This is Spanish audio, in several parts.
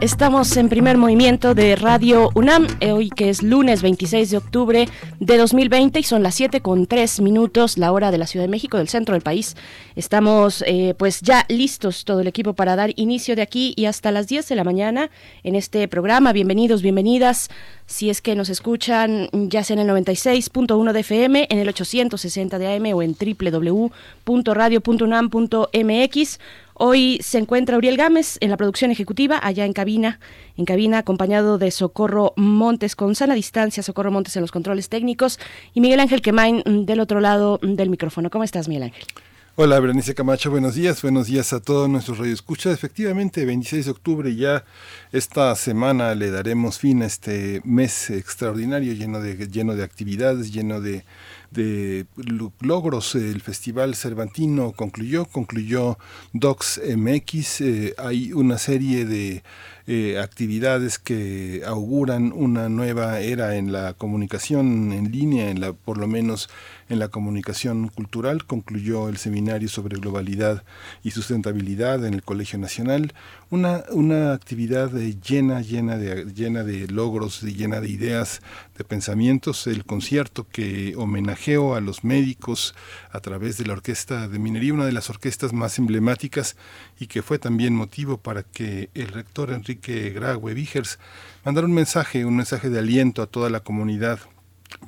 Estamos en primer movimiento de Radio UNAM, eh, hoy que es lunes 26 de octubre de 2020 y son las 7 con 3 minutos, la hora de la Ciudad de México, del centro del país. Estamos eh, pues ya listos todo el equipo para dar inicio de aquí y hasta las 10 de la mañana en este programa. Bienvenidos, bienvenidas. Si es que nos escuchan ya sea en el 96.1 de FM, en el 860 de AM o en www.radio.unam.mx Hoy se encuentra Uriel Gámez en la producción ejecutiva, allá en cabina, en cabina acompañado de Socorro Montes con sana distancia, Socorro Montes en los controles técnicos y Miguel Ángel Quemain mm, del otro lado mm, del micrófono. ¿Cómo estás, Miguel Ángel? Hola, Berenice Camacho, buenos días, buenos días a todos nuestros radioescuchas. Efectivamente, 26 de octubre ya esta semana le daremos fin a este mes extraordinario lleno de, lleno de actividades, lleno de de logros. El Festival Cervantino concluyó, concluyó Docs MX. Eh, hay una serie de eh, actividades que auguran una nueva era en la comunicación en línea, en la, por lo menos en la comunicación cultural. Concluyó el seminario sobre globalidad y sustentabilidad en el Colegio Nacional. Una, una actividad llena, llena de, llena de logros, llena de ideas, de pensamientos. El concierto que homenajeó a los médicos a través de la Orquesta de Minería, una de las orquestas más emblemáticas y que fue también motivo para que el rector Enrique Graue Vigers mandara un mensaje, un mensaje de aliento a toda la comunidad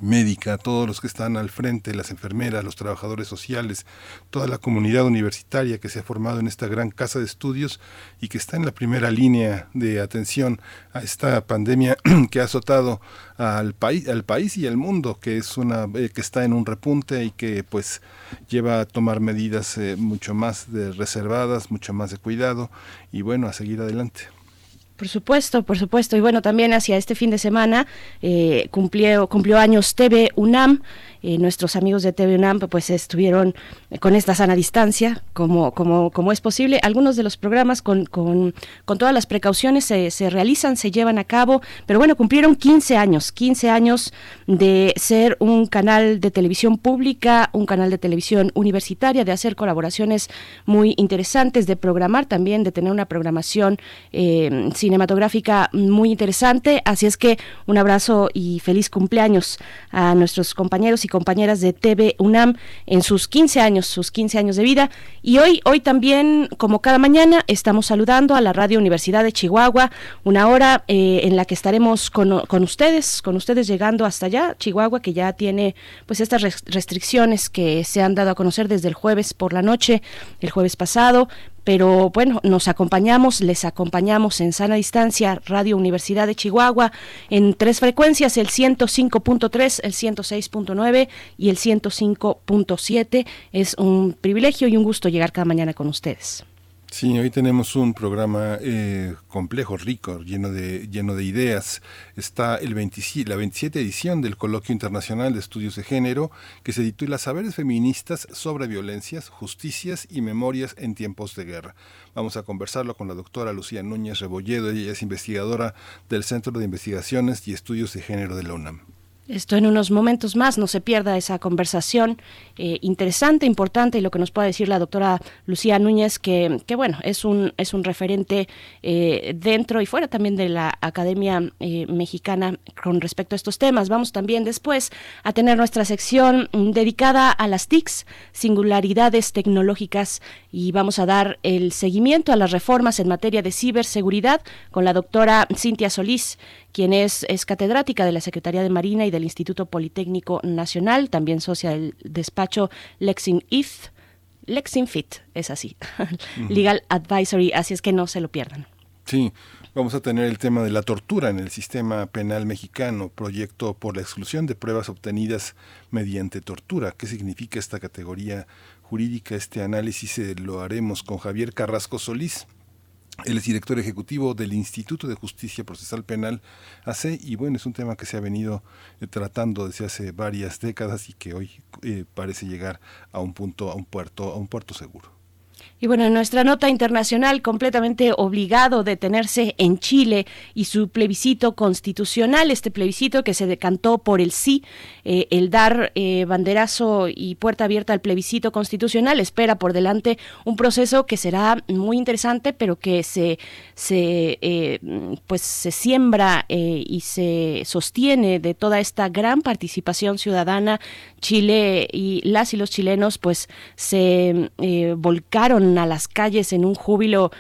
médica, todos los que están al frente, las enfermeras, los trabajadores sociales, toda la comunidad universitaria que se ha formado en esta gran casa de estudios y que está en la primera línea de atención a esta pandemia que ha azotado al país, al país y al mundo, que es una eh, que está en un repunte y que pues lleva a tomar medidas eh, mucho más de reservadas, mucho más de cuidado y bueno, a seguir adelante. Por supuesto, por supuesto. Y bueno, también hacia este fin de semana eh, cumplió, cumplió años TV UNAM eh, nuestros amigos de TV UNAM pues estuvieron con esta sana distancia, como, como, como es posible. Algunos de los programas con, con, con todas las precauciones se, se, realizan, se llevan a cabo, pero bueno, cumplieron 15 años, 15 años de ser un canal de televisión pública, un canal de televisión universitaria, de hacer colaboraciones muy interesantes, de programar también, de tener una programación eh, cinematográfica muy interesante. Así es que un abrazo y feliz cumpleaños a nuestros compañeros y compañeras de TV UNAM en sus 15 años, sus 15 años de vida. Y hoy, hoy también, como cada mañana, estamos saludando a la Radio Universidad de Chihuahua, una hora eh, en la que estaremos con, con, ustedes, con ustedes llegando hasta allá, Chihuahua, que ya tiene pues estas restricciones que se han dado a conocer desde el jueves por la noche, el jueves pasado, pero bueno, nos acompañamos, les acompañamos en sana distancia, Radio Universidad de Chihuahua, en tres frecuencias, el 105.3, el 106.9 y el 105.7. Es un privilegio y un gusto llegar cada mañana con ustedes. Sí, hoy tenemos un programa eh, complejo, rico, lleno de, lleno de ideas. Está el la 27 edición del Coloquio Internacional de Estudios de Género, que se titula Saberes Feministas sobre Violencias, Justicias y Memorias en Tiempos de Guerra. Vamos a conversarlo con la doctora Lucía Núñez Rebolledo, ella es investigadora del Centro de Investigaciones y Estudios de Género de la UNAM. Esto en unos momentos más, no se pierda esa conversación eh, interesante, importante, y lo que nos puede decir la doctora Lucía Núñez, que, que bueno, es un, es un referente eh, dentro y fuera también de la Academia eh, Mexicana con respecto a estos temas. Vamos también después a tener nuestra sección dedicada a las TICs, singularidades tecnológicas, y vamos a dar el seguimiento a las reformas en materia de ciberseguridad con la doctora Cintia Solís, quien es, es catedrática de la Secretaría de Marina y del Instituto Politécnico Nacional, también socia del despacho Lexing If. Lexing Fit, es así. Legal Advisory, así es que no se lo pierdan. Sí, vamos a tener el tema de la tortura en el sistema penal mexicano, proyecto por la exclusión de pruebas obtenidas mediante tortura. ¿Qué significa esta categoría jurídica? Este análisis eh, lo haremos con Javier Carrasco Solís. Él es director ejecutivo del Instituto de Justicia Procesal Penal AC y bueno, es un tema que se ha venido eh, tratando desde hace varias décadas y que hoy eh, parece llegar a un punto, a un puerto, a un puerto seguro. Y bueno, en nuestra nota internacional, completamente obligado de detenerse en Chile y su plebiscito constitucional, este plebiscito que se decantó por el sí, eh, el dar eh, banderazo y puerta abierta al plebiscito constitucional, espera por delante un proceso que será muy interesante, pero que se, se eh, pues se siembra y se sostiene de toda esta gran participación ciudadana. Chile y las y los chilenos, pues se volcaron a las calles en un júbilo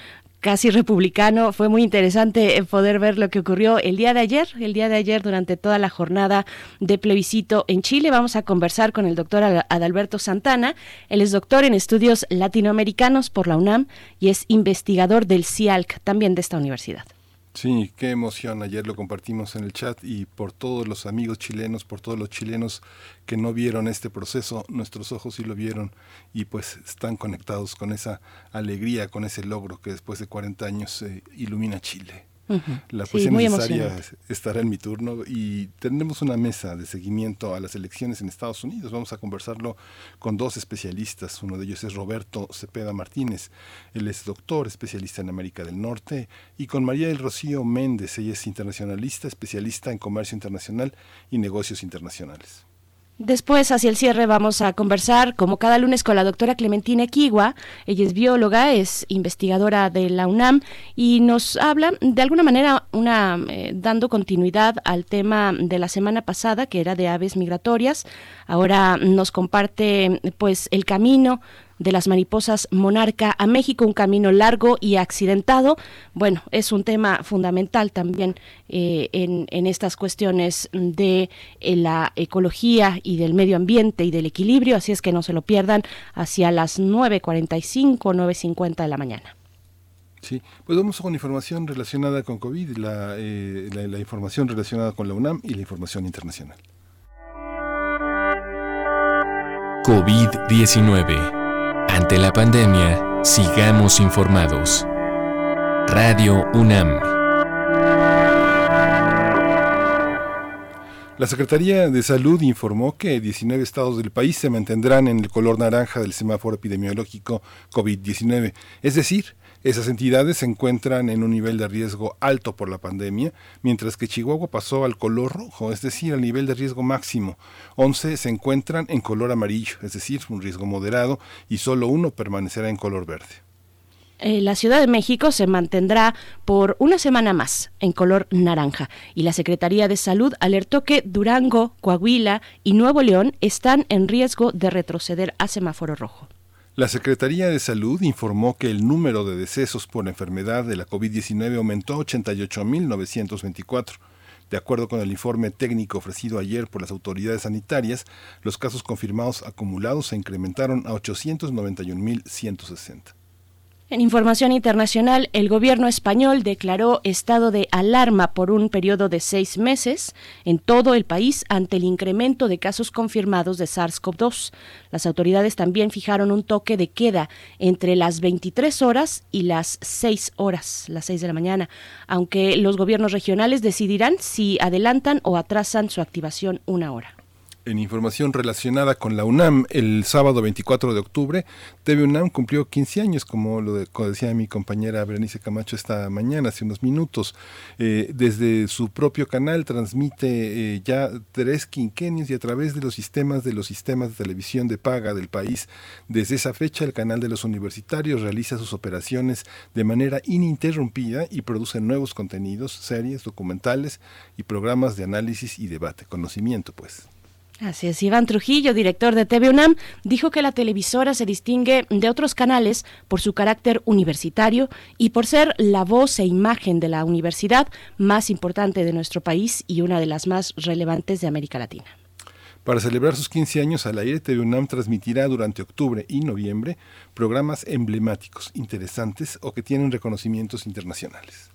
casi republicano. Fue muy interesante poder ver lo que ocurrió el día de ayer, el día de ayer durante toda la jornada de plebiscito en Chile. Vamos a conversar con el doctor Adalberto Santana. Él es doctor en estudios latinoamericanos por la UNAM y es investigador del CIALC, también de esta universidad. Sí, qué emoción. Ayer lo compartimos en el chat y por todos los amigos chilenos, por todos los chilenos que no vieron este proceso, nuestros ojos sí lo vieron y pues están conectados con esa alegría, con ese logro que después de 40 años se ilumina Chile. La cuestión necesaria estará en mi turno y tendremos una mesa de seguimiento a las elecciones en Estados Unidos. Vamos a conversarlo con dos especialistas. Uno de ellos es Roberto Cepeda Martínez. Él es doctor, especialista en América del Norte. Y con María del Rocío Méndez. Ella es internacionalista, especialista en comercio internacional y negocios internacionales. Después, hacia el cierre, vamos a conversar, como cada lunes, con la doctora Clementina Equigua. Ella es bióloga, es investigadora de la UNAM y nos habla, de alguna manera, una eh, dando continuidad al tema de la semana pasada, que era de aves migratorias. Ahora nos comparte, pues, el camino de las mariposas monarca a México, un camino largo y accidentado. Bueno, es un tema fundamental también eh, en, estas cuestiones de eh, la ecología y del medio ambiente y del equilibrio, así es que no se lo pierdan hacia las 9.45, 9.50 de la mañana. Sí, pues vamos con información relacionada con COVID, la, eh, la información relacionada con la UNAM y la información internacional. COVID-19 ante la pandemia, sigamos informados. Radio UNAM. La Secretaría de Salud informó que 19 estados del país se mantendrán en el color naranja del semáforo epidemiológico COVID-19, es decir, esas entidades se encuentran en un nivel de riesgo alto por la pandemia, mientras que Chihuahua pasó al color rojo, es decir, al nivel de riesgo máximo. 11 se encuentran en color amarillo, es decir, un riesgo moderado, y solo uno permanecerá en color verde. Eh, la Ciudad de México se mantendrá por una semana más en color naranja y la Secretaría de Salud alertó que Durango, Coahuila y Nuevo León están en riesgo de retroceder a semáforo rojo. La Secretaría de Salud informó que el número de decesos por enfermedad de la COVID-19 aumentó a 88.924. De acuerdo con el informe técnico ofrecido ayer por las autoridades sanitarias, los casos confirmados acumulados se incrementaron a 891.160. En información internacional, el gobierno español declaró estado de alarma por un periodo de seis meses en todo el país ante el incremento de casos confirmados de SARS-CoV-2. Las autoridades también fijaron un toque de queda entre las 23 horas y las 6 horas, las 6 de la mañana, aunque los gobiernos regionales decidirán si adelantan o atrasan su activación una hora. En información relacionada con la UNAM, el sábado 24 de octubre, TV UNAM cumplió 15 años, como lo decía mi compañera Berenice Camacho esta mañana, hace unos minutos. Eh, desde su propio canal transmite eh, ya tres quinquenios y a través de los sistemas de los sistemas de televisión de paga del país. Desde esa fecha, el canal de los universitarios realiza sus operaciones de manera ininterrumpida y produce nuevos contenidos, series, documentales y programas de análisis y debate, conocimiento, pues. Así es, Iván Trujillo, director de TV UNAM, dijo que la televisora se distingue de otros canales por su carácter universitario y por ser la voz e imagen de la universidad más importante de nuestro país y una de las más relevantes de América Latina. Para celebrar sus 15 años al aire, TV UNAM transmitirá durante octubre y noviembre programas emblemáticos, interesantes o que tienen reconocimientos internacionales.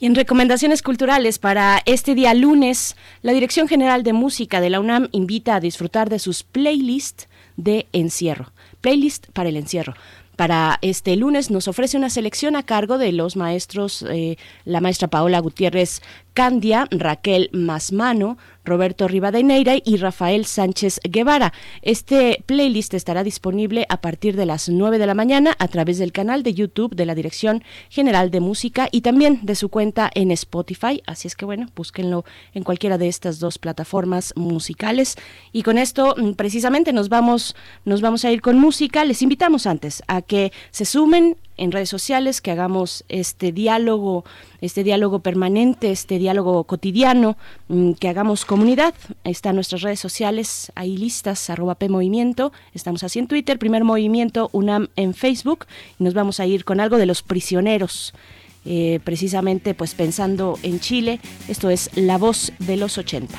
Y en recomendaciones culturales para este día lunes, la Dirección General de Música de la UNAM invita a disfrutar de sus playlists de encierro. playlist para el encierro para este lunes nos ofrece una selección a cargo de los maestros, eh, la maestra Paola Gutiérrez Candia, Raquel Masmano, Roberto Rivadeneira y Rafael Sánchez Guevara. Este playlist estará disponible a partir de las 9 de la mañana a través del canal de YouTube de la Dirección General de Música y también de su cuenta en Spotify. Así es que bueno, búsquenlo en cualquiera de estas dos plataformas musicales. Y con esto mm, precisamente nos vamos, nos vamos a ir con música. Les invitamos antes a que se sumen en redes sociales, que hagamos este diálogo, este diálogo permanente, este diálogo cotidiano, mm, que hagamos comunidad. Están nuestras redes sociales ahí listas, arroba P Movimiento, estamos así en Twitter, Primer Movimiento UNAM en Facebook, y nos vamos a ir con algo de los prisioneros. Eh, precisamente pues pensando en Chile, esto es La Voz de los 80.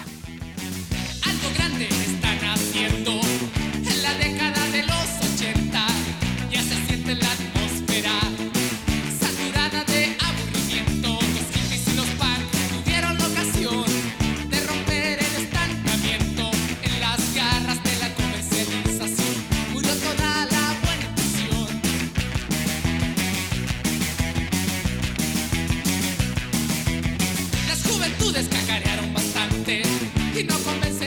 Movimiento. Hacemos comunidad.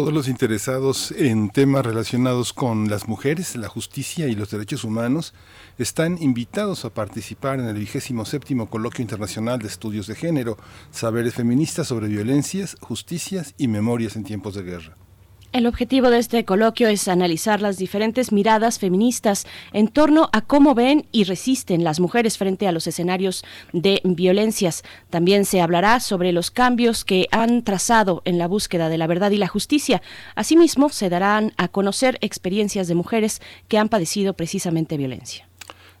Todos los interesados en temas relacionados con las mujeres, la justicia y los derechos humanos están invitados a participar en el vigésimo séptimo Coloquio Internacional de Estudios de Género, Saberes Feministas sobre Violencias, Justicias y Memorias en Tiempos de Guerra. El objetivo de este coloquio es analizar las diferentes miradas feministas en torno a cómo ven y resisten las mujeres frente a los escenarios de violencias. También se hablará sobre los cambios que han trazado en la búsqueda de la verdad y la justicia. Asimismo, se darán a conocer experiencias de mujeres que han padecido precisamente violencia.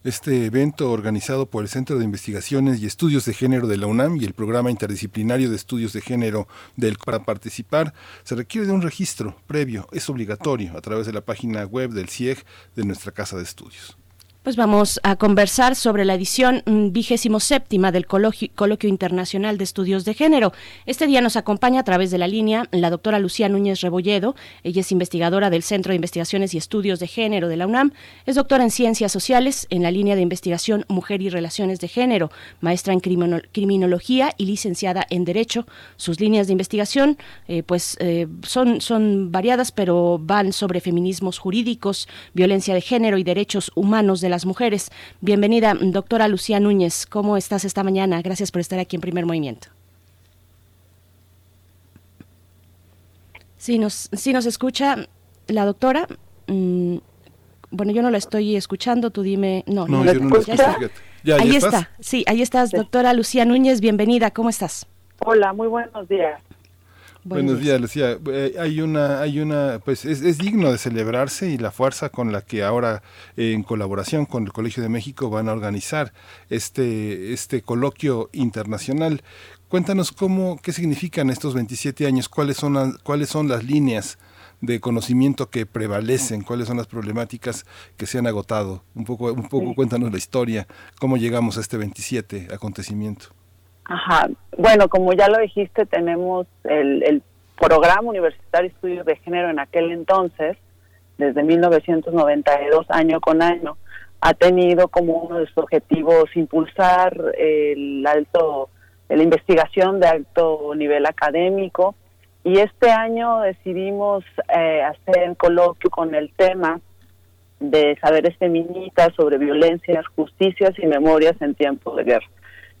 Este evento organizado por el Centro de Investigaciones y Estudios de Género de la UNAM y el Programa Interdisciplinario de Estudios de Género del para participar se requiere de un registro previo, es obligatorio a través de la página web del CIEG de nuestra casa de estudios. Pues vamos a conversar sobre la edición mm, vigésimo séptima del Coloquio, Internacional de Estudios de Género. Este día nos acompaña a través de la línea la doctora Lucía Núñez Rebolledo. Ella es investigadora del Centro de Investigaciones y Estudios de Género de la UNAM. Es doctora en Ciencias Sociales en la línea de investigación Mujer y Relaciones de Género, maestra en Criminología y licenciada en Derecho. Sus líneas de investigación eh, pues eh, son, son variadas, pero van sobre feminismos jurídicos, violencia de género y derechos humanos de las mujeres. Bienvenida, doctora Lucía Núñez. ¿Cómo estás esta mañana? Gracias por estar aquí en Primer Movimiento. Si nos, si nos escucha la doctora, mm, bueno, yo no la estoy escuchando, tú dime, no, no, no, no ya está. ahí está, sí, ahí estás, doctora Lucía Núñez, bienvenida, ¿cómo estás? Hola, muy buenos días. Buenos días, Lucía. Eh, hay una, hay una, pues es, digno de celebrarse y la fuerza con la que ahora, eh, en colaboración con el Colegio de México, van a organizar este, este coloquio internacional. Cuéntanos cómo, qué significan estos 27 años, cuáles son, las, cuáles son las líneas de conocimiento que prevalecen, cuáles son las problemáticas que se han agotado. Un poco, un poco cuéntanos la historia, cómo llegamos a este 27 acontecimiento. Ajá. Bueno, como ya lo dijiste, tenemos el, programa universitario estudios de género en aquel entonces, desde 1992, año con año, ha tenido como uno de sus objetivos impulsar el alto, la investigación de alto nivel académico. Y este año decidimos eh, hacer un coloquio con el tema de saberes feministas sobre violencias, justicias y memorias en tiempos de guerra.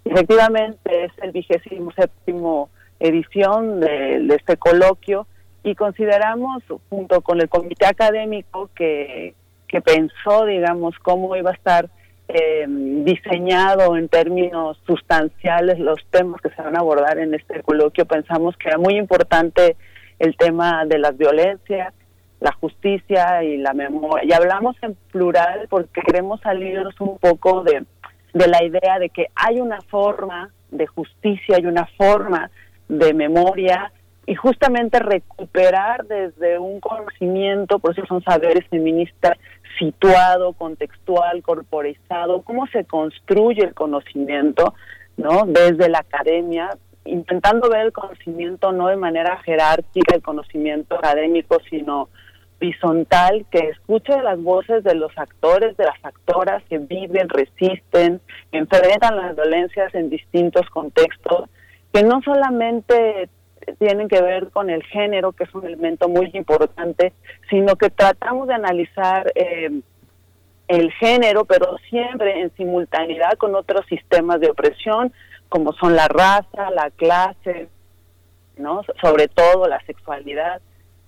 Efectivamente, es el vigésimo séptimo edición de, este coloquio y consideramos, junto con el comité académico que, que pensó, digamos, cómo iba a estar eh, diseñado en términos sustanciales los temas que se van a abordar en este coloquio, pensamos que era muy importante el tema de las violencias, la justicia y la memoria. Y hablamos en plural porque queremos salirnos un poco de de la idea de que hay una forma de justicia, hay una forma de memoria y justamente recuperar desde un conocimiento, por eso son saberes feministas, situado, contextual, corporizado, cómo se construye el conocimiento, ¿no? Desde la academia, intentando ver el conocimiento no de manera jerárquica, el conocimiento académico, sino horizontal que escuche las voces de los actores, de las actoras que viven, resisten, enfrentan las violencias en distintos contextos, que no solamente tienen que ver con el género, que es un elemento muy importante, sino que tratamos de analizar eh, el género, pero siempre en simultaneidad con otros sistemas de opresión, como son la raza, la clase, ¿no? sobre todo la sexualidad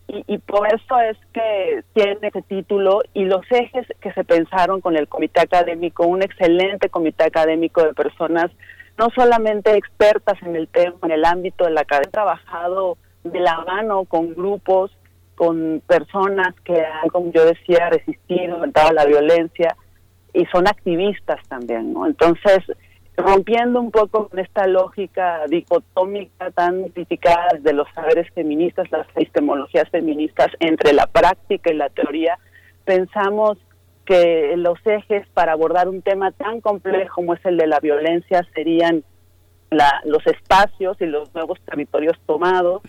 y, por eso es que tiene ese título y los ejes que se pensaron con el comité académico, un excelente comité académico de personas no solamente expertas en el tema, en el ámbito de la academia, han trabajado de la mano con grupos, con personas que han, como yo decía, resistido, enfrentado la violencia y son activistas también, ¿no? Entonces, rompiendo un poco con esta lógica dicotómica tan criticada de los saberes feministas, las epistemologías feministas entre la práctica y la teoría, pensamos que los ejes para abordar un tema tan complejo como es el de la violencia serían los espacios y los nuevos territorios tomados,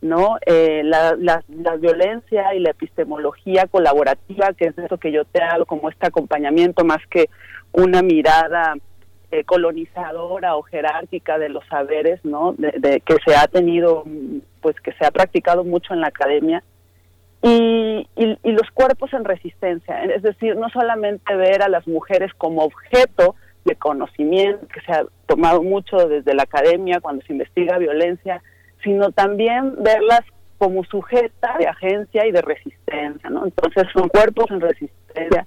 no eh, la, la, la, violencia y la epistemología colaborativa que es eso que yo te hago como este acompañamiento más que una mirada eh, colonizadora o jerárquica de los saberes, ¿no? De, que se ha tenido, pues que se ha practicado mucho en la academia. Y, y, los cuerpos en resistencia, es decir, no solamente ver a las mujeres como objeto de conocimiento, que se ha tomado mucho desde la academia cuando se investiga violencia, sino también verlas como sujeta de agencia y de resistencia, ¿no? Entonces son cuerpos en resistencia.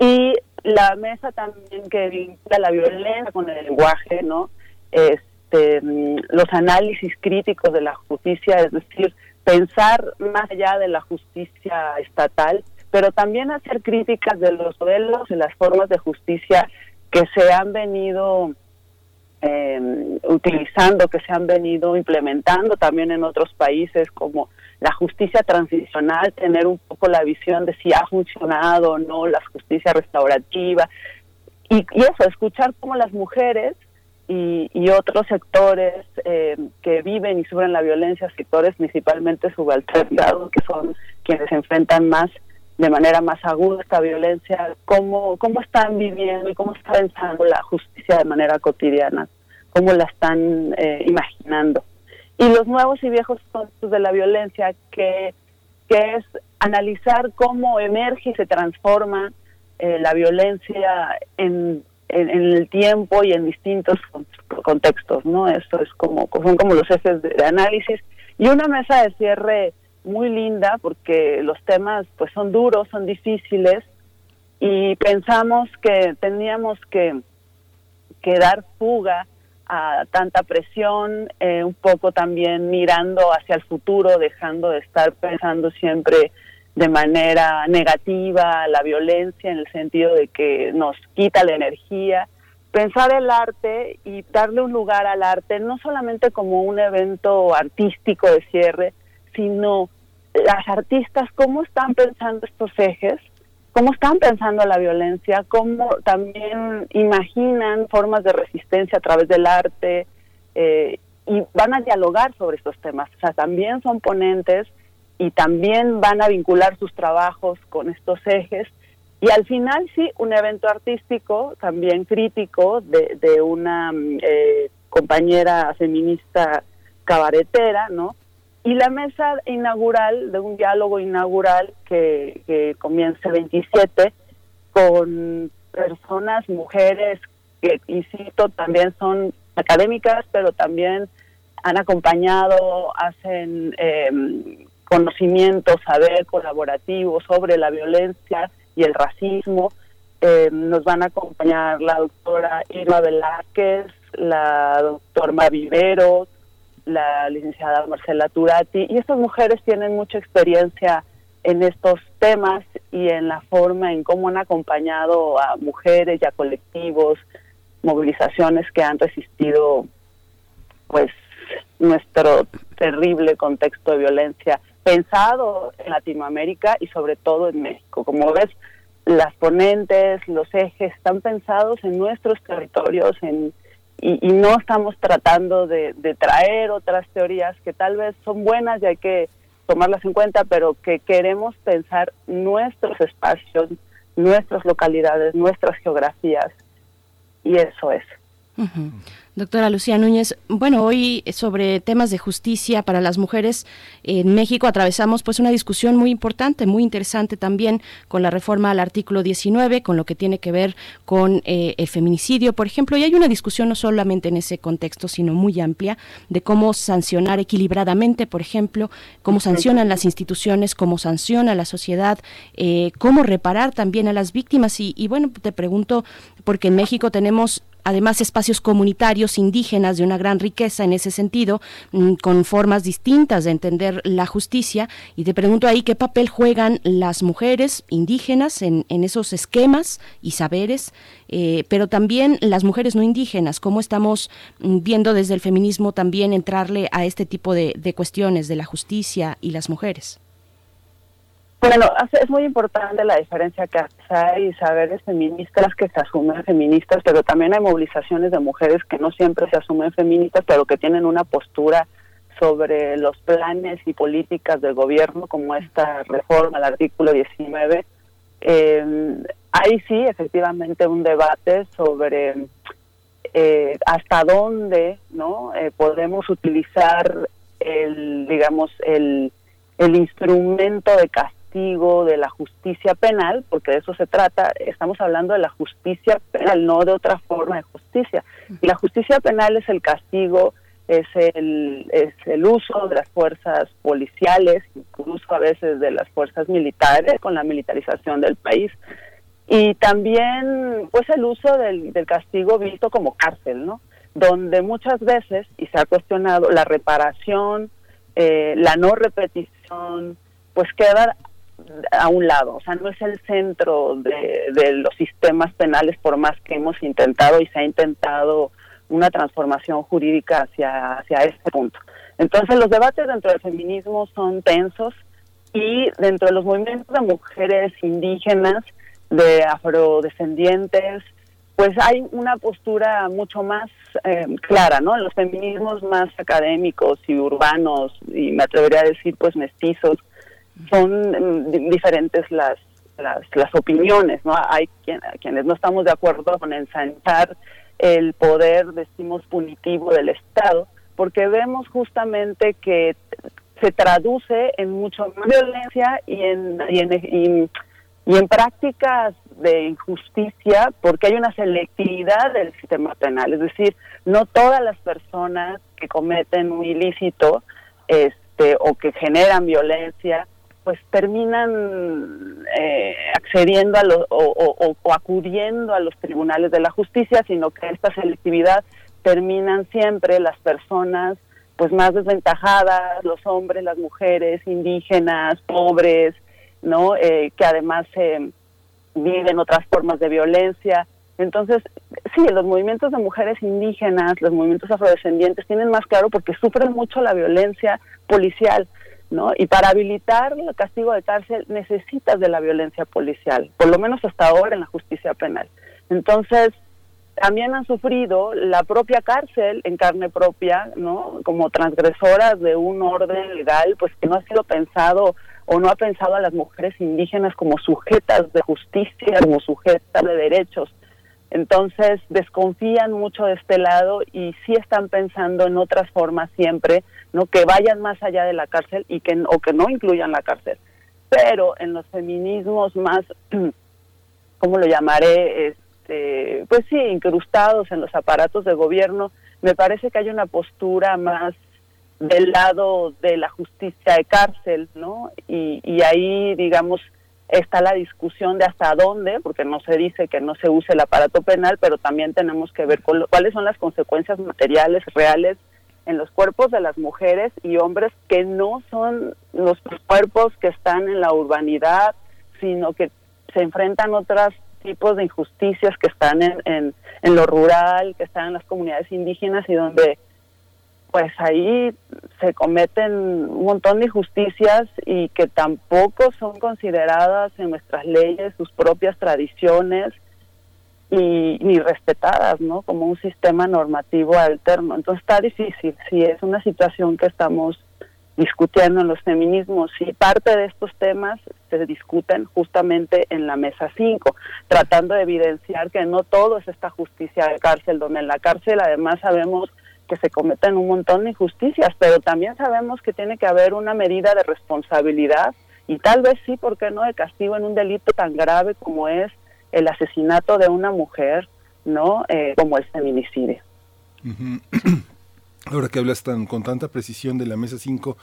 Y la mesa también que vincula la violencia con el lenguaje, ¿no? Este, los análisis críticos de la justicia, es decir, pensar más allá de la justicia estatal, pero también hacer críticas de los modelos y las formas de justicia que se han venido eh, utilizando, que se han venido implementando también en otros países, como la justicia transicional, tener un poco la visión de si ha funcionado o no la justicia restaurativa. Y, eso, escuchar cómo las mujeres y, otros sectores eh, que viven y sufren la violencia, sectores principalmente subalternados, que son quienes enfrentan más de manera más aguda esta violencia, cómo, cómo están viviendo y cómo está pensando la justicia de manera cotidiana, cómo la están eh, imaginando. Y los nuevos y viejos conceptos de la violencia, que, que es analizar cómo emerge y se transforma eh, la violencia en, en, el tiempo y en distintos contextos, ¿no? Esto es como, son como los ejes de análisis. Y una mesa de cierre muy linda porque los temas pues son duros, son difíciles y pensamos que teníamos que, dar fuga a tanta presión, eh, un poco también mirando hacia el futuro, dejando de estar pensando siempre de manera negativa la violencia en el sentido de que nos quita la energía, pensar el arte y darle un lugar al arte no solamente como un evento artístico de cierre, sino las artistas, cómo están pensando estos ejes, cómo están pensando la violencia, cómo también imaginan formas de resistencia a través del arte eh, y van a dialogar sobre estos temas. O sea, también son ponentes y también van a vincular sus trabajos con estos ejes. Y al final sí, un evento artístico también crítico de, de una eh, compañera feminista cabaretera, ¿no? Y la mesa inaugural, de un diálogo inaugural que, que comienza el 27 con personas, mujeres, que, insisto, también son académicas, pero también han acompañado, hacen eh, conocimiento, saber colaborativo sobre la violencia y el racismo. Em, nos van a acompañar la doctora Irma Velázquez, la doctora Viveros, la licenciada Marcela Turati, y estas mujeres tienen mucha experiencia en estos temas y en la forma en cómo han acompañado a mujeres y a colectivos, movilizaciones que han resistido pues nuestro terrible contexto de violencia pensado en Latinoamérica y sobre todo en México. Como ves, las ponentes, los ejes están pensados en nuestros territorios, en y, no estamos tratando de, traer otras teorías que tal vez son buenas y hay que tomarlas en cuenta, pero que queremos pensar nuestros espacios, nuestras localidades, nuestras geografías, y eso es. Doctora Lucía Núñez, bueno, hoy sobre temas de justicia para las mujeres en México atravesamos pues una discusión muy importante, muy interesante también con la reforma al artículo 19, con lo que tiene que ver con eh, el feminicidio, por ejemplo, y hay una discusión no solamente en ese contexto, sino muy amplia de cómo sancionar equilibradamente, por ejemplo, cómo sancionan las instituciones, cómo sanciona la sociedad, eh, cómo reparar también a las víctimas. Y, y bueno, te pregunto porque en México tenemos además espacios comunitarios indígenas de una gran riqueza en ese sentido, mm, con formas distintas de entender la justicia. Y te pregunto ahí qué papel juegan las mujeres indígenas en, esos esquemas y saberes, eh, pero también las mujeres no indígenas, cómo estamos mm, viendo desde el feminismo también entrarle a este tipo de cuestiones de la justicia y las mujeres. Bueno, es muy importante la diferencia que hay saberes feministas que se asumen feministas, pero también hay movilizaciones de mujeres que no siempre se asumen feministas, pero que tienen una postura sobre los planes y políticas del gobierno, como esta reforma al artículo 19. Eh, hay sí, efectivamente, un debate sobre eh, hasta dónde no eh, podemos utilizar el digamos el, el instrumento de castigo de la justicia penal porque de eso se trata estamos hablando de la justicia penal no de otra forma de justicia y la justicia penal es el castigo es el es el uso de las fuerzas policiales incluso a veces de las fuerzas militares con la militarización del país y también pues el uso del, castigo visto como cárcel, ¿no? Donde muchas veces, y se ha cuestionado, la reparación, eh, la no repetición, pues queda a un lado, o sea, no es el centro de, los sistemas penales por más que hemos intentado y se ha intentado una transformación jurídica hacia, hacia este punto. Entonces los debates dentro del feminismo son tensos y dentro de los movimientos de mujeres indígenas de afrodescendientes, pues hay una postura mucho más eh, clara, ¿no? Los feminismos más académicos y urbanos, y me atrevería a decir, pues mestizos, son mm, diferentes las, las, las, opiniones, ¿no? Hay quienes no estamos de acuerdo con ensanchar el poder, decimos, punitivo del Estado, porque vemos justamente que se traduce en mucho más violencia y en, y y en prácticas de injusticia porque hay una selectividad del sistema penal, es decir, no todas las personas que cometen un ilícito este, o que generan violencia, pues terminan eh, accediendo a los, o, o, acudiendo a los tribunales de la justicia, sino que esta selectividad terminan siempre las personas pues más desventajadas, los hombres, las mujeres, indígenas, pobres, ¿no? Eh, que además eh, viven otras formas de violencia. Entonces, sí, los movimientos de mujeres indígenas, los movimientos afrodescendientes tienen más claro porque sufren mucho la violencia policial, ¿no? Y para habilitar el castigo de cárcel necesitas de la violencia policial, por lo menos hasta ahora en la justicia penal. Entonces, también han sufrido la propia cárcel en carne propia, ¿no? Como transgresoras de un orden legal, pues que no ha sido pensado o no ha pensado a las mujeres indígenas como sujetas de justicia, como sujetas de derechos. Entonces desconfían mucho de este lado y sí están pensando en otras formas siempre, no que vayan más allá de la cárcel y que o que no incluyan la cárcel. Pero en los feminismos más, ¿cómo lo llamaré? Este, pues sí, incrustados en los aparatos de gobierno, me parece que hay una postura más del lado de la justicia de cárcel, ¿no? Y, y ahí, digamos, está la discusión de hasta dónde, porque no se dice que no se use el aparato penal, pero también tenemos que ver cuáles son las consecuencias materiales reales en los cuerpos de las mujeres y hombres que no son los cuerpos que están en la urbanidad, sino que se enfrentan otros tipos de injusticias que están en, en, en lo rural, que están en las comunidades indígenas y donde pues ahí se cometen un montón de injusticias y que tampoco son consideradas en nuestras leyes sus propias tradiciones y ni respetadas, ¿no? Como un sistema normativo alterno. Entonces está difícil, sí, es una situación que estamos discutiendo en los feminismos y parte de estos temas se discuten justamente en la mesa 5, tratando de evidenciar que no todo es esta justicia de cárcel, donde en la cárcel además sabemos que se cometen un montón de injusticias, pero también sabemos que tiene que haber una medida de responsabilidad y tal vez sí, ¿por qué no?, de castigo en un delito tan grave como es el asesinato de una mujer, ¿no?, eh, como el feminicidio. Ahora que hablas tan, con tanta precisión de la mesa 5,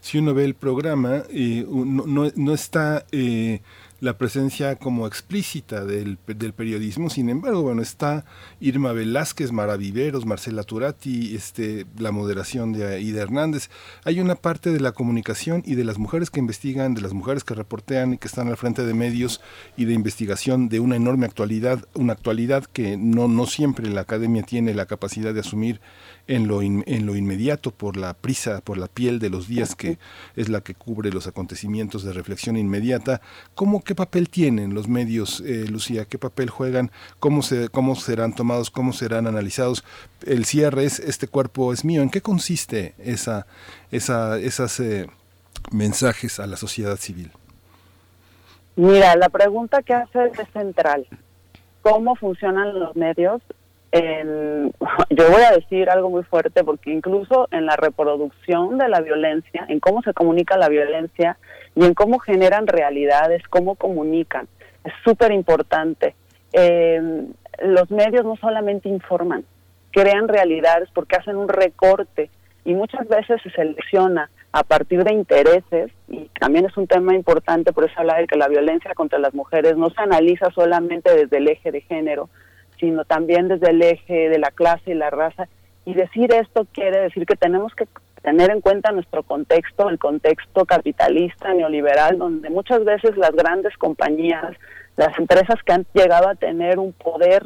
si uno ve el programa, eh, no, no, está... Eh, la presencia como explícita del, del, periodismo. Sin embargo, bueno, está Irma Velázquez, Maraviveros, Marcela Turati, este, la moderación de Ida Hernández. Hay una parte de la comunicación y de las mujeres que investigan, de las mujeres que reportean y que están al frente de medios y de investigación de una enorme actualidad, una actualidad que no, no siempre la academia tiene la capacidad de asumir en lo, en lo inmediato por la prisa, por la piel de los días que es la que cubre los acontecimientos de reflexión inmediata. ¿Cómo, ¿Qué papel tienen los medios, eh, Lucía? ¿Qué papel juegan? ¿Cómo, se, ¿Cómo serán tomados? ¿Cómo serán analizados? El cierre es, este cuerpo es mío. ¿En qué consiste esa, esa, esas eh, mensajes a la sociedad civil? Mira, la pregunta que hace es central. ¿Cómo funcionan los medios yo voy a decir algo muy fuerte porque incluso en la reproducción de la violencia, en cómo se comunica la violencia y en cómo generan realidades, cómo comunican, es súper importante. Eh, los medios no solamente informan, crean realidades porque hacen un recorte y muchas veces se selecciona a partir de intereses, y también es un tema importante, por eso habla de que la violencia contra las mujeres no se analiza solamente desde el eje de género, sino también desde el eje de la clase y la raza. Y decir esto quiere decir que tenemos que tener en cuenta nuestro contexto, el contexto capitalista, neoliberal, donde muchas veces las grandes compañías, las empresas que han llegado a tener un poder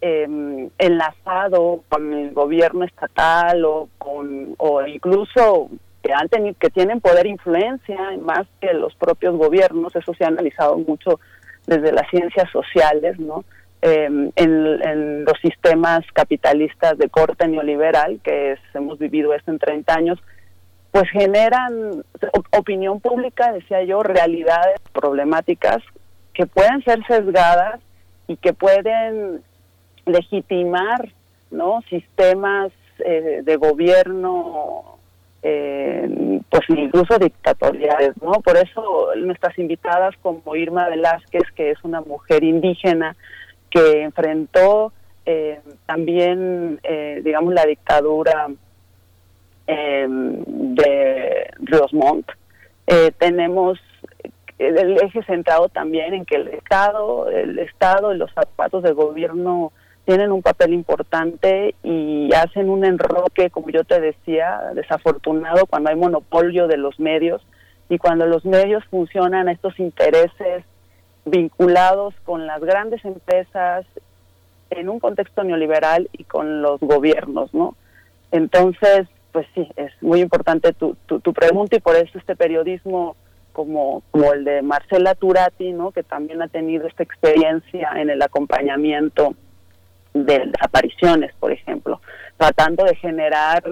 eh, enlazado con el gobierno estatal o con o incluso que han tenido que tienen poder influencia más que los propios gobiernos eso se ha analizado mucho desde las ciencias sociales no em, en, los sistemas capitalistas de corte neoliberal que hemos vivido esto en 30 años pues generan opinión pública decía yo realidades problemáticas que pueden ser sesgadas y que pueden legitimar no sistemas eh, de gobierno eh, pues incluso dictatoriales no por eso nuestras invitadas como Irma Velázquez que es una mujer indígena que enfrentó eh, también digamos la dictadura de Riosmont tenemos el eje centrado también en que el Estado, el Estado y los zapatos del gobierno tienen un papel importante y hacen un enroque, como yo te decía, desafortunado cuando hay monopolio de los medios y cuando los medios funcionan a estos intereses vinculados con las grandes empresas en un contexto neoliberal y con los gobiernos, ¿no? Entonces, pues sí, es muy importante tu, tu, tu pregunta y por eso este periodismo como, como el de Marcela Turati, ¿no? que también ha tenido esta experiencia en el acompañamiento de desapariciones, por ejemplo, tratando de generar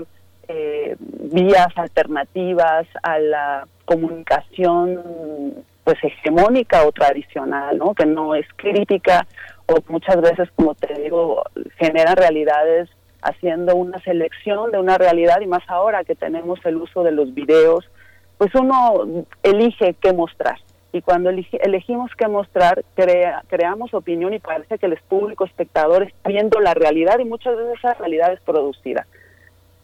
eh, vías alternativas a la comunicación pues hegemónica o tradicional, ¿no? que no es crítica o muchas veces, como te digo, genera realidades haciendo una selección de una realidad y más ahora que tenemos el uso de los videos, pues uno elige qué mostrar y cuando elegimos qué mostrar, crea, creamos opinión y parece que el público espectador está viendo la realidad y muchas veces esa realidad es producida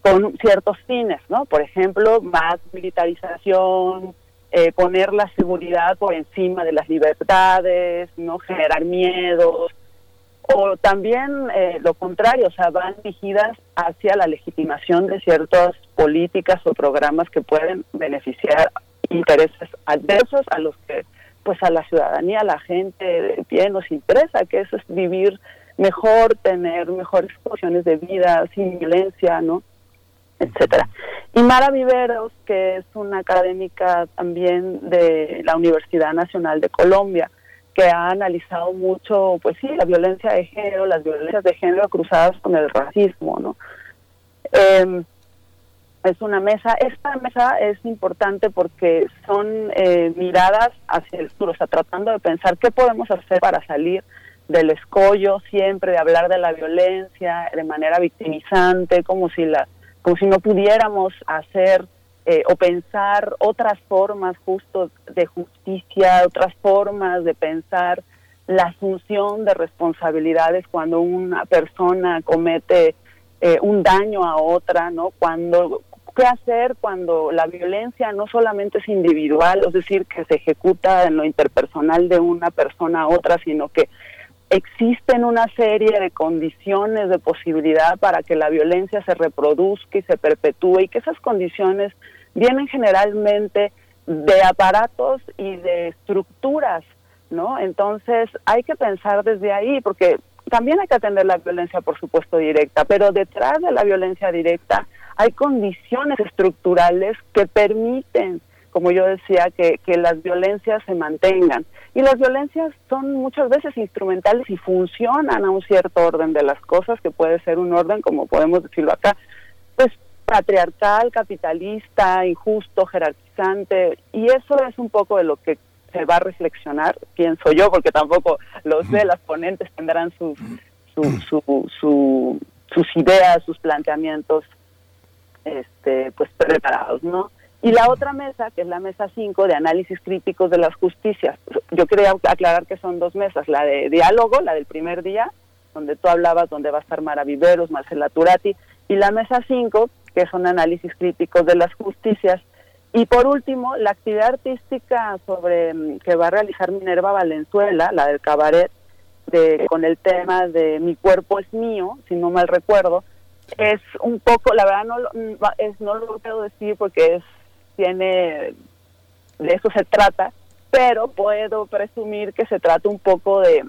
con ciertos fines, ¿no? Por ejemplo, más militarización, eh, poner la seguridad por encima de las libertades, no generar miedos, o también eh, lo contrario, o sea, van dirigidas hacia la legitimación de ciertas políticas o programas que pueden beneficiar intereses adversos a los que pues a la ciudadanía, a la gente pie nos interesa, que eso es vivir mejor, tener mejores condiciones de vida, sin violencia, ¿no? Etcétera. Y Mara Viveros, que es una académica también de la Universidad Nacional de Colombia, que ha analizado mucho, pues sí, la violencia de género, las violencias de género cruzadas con el racismo, ¿no? Eh, es una mesa. Esta mesa es importante porque son eh, miradas hacia el futuro, o sea, tratando de pensar qué podemos hacer para salir del escollo siempre, de hablar de la violencia de manera victimizante, como si, la, como si no pudiéramos hacer eh, o pensar otras formas justo de justicia, otras formas de pensar la asunción de responsabilidades cuando una persona comete eh, un daño a otra, ¿no? Cuando qué hacer cuando la violencia no solamente es individual, es decir, que se ejecuta en lo interpersonal de una persona a otra, sino que existen una serie de condiciones de posibilidad para que la violencia se reproduzca y se perpetúe y que esas condiciones vienen generalmente de aparatos y de estructuras, ¿no? Entonces hay que pensar desde ahí, porque también hay que atender la violencia, por supuesto, directa, pero detrás de la violencia directa hay condiciones estructurales que permiten, como yo decía, que, que las violencias se mantengan. Y las violencias son muchas veces instrumentales y funcionan a un cierto orden de las cosas, que puede ser un orden, como podemos decirlo acá, pues patriarcal, capitalista, injusto, jerarquizante, y eso es un poco de lo que se va a reflexionar, pienso yo, porque tampoco lo sé, las ponentes tendrán sus su, su, sus ideas, sus planteamientos este, pues preparados, ¿no? Y la otra mesa, que es la mesa 5 de análisis críticos de las justicias. Yo quería aclarar que son dos mesas, la de diálogo, la del primer día, donde tú hablabas, donde va a estar Mara Viveros, Marcela Turati, y la mesa 5, que son análisis críticos de las justicias. Y por último, la actividad artística sobre mm, que va a realizar Minerva Valenzuela, la del cabaret, de, con el tema de Mi cuerpo es mío, si no mal recuerdo, es un poco, la verdad no, es, no lo puedo decir porque es tiene, de eso se trata, pero puedo presumir que se trata un poco de,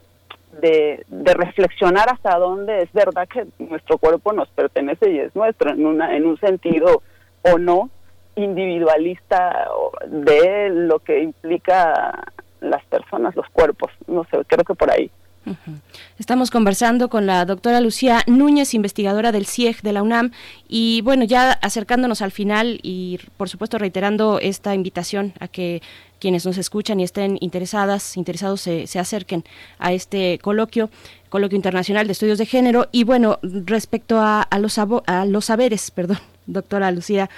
de, reflexionar hasta dónde es verdad que nuestro cuerpo nos pertenece y es nuestro, en, una, en un sentido o no individualista de lo que implica las personas, los cuerpos, no sé, creo que por ahí. Estamos conversando con la doctora Lucía Núñez, investigadora del CIEG de la UNAM, y bueno, ya acercándonos al final y por supuesto reiterando esta invitación a que quienes nos escuchan y estén interesadas, interesados se, se acerquen a este coloquio coloquio internacional de estudios de género. Y bueno respecto a, a los a los saberes perdón doctora Lucía.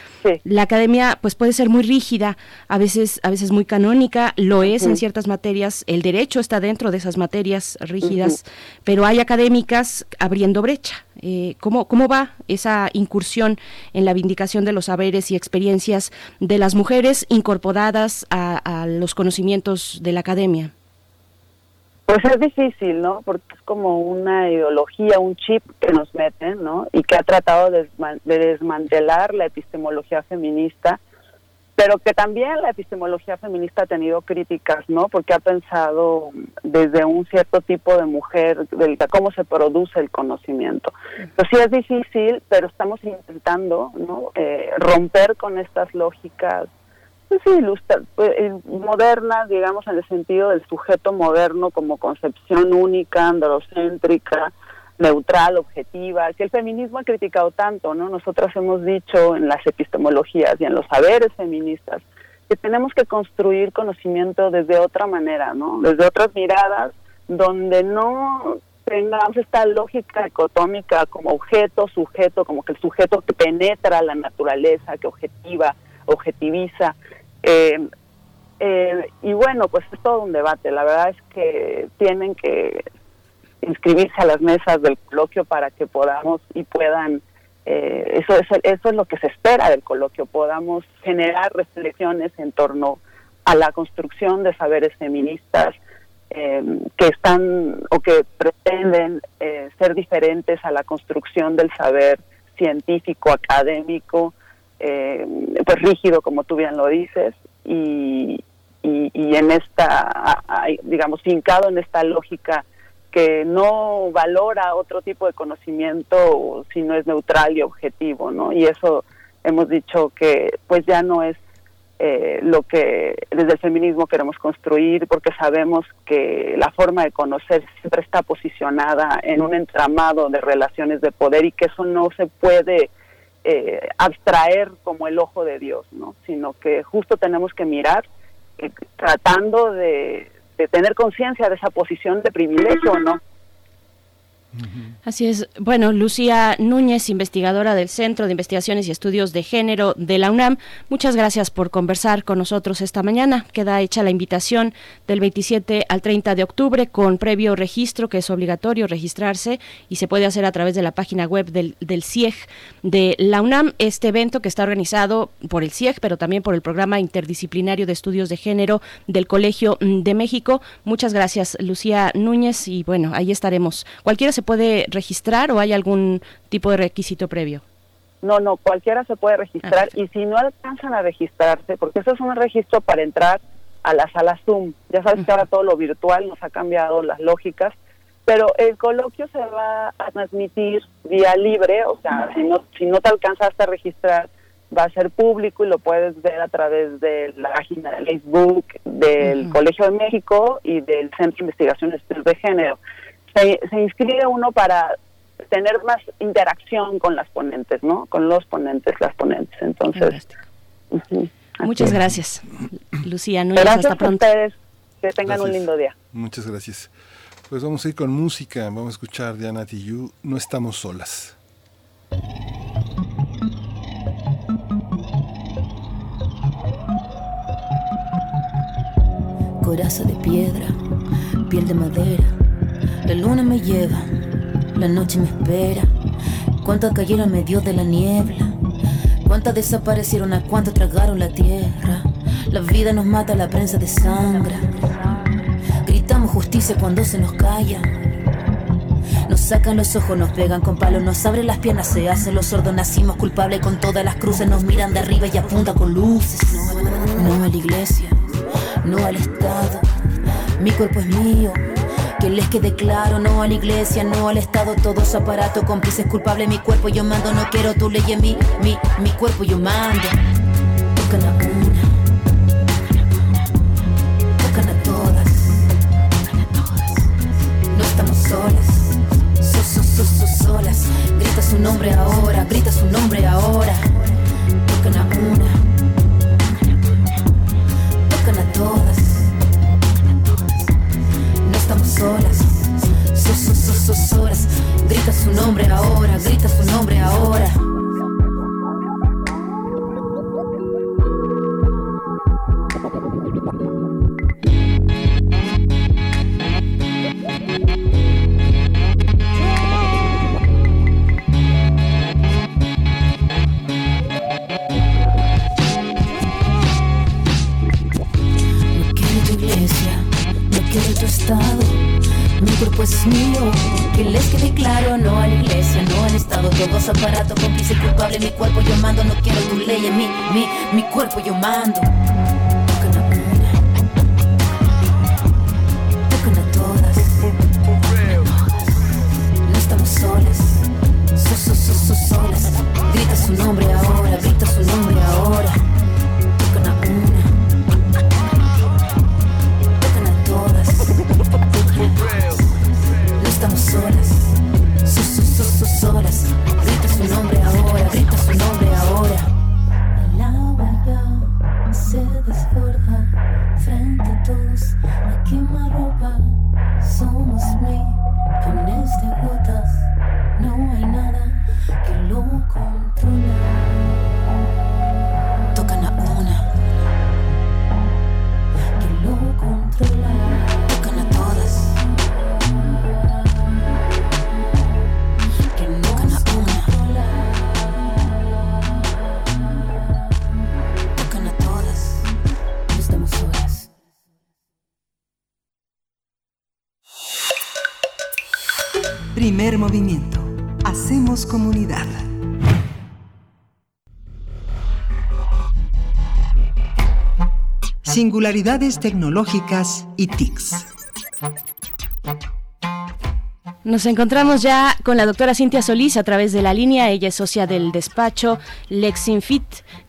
La academia pues puede ser muy rígida, a veces, a veces muy canónica, lo es en ciertas materias, el derecho está dentro de esas materias rígidas, pero hay académicas abriendo brecha. Eh, ¿cómo, ¿Cómo va esa incursión en la vindicación de los saberes y experiencias de las mujeres incorporadas a los conocimientos de la academia? Pues es difícil, ¿no? Porque es como una ideología, un chip que nos meten, ¿no? Y que ha tratado de, desmantelar la epistemología feminista, pero que también la epistemología feminista ha tenido críticas, ¿no? Porque ha pensado desde un cierto tipo de mujer, de cómo se produce el conocimiento. Pues sí es difícil, pero estamos intentando, ¿no? Eh, romper con estas lógicas pues sí, pues, eh, moderna, digamos, en el sentido del sujeto moderno como concepción única, androcéntrica, neutral, objetiva, que el feminismo ha criticado tanto, ¿no? Nosotras hemos dicho en las epistemologías y en los saberes feministas que tenemos que construir conocimiento desde otra manera, ¿no? Desde otras miradas, donde no tengamos esta lógica dicotómica como objeto, sujeto, como que el sujeto que penetra la naturaleza, que objetiva, objetiviza. Eh, eh, y bueno, pues es todo un debate. La verdad es que tienen que inscribirse a las mesas del coloquio para que podamos y puedan, eh, eso, es, eso es lo que se espera del coloquio, podamos generar reflexiones en torno a la construcción de saberes feministas que están o que pretenden ser diferentes a la construcción del saber científico, académico, eh, pues rígido, como tú bien lo dices, y, y, en esta, digamos, fincado en esta lógica que no valora otro tipo de conocimiento si no es neutral y objetivo, ¿no? Y eso hemos dicho que pues ya no es eh, lo que desde el feminismo queremos construir porque sabemos que la forma de conocer siempre está posicionada en un entramado de relaciones de poder y que eso no se puede eh, abstraer como el ojo de Dios, ¿no? Sino que justo tenemos que mirar eh, tratando de, de tener conciencia de esa posición de privilegio, ¿no? Así es. Bueno, Lucía Núñez, investigadora del Centro de Investigaciones y Estudios de Género de la UNAM, muchas gracias por conversar con nosotros esta mañana. Queda hecha la invitación del 27 al 30 de octubre con previo registro, que es obligatorio registrarse y se puede hacer a través de la página web del, CIEG de la UNAM. Este evento que está organizado por el CIEG, pero también por el Programa Interdisciplinario de Estudios de Género del Colegio de México. Muchas gracias, Lucía Núñez, y bueno, ahí estaremos. Cualquiera se puede registrar o hay algún tipo de requisito previo? No, no, cualquiera se puede registrar ah, y si no alcanzan a registrarse, porque eso es un registro para entrar a la sala Zoom. Ya sabes que ahora todo lo virtual nos ha cambiado las lógicas, pero el coloquio se va a transmitir vía libre, o sea, si no, si no te alcanzaste a registrar, va a ser público y lo puedes ver a través de la página de Facebook del Colegio de México y del Centro de Investigación de Género se, inscribe uno para tener más interacción con las ponentes, ¿no? Con los ponentes, las ponentes. Entonces, muchas gracias, Lucía. Núñez, hasta pronto. a ustedes. Que tengan un lindo día. Muchas gracias. Pues vamos a ir con música, vamos a escuchar Diana Tijoux, No estamos solas. Coraza de piedra, piel de madera, la luna me lleva, la noche me espera. Cuántas cayeron medio de la niebla, cuántas desaparecieron, a cuántas tragaron la tierra. La vida nos mata, la prensa de sangre. Gritamos justicia cuando se nos calla. Nos sacan los ojos, nos pegan con palos, nos abren las piernas, se hacen los sordos, nacimos culpables con todas las cruces, nos miran de arriba y apuntan con luces. No a la iglesia, no al Estado, mi cuerpo es mío. Que les quede claro, no a la iglesia, no al Estado, todo su aparato, cómplices culpable, mi cuerpo yo mando, no quiero tu ley en mí, mi, mi cuerpo yo mando. Tocan a una, tocan a todas, no estamos solas, so, so, so, so, solas, grita su nombre ahora, grita su nombre ahora, tocan a una, tocan a todas, estamos solas, so, so, so, so, solas, grita su nombre ahora, grita su nombre ahora. Estado. Mi cuerpo es mío, que les quede claro. No a la iglesia, no al estado. Todos aparatos, cómplice culpable. Mi cuerpo yo mando, no quiero tu ley en mí. Mi, mi cuerpo yo mando. Tocan a todas. No estamos solas, so, so, so, so, solas. Grita su nombre ahora, grita su nombre ahora. So, so, Singularidades tecnológicas y TICs. Nos encontramos ya con la doctora Cintia Solís a través de la línea. Ella es socia del despacho Lexinfit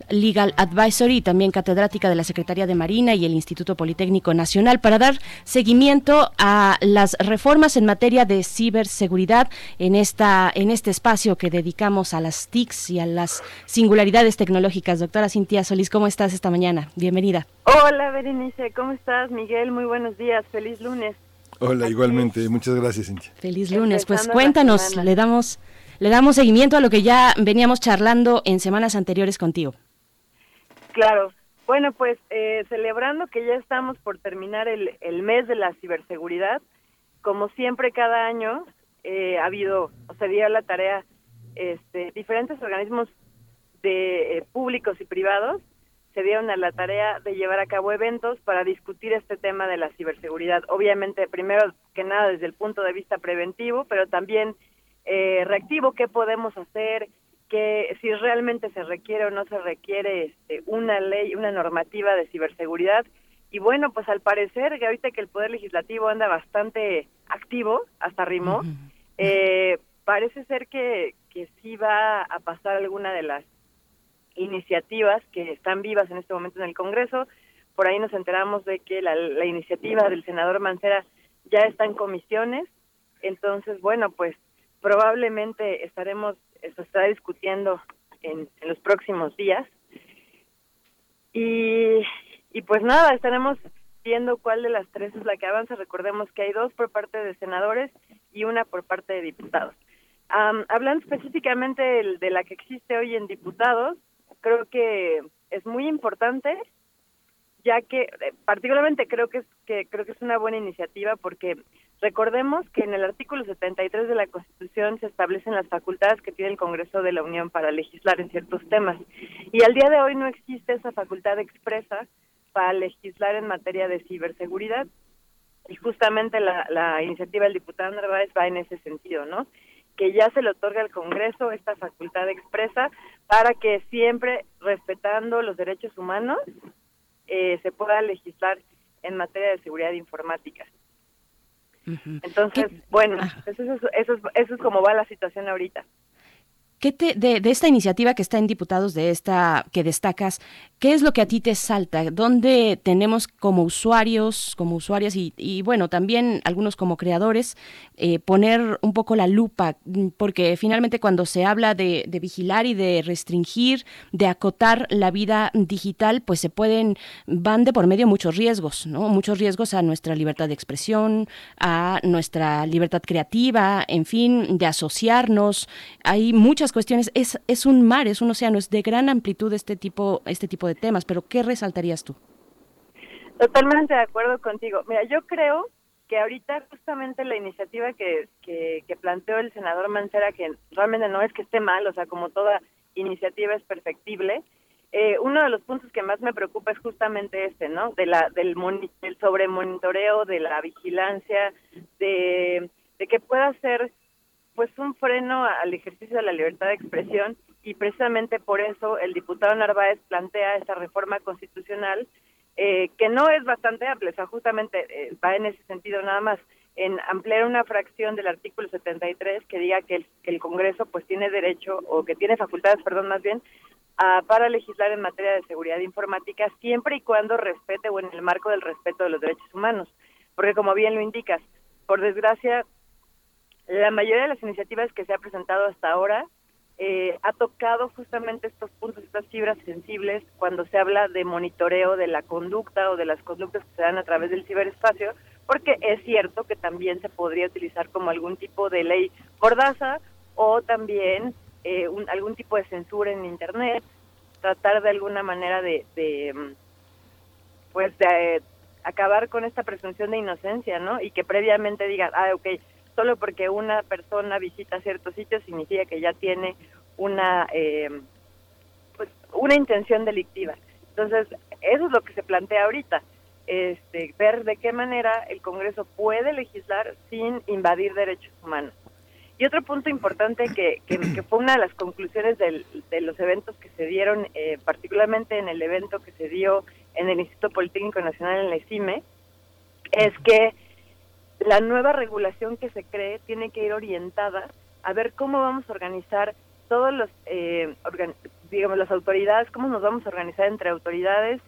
Legal Advisory y también catedrática de la Secretaría de Marina y el Instituto Politécnico Nacional para dar seguimiento a las reformas en materia de ciberseguridad en esta en este espacio que dedicamos a las TICs y a las singularidades tecnológicas. Doctora Cintia Solís, ¿cómo estás esta mañana? Bienvenida. Hola Berenice, ¿cómo estás? Miguel, muy buenos días, feliz lunes. Hola, igualmente. Muchas gracias, Cintia. Feliz lunes. Pues Empezando cuéntanos, le damos le damos seguimiento a lo que ya veníamos charlando en semanas anteriores contigo. Claro. Bueno, pues eh, celebrando que ya estamos por terminar el, el mes de la ciberseguridad, como siempre cada año eh, ha habido, o se dio la tarea, este, diferentes organismos de eh, públicos y privados se dieron a la tarea de llevar a cabo eventos para discutir este tema de la ciberseguridad. Obviamente, primero que nada desde el punto de vista preventivo, pero también eh, reactivo, qué podemos hacer, que si realmente se requiere o no se requiere este, una ley, una normativa de ciberseguridad. Y bueno, pues al parecer, que ahorita que el Poder Legislativo anda bastante activo, hasta rimó, eh, parece ser que, que sí va a pasar alguna de las iniciativas que están vivas en este momento en el Congreso. Por ahí nos enteramos de que la, la iniciativa del senador Mancera ya está en comisiones. Entonces, bueno, pues probablemente estaremos, se estará discutiendo en, los próximos días. Y, y pues nada, estaremos discutiendo cuál de las tres es la que avanza. Recordemos que hay dos por parte de senadores y una por parte de diputados. hablando específicamente de, la que existe hoy en diputados, creo que es muy importante, ya que eh, particularmente creo que es que creo que es una buena iniciativa porque recordemos que en el artículo 73 de la Constitución se establecen las facultades que tiene el Congreso de la Unión para legislar en ciertos temas y al día de hoy no existe esa facultad expresa para legislar en materia de ciberseguridad y justamente la, iniciativa del diputado Narváez va en ese sentido, ¿no? Que ya se le otorga al Congreso esta facultad expresa para que siempre respetando los derechos humanos eh, se pueda legislar en materia de seguridad informática. Entonces, bueno, pues eso, eso, eso es como va la situación ahorita. ¿Qué te, de, de, esta iniciativa que está en diputados, de esta que destacas, ¿qué es lo que a ti te salta? ¿Dónde tenemos como usuarios, como usuarias y, y bueno, también algunos como creadores, eh, poner un poco la lupa? Porque finalmente cuando se habla de, de, vigilar y de restringir, de acotar la vida digital, pues se pueden, van de por medio muchos riesgos, ¿no? Muchos riesgos a nuestra libertad de expresión, a nuestra libertad creativa, en fin, de asociarnos. Hay muchas cuestiones. Es, es un mar, es un océano, es de gran amplitud este tipo, este tipo de temas, pero ¿qué resaltarías tú? Totalmente de acuerdo contigo. Mira, yo creo que ahorita justamente la iniciativa que, que, planteó el senador Mancera, que realmente no es que esté mal, o sea, como toda iniciativa es perfectible, eh, uno de los puntos que más me preocupa es justamente este, ¿no? De la, del, del sobremonitoreo, de la vigilancia, de, de que pueda ser pues un freno al ejercicio de la libertad de expresión y precisamente por eso el diputado Narváez plantea esta reforma constitucional eh, que no es bastante amplia, o sea, justamente eh, va en ese sentido nada más en ampliar una fracción del artículo 73 que diga que el, que el Congreso pues tiene derecho o que tiene facultades, perdón, más bien, a, para legislar en materia de seguridad informática siempre y cuando respete o en el marco del respeto de los derechos humanos, porque como bien lo indicas, por desgracia la mayoría de las iniciativas que se ha presentado hasta ahora eh, ha tocado justamente estos puntos, estas fibras sensibles, cuando se habla de monitoreo de la conducta o de las conductas que se dan a través del ciberespacio, porque es cierto que también se podría utilizar como algún tipo de ley mordaza o también eh, algún tipo de censura en Internet, tratar de alguna manera de, de pues de eh, acabar con esta presunción de inocencia, ¿no? Y que previamente digan, ah, ok, solo porque una persona visita ciertos sitios significa que ya tiene una eh, pues una intención delictiva. Entonces, eso es lo que se plantea ahorita, este, ver de qué manera el Congreso puede legislar sin invadir derechos humanos. Y otro punto importante que, que, fue una de las conclusiones del, de los eventos que se dieron, eh, particularmente en el evento que se dio en el Instituto Politécnico Nacional en la ECIME, es que la nueva regulación que se cree tiene que ir orientada a ver cómo vamos a organizar todos los, eh, digamos, las autoridades, cómo nos vamos a organizar entre autoridades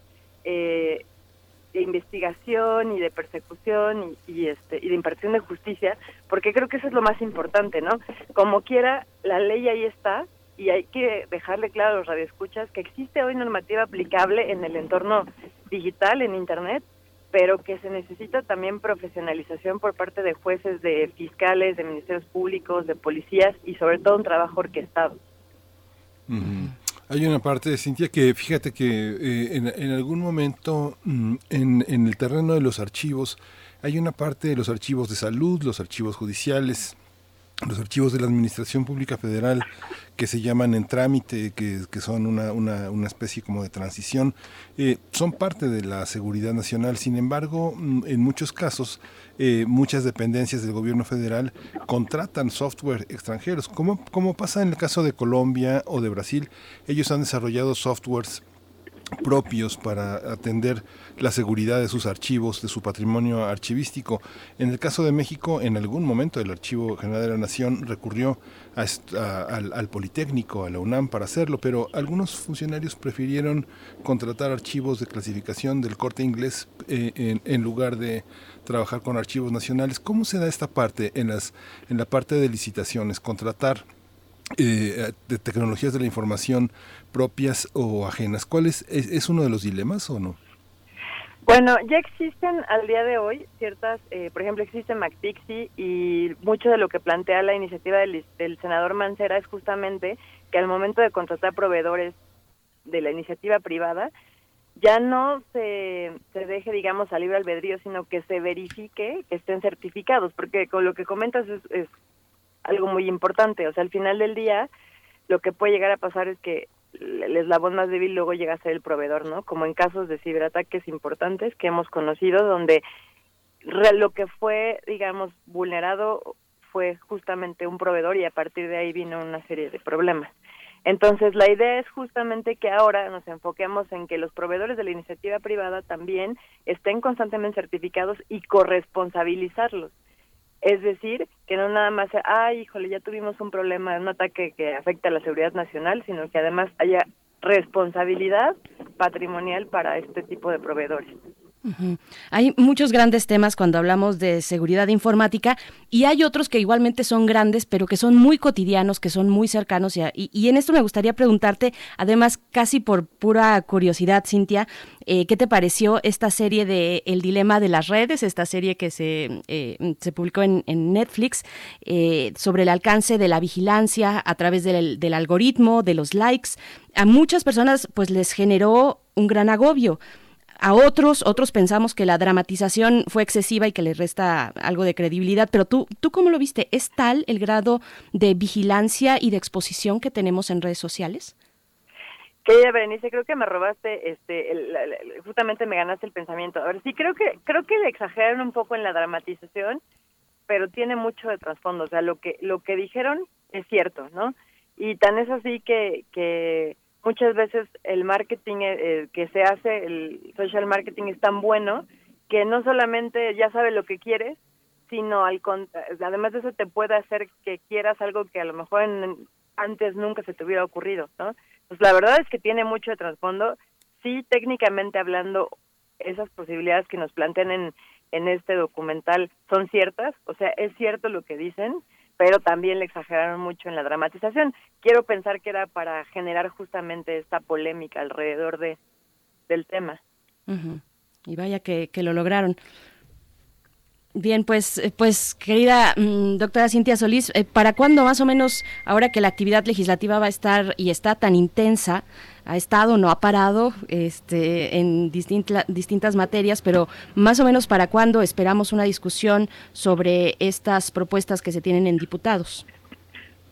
eh, de investigación y de persecución y, este y de impartición de justicia, porque creo que eso es lo más importante, ¿no? Como quiera, la ley ahí está y hay que dejarle claro a los radioescuchas que existe hoy normativa aplicable en el entorno digital, en Internet, pero que se necesita también profesionalización por parte de jueces, de fiscales, de ministerios públicos, de policías y sobre todo un trabajo orquestado. Hay una parte, de Cintia, que fíjate que eh, en, algún momento mm, en, en el terreno de los archivos hay una parte de los archivos de salud, los archivos judiciales, los archivos de la Administración Pública Federal que se llaman en trámite, que, son una, una, una, especie como de transición, eh, son parte de la seguridad nacional. Sin embargo, mm, en muchos casos, eh, muchas dependencias del gobierno federal contratan software extranjeros. Como, como pasa en el caso de Colombia o de Brasil, ellos han desarrollado softwares propios para atender la seguridad de sus archivos, de su patrimonio archivístico. En el caso de México, en algún momento el Archivo General de la Nación recurrió al, Politécnico, a la UNAM para hacerlo, pero algunos funcionarios prefirieron contratar archivos de clasificación del corte inglés eh, en, lugar de trabajar con archivos nacionales. ¿Cómo se da esta parte en, las, en la parte de licitaciones? Contratar eh, de tecnologías de la información propias o ajenas. ¿Cuál es, es, uno de los dilemas o no? Bueno, ya existen al día de hoy ciertas, eh, por ejemplo, existe MacPixie y mucho de lo que plantea la iniciativa del, del, senador Mancera es justamente que al momento de contratar proveedores de la iniciativa privada, ya no se, se deje, digamos, a libre albedrío, sino que se verifique que estén certificados, porque con lo que comentas es, es algo muy importante. O sea, al final del día, lo que puede llegar a pasar es que el eslabón más débil luego llega a ser el proveedor, ¿no? Como en casos de ciberataques importantes que hemos conocido, donde lo que fue, digamos, vulnerado fue justamente un proveedor y a partir de ahí vino una serie de problemas. Entonces, la idea es justamente que ahora nos enfoquemos en que los proveedores de la iniciativa privada también estén constantemente certificados y corresponsabilizarlos. Es decir, que no nada más ay, híjole, ya tuvimos un problema, un ataque que afecta a la seguridad nacional, sino que además haya responsabilidad patrimonial para este tipo de proveedores. Hay muchos grandes temas cuando hablamos de seguridad informática y hay otros que igualmente son grandes, pero que son muy cotidianos, que son muy cercanos. Y, y en esto me gustaría preguntarte, además, casi por pura curiosidad, Cintia, eh, ¿qué te pareció esta serie de El Dilema de las Redes, esta serie que se, eh, se publicó en, Netflix eh, sobre el alcance de la vigilancia a través del, del algoritmo, de los likes? A muchas personas pues les generó un gran agobio a otros, otros pensamos que la dramatización fue excesiva y que le resta algo de credibilidad, pero tú, ¿tú cómo lo viste? ¿Es tal el grado de vigilancia y de exposición que tenemos en redes sociales? Querida Berenice, creo que me robaste, este, justamente me ganaste el pensamiento. A ver, sí, creo que, creo que le exageraron un poco en la dramatización, pero tiene mucho de trasfondo. O sea, lo que, lo que dijeron es cierto, ¿no? Y tan es así que, que muchas veces el marketing eh, eh, que se hace, el social marketing es tan bueno que no solamente ya sabe lo que quieres, sino al además de eso te puede hacer que quieras algo que a lo mejor antes nunca se te hubiera ocurrido, ¿no? Pues la verdad es que tiene mucho de trasfondo. Sí, técnicamente hablando, esas posibilidades que nos plantean en, en este documental son ciertas, o sea, es cierto lo que dicen, pero también le exageraron mucho en la dramatización. Quiero pensar que era para generar justamente esta polémica alrededor de del tema. Y vaya que, que lo lograron. Bien, pues, eh, pues querida mm, doctora Cintia Solís, eh, ¿para cuándo más o menos, ahora que la actividad legislativa va a estar y está tan intensa, ha estado, no ha parado este, en distintas materias, pero más o menos para cuándo esperamos una discusión sobre estas propuestas que se tienen en diputados?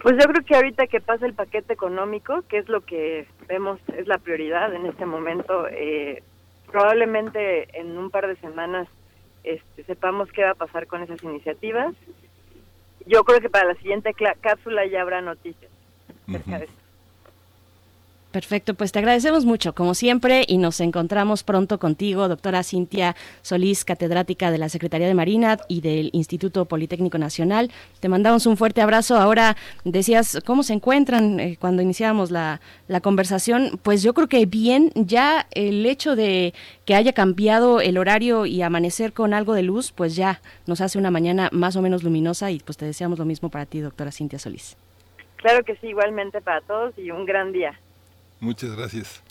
Pues yo creo que ahorita que pasa el paquete económico, que es lo que vemos es la prioridad en este momento, eh, probablemente en un par de semanas este, sepamos qué va a pasar con esas iniciativas. Yo creo que para la siguiente cápsula ya habrá noticias esto. Perfecto, pues te agradecemos mucho, como siempre, y nos encontramos pronto contigo, doctora Cintia Solís, catedrática de la Secretaría de Marina y del Instituto Politécnico Nacional. Te mandamos un fuerte abrazo. Ahora decías cómo se encuentran eh, cuando iniciamos la, la conversación. Pues yo creo que bien, ya el hecho de que haya cambiado el horario y amanecer con algo de luz, pues ya nos hace una mañana más o menos luminosa y pues te deseamos lo mismo para ti, doctora Cintia Solís. Claro que sí, igualmente para todos y un gran día. Muchas gracias.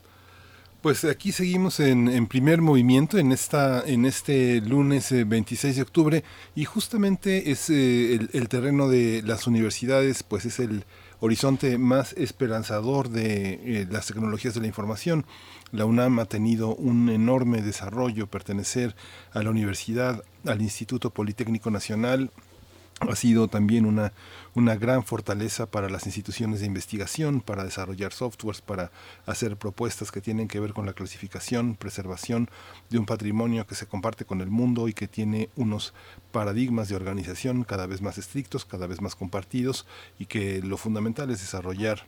Pues aquí seguimos en, primer movimiento en esta en este lunes 26 eh, de octubre y justamente es eh, el, terreno de las universidades, pues es el horizonte más esperanzador de eh, las tecnologías de la información. La UNAM ha tenido un enorme desarrollo, pertenecer a la universidad, al Instituto Politécnico Nacional, ha sido también una, una gran fortaleza para las instituciones de investigación, para desarrollar softwares, para hacer propuestas que tienen que ver con la clasificación, preservación de un patrimonio que se comparte con el mundo y que tiene unos paradigmas de organización cada vez más estrictos, cada vez más compartidos y que lo fundamental es desarrollar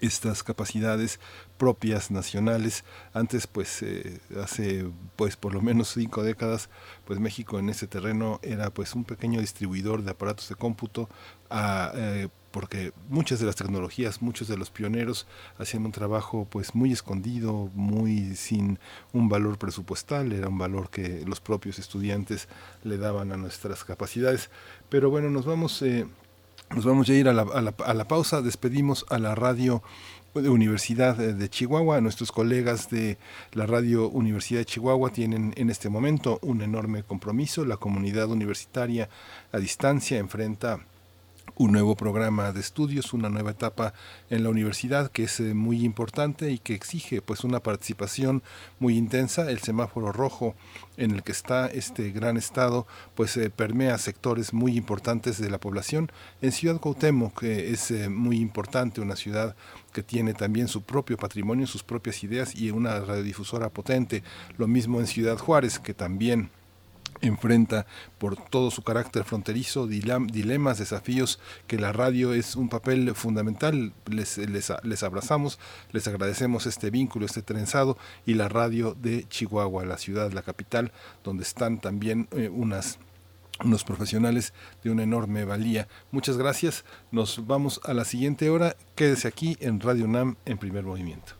estas capacidades propias nacionales antes pues eh, hace pues por lo menos cinco décadas pues México en ese terreno era pues un pequeño distribuidor de aparatos de cómputo eh, porque muchas de las tecnologías, muchos de los pioneros hacían un trabajo pues muy escondido, muy sin un valor presupuestal, era un valor que los propios estudiantes le daban a nuestras capacidades. Pero bueno, nos vamos eh, nos vamos a ir a la, a, la, a la, pausa, despedimos a la radio Universidad de Chihuahua. Nuestros colegas de la Radio Universidad de Chihuahua tienen en este momento un enorme compromiso. La comunidad universitaria a distancia enfrenta un nuevo programa de estudios, una nueva etapa en la universidad que es eh, muy importante y que exige pues una participación muy intensa. El semáforo rojo en el que está este gran estado pues eh, permea sectores muy importantes de la población. En Ciudad Cuauhtémoc que es eh, muy importante, una ciudad que tiene también su propio patrimonio, sus propias ideas y una radiodifusora potente. Lo mismo en Ciudad Juárez que también enfrenta por todo su carácter fronterizo dilemas, desafíos que la radio es un papel fundamental. Les, les, abrazamos, les agradecemos este vínculo, este trenzado y la radio de Chihuahua, la ciudad, la capital, donde están también eh, unas unos profesionales de una enorme valía. Muchas gracias. Nos vamos a la siguiente hora. Quédese aquí en Radio UNAM en primer movimiento.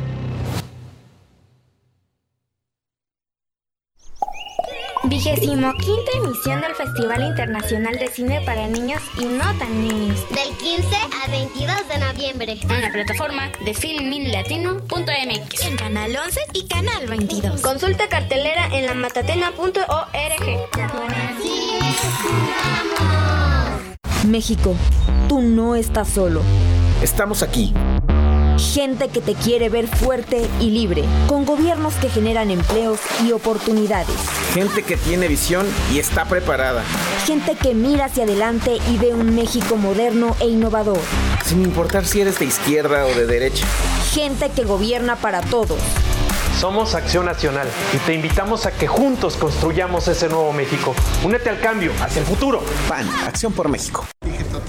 Vigésimo quinta emisión del Festival Internacional de Cine para Niños y No Tan Niños. Del 15 al 22 de noviembre. En la plataforma de filminlatino.mx. En Canal 11 y Canal 22. Consulta cartelera en la matatena.org. México, tú no estás solo. Estamos aquí gente que te quiere ver fuerte y libre, con gobiernos que generan empleos y oportunidades. Gente que tiene visión y está preparada. Gente que mira hacia adelante y ve un México moderno e innovador. Sin importar si eres de izquierda o de derecha. Gente que gobierna para todos. Somos Acción Nacional y te invitamos a que juntos construyamos ese nuevo México. Únete al cambio, hacia el futuro. PAN, Acción por México.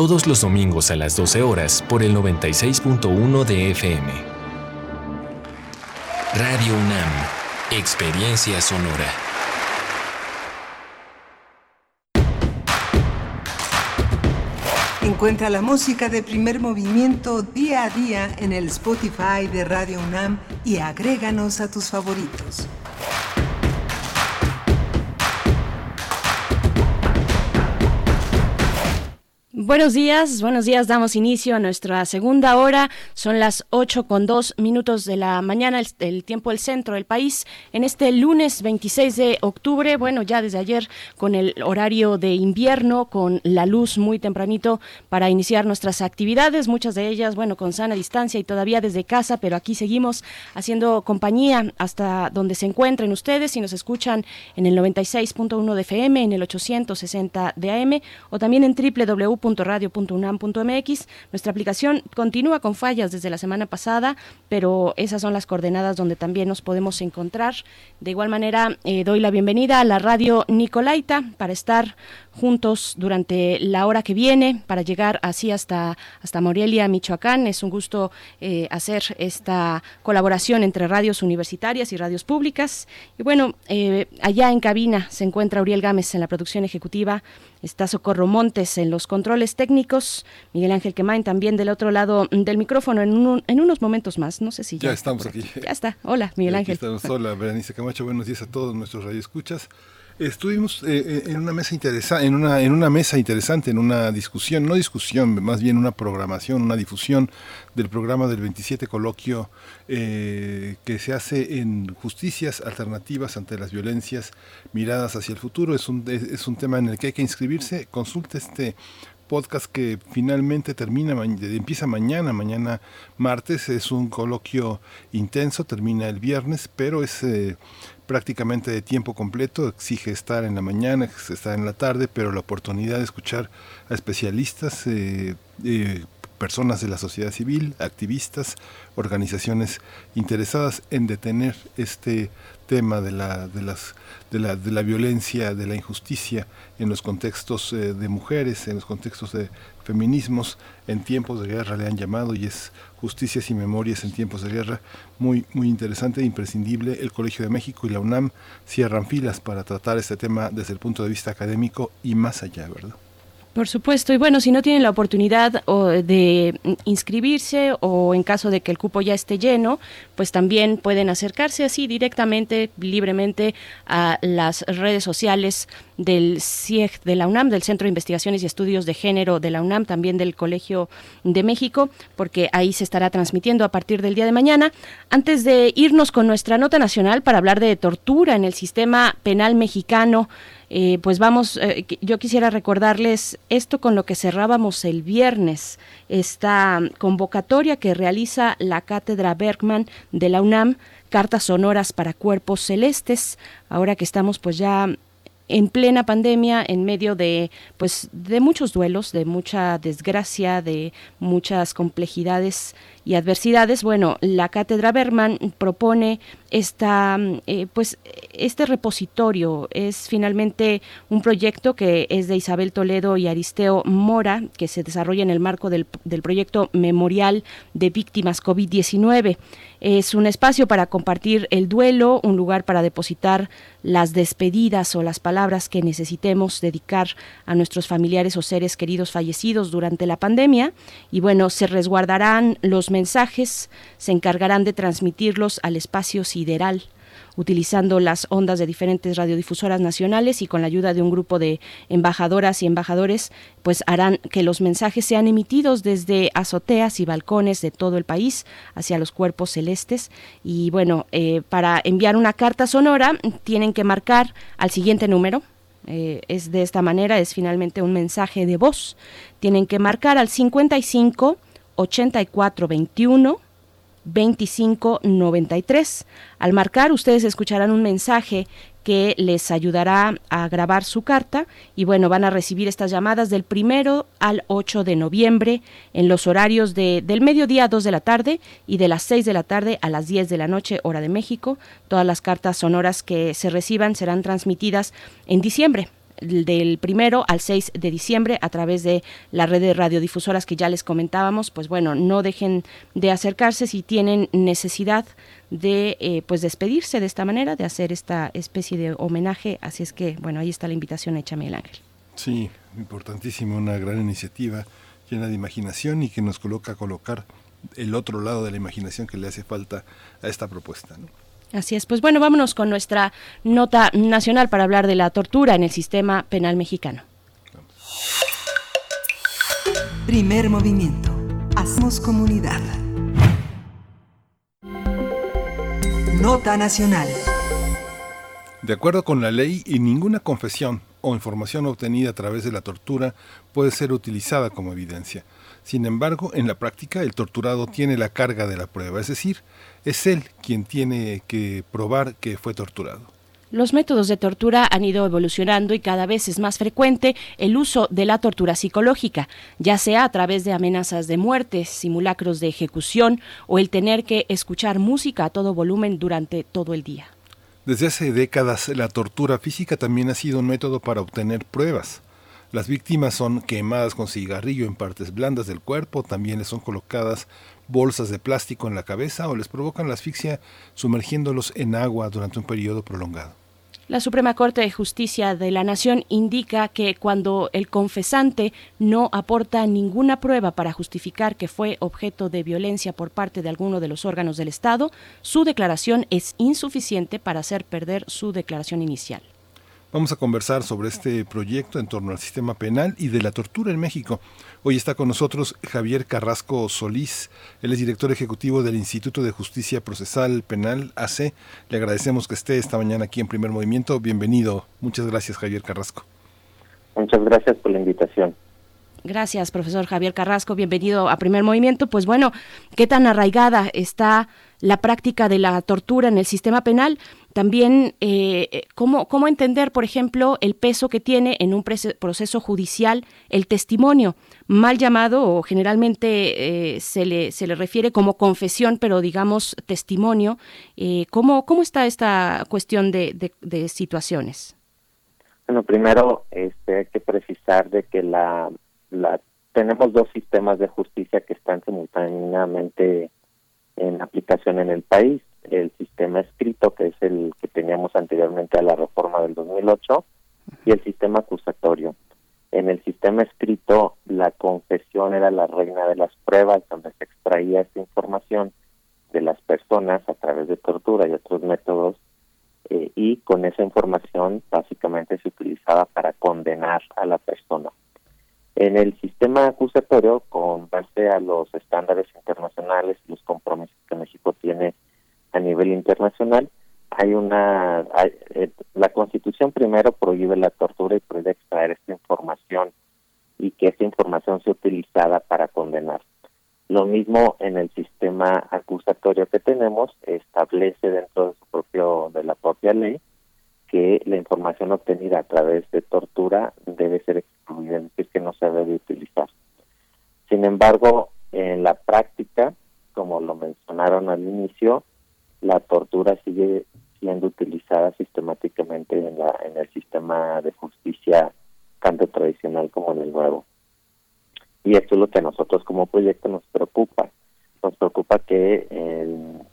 todos los domingos a las 12 horas por el 96.1 de FM. Radio UNAM, Experiencia Sonora. Encuentra la música de primer movimiento día a día en el Spotify de Radio UNAM y agréganos a tus favoritos. Buenos días, buenos días. Damos inicio a nuestra segunda hora. Son las ocho con dos minutos de la mañana, el, tiempo del centro del país. En este lunes 26 de octubre, bueno, ya desde ayer con el horario de invierno, con la luz muy tempranito para iniciar nuestras actividades, muchas de ellas, bueno, con sana distancia y todavía desde casa, pero aquí seguimos haciendo compañía hasta donde se encuentren ustedes. Si nos escuchan en el 96.1 de FM, en el 860 de AM o también en www radio.unam.mx. Nuestra aplicación continúa con fallas desde la semana pasada, pero esas son las coordenadas donde también nos podemos encontrar. De igual manera, eh, doy la bienvenida a la radio Nicolaita para estar juntos durante la hora que viene para llegar así hasta, hasta Morelia, Michoacán. Es un gusto eh, hacer esta colaboración entre radios universitarias y radios públicas. Y bueno, eh, allá en cabina se encuentra Uriel Gámez en la producción ejecutiva, está Socorro Montes en los controles técnicos, Miguel Ángel Quemain también del otro lado del micrófono en, en unos momentos más. No sé si ya, ya estamos aquí. Ya está. Hola, Miguel Ángel. Estamos. Hola, Berenice Camacho. Buenos días a todos nuestros radioescuchas. Estuvimos eh, eh, en una mesa interesante, en una, en una mesa interesante, en una discusión, no discusión, más bien una programación, una difusión del programa del 27 coloquio eh, que se hace en justicias alternativas ante las violencias miradas hacia el futuro. Es un, es, un tema en el que hay que inscribirse. Consulte este podcast que finalmente termina, empieza mañana, mañana martes, es un coloquio intenso, termina el viernes, pero es prácticamente de tiempo completo, exige estar en la mañana, estar en la tarde, pero la oportunidad de escuchar a especialistas, eh, eh, personas de la sociedad civil, activistas, organizaciones interesadas en detener este tema de la, de las, de la, de la violencia, de la injusticia en los contextos eh, de mujeres, en los contextos de feminismos, en tiempos de guerra le han llamado y es Justicias y Memorias en tiempos de guerra, muy, muy interesante e imprescindible. El Colegio de México y la UNAM cierran filas para tratar este tema desde el punto de vista académico y más allá, ¿verdad? Por supuesto, y bueno, si no tienen la oportunidad de inscribirse o en caso de que el cupo ya esté lleno, pues también pueden acercarse así directamente, libremente a las redes sociales del CIEG de la UNAM, del Centro de Investigaciones y Estudios de Género de la UNAM, también del Colegio de México, porque ahí se estará transmitiendo a partir del día de mañana. Antes de irnos con nuestra nota nacional para hablar de tortura en el sistema penal mexicano, eh, pues vamos, eh, yo quisiera recordarles esto con lo que cerrábamos el viernes, esta convocatoria que realiza la Cátedra Bergman de la UNAM, Cartas Sonoras para Cuerpos Celestes, ahora que estamos pues ya en plena pandemia, en medio de, pues, de muchos duelos, de mucha desgracia, de muchas complejidades y adversidades, bueno, la cátedra Berman propone esta, eh, pues, este repositorio. Es finalmente un proyecto que es de Isabel Toledo y Aristeo Mora, que se desarrolla en el marco del, del proyecto Memorial de Víctimas COVID-19. Es un espacio para compartir el duelo, un lugar para depositar las despedidas o las palabras que necesitemos dedicar a nuestros familiares o seres queridos fallecidos durante la pandemia. Y bueno, se resguardarán los mensajes, se encargarán de transmitirlos al espacio sideral utilizando las ondas de diferentes radiodifusoras nacionales y con la ayuda de un grupo de embajadoras y embajadores, pues harán que los mensajes sean emitidos desde azoteas y balcones de todo el país hacia los cuerpos celestes. Y bueno, eh, para enviar una carta sonora tienen que marcar al siguiente número, eh, es de esta manera, es finalmente un mensaje de voz. Tienen que marcar al 55 84 21 2593. Al marcar, ustedes escucharán un mensaje que les ayudará a grabar su carta y bueno, van a recibir estas llamadas del primero al 8 de noviembre en los horarios de, del mediodía a 2 de la tarde y de las 6 de la tarde a las 10 de la noche, hora de México. Todas las cartas sonoras que se reciban serán transmitidas en diciembre del primero al 6 de diciembre a través de la red de radiodifusoras que ya les comentábamos, pues bueno, no dejen de acercarse si tienen necesidad de eh, pues despedirse de esta manera, de hacer esta especie de homenaje, así es que bueno, ahí está la invitación hecha Miguel Ángel. Sí, importantísimo, una gran iniciativa llena de imaginación y que nos coloca a colocar el otro lado de la imaginación que le hace falta a esta propuesta. ¿no? Así es, pues bueno, vámonos con nuestra nota nacional para hablar de la tortura en el sistema penal mexicano. Primer movimiento. Hacemos comunidad. Nota Nacional. De acuerdo con la ley, y ninguna confesión o información obtenida a través de la tortura puede ser utilizada como evidencia. Sin embargo, en la práctica, el torturado tiene la carga de la prueba, es decir, es él quien tiene que probar que fue torturado. Los métodos de tortura han ido evolucionando y cada vez es más frecuente el uso de la tortura psicológica, ya sea a través de amenazas de muerte, simulacros de ejecución o el tener que escuchar música a todo volumen durante todo el día. Desde hace décadas la tortura física también ha sido un método para obtener pruebas. Las víctimas son quemadas con cigarrillo en partes blandas del cuerpo, también les son colocadas bolsas de plástico en la cabeza o les provocan la asfixia sumergiéndolos en agua durante un periodo prolongado. La Suprema Corte de Justicia de la Nación indica que cuando el confesante no aporta ninguna prueba para justificar que fue objeto de violencia por parte de alguno de los órganos del Estado, su declaración es insuficiente para hacer perder su declaración inicial. Vamos a conversar sobre este proyecto en torno al sistema penal y de la tortura en México. Hoy está con nosotros Javier Carrasco Solís, él es director ejecutivo del Instituto de Justicia Procesal Penal AC. Le agradecemos que esté esta mañana aquí en Primer Movimiento. Bienvenido. Muchas gracias, Javier Carrasco. Muchas gracias por la invitación. Gracias, profesor Javier Carrasco. Bienvenido a Primer Movimiento. Pues bueno, ¿qué tan arraigada está la práctica de la tortura en el sistema penal? También, eh, ¿cómo, ¿cómo entender, por ejemplo, el peso que tiene en un proceso judicial el testimonio? Mal llamado o generalmente eh, se, le, se le refiere como confesión, pero digamos testimonio. Eh, ¿cómo, ¿Cómo está esta cuestión de, de, situaciones? Bueno, primero este, hay que precisar de que la, tenemos dos sistemas de justicia que están simultáneamente en aplicación en el país. El sistema escrito, que es el que teníamos anteriormente a la reforma del 2008, y el sistema acusatorio. En el sistema escrito, la confesión era la reina de las pruebas, donde se extraía esta información de las personas a través de tortura y otros métodos, eh, y con esa información básicamente se utilizaba para condenar a la persona. En el sistema acusatorio, con base a los estándares internacionales y los compromisos que México tiene a nivel internacional, hay una eh, la Constitución primero prohíbe la tortura y prohíbe extraer esta información y que esta información sea utilizada para condenar. Lo mismo en el sistema acusatorio que tenemos establece dentro de su propio de la propia ley que la información obtenida a través de tortura debe ser excluida, es que no se debe utilizar. Sin embargo, en la práctica, como lo mencionaron al inicio, la tortura sigue siendo utilizada sistemáticamente en, la, en el sistema de justicia tanto tradicional como en el nuevo. Y esto es lo que a nosotros como proyecto nos preocupa. Nos preocupa que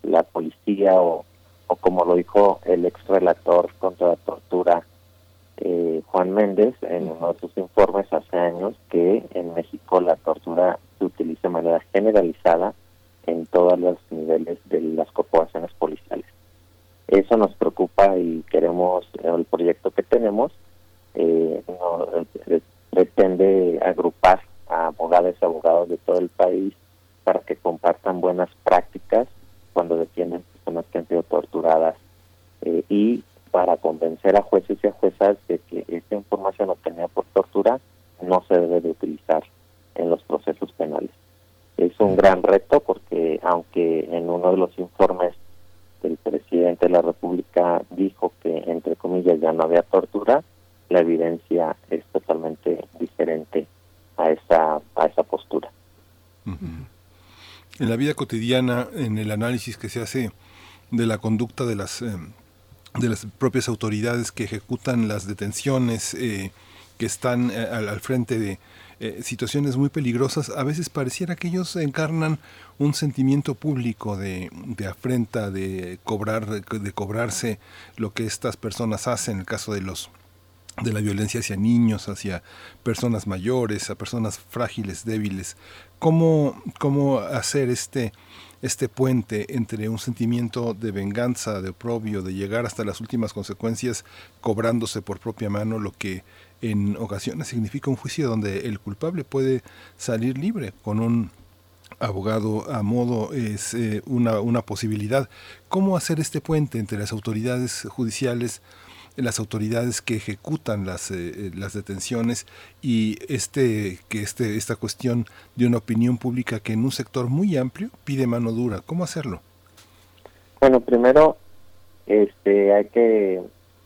la policía o o como lo dijo el ex relator contra la tortura eh, Juan Méndez en uno de sus informes hace años que en México la tortura se utiliza de manera generalizada en todos los niveles de las corporaciones policiales. Eso nos preocupa y queremos, el proyecto que tenemos eh, eh, pretende agrupar a abogados y abogados de todo el país para que compartan buenas prácticas cuando detienen personas que han sido torturadas eh, y para convencer a jueces y a juezas de que esta información obtenida por tortura no se debe de utilizar en los procesos penales. Es un gran reto porque aunque en uno de los informes el presidente de la República dijo que entre comillas ya no había tortura, la evidencia es totalmente diferente a esa a esa postura. En la vida cotidiana, en el análisis que se hace de la conducta de las, eh, de las propias autoridades que ejecutan las detenciones, eh, que están eh, al, frente de situaciones muy peligrosas, a veces pareciera que ellos encarnan un sentimiento público de, de afrenta, de cobrar, de cobrarse lo que estas personas hacen, en el caso de los de la violencia hacia niños, hacia personas mayores, a personas frágiles, débiles. ¿Cómo, cómo hacer este, este puente entre un sentimiento de venganza, de oprobio, de llegar hasta las últimas consecuencias, cobrándose por propia mano lo que en ocasiones significa un juicio donde el culpable puede salir libre con un abogado a modo es eh, una, una posibilidad. ¿Cómo hacer este puente entre las autoridades judiciales, las autoridades que ejecutan las, eh, las detenciones y este, que este, esta cuestión de una opinión pública que en un sector muy amplio pide mano dura? ¿Cómo hacerlo? Bueno, primero este, hay que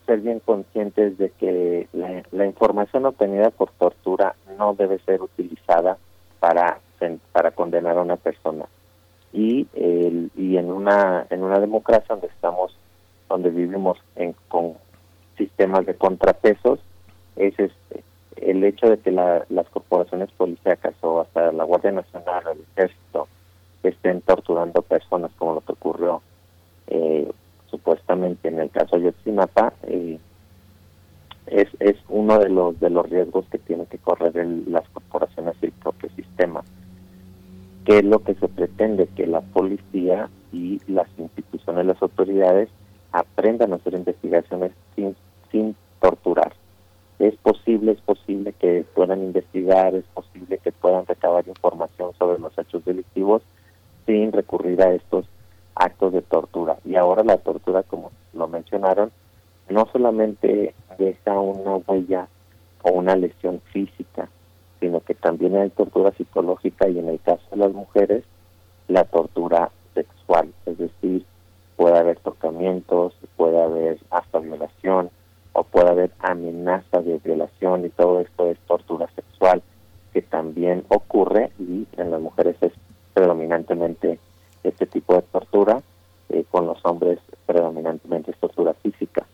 ser bien conscientes de que la, la información obtenida por tortura no debe ser utilizada para para condenar a una persona y el, y en una en una democracia donde estamos donde vivimos en, con sistemas de contrapesos es este, el hecho de que las corporaciones policíacas o hasta la Guardia Nacional o el Ejército estén torturando personas como lo que ocurrió eh, supuestamente en el caso de Yotzinapa eh, es, es uno de los de los riesgos que tienen que correr las corporaciones y el propio sistema ¿Qué es lo que se pretende? Que la policía y las instituciones, las autoridades aprendan a hacer investigaciones sin, sin torturar. Es posible, es posible que puedan investigar, es posible que puedan recabar información sobre los hechos delictivos sin recurrir a estos actos de tortura. Y ahora la tortura, como lo mencionaron, no solamente deja una huella o una lesión física, sino que también hay tortura psicológica y en el caso de las mujeres, la tortura sexual, es decir, puede haber tocamientos, puede haber hasta violación o puede haber amenaza de violación y todo esto es tortura sexual que también ocurre y en las mujeres es predominantemente este tipo de tortura, eh, con los hombres predominantemente es tortura física.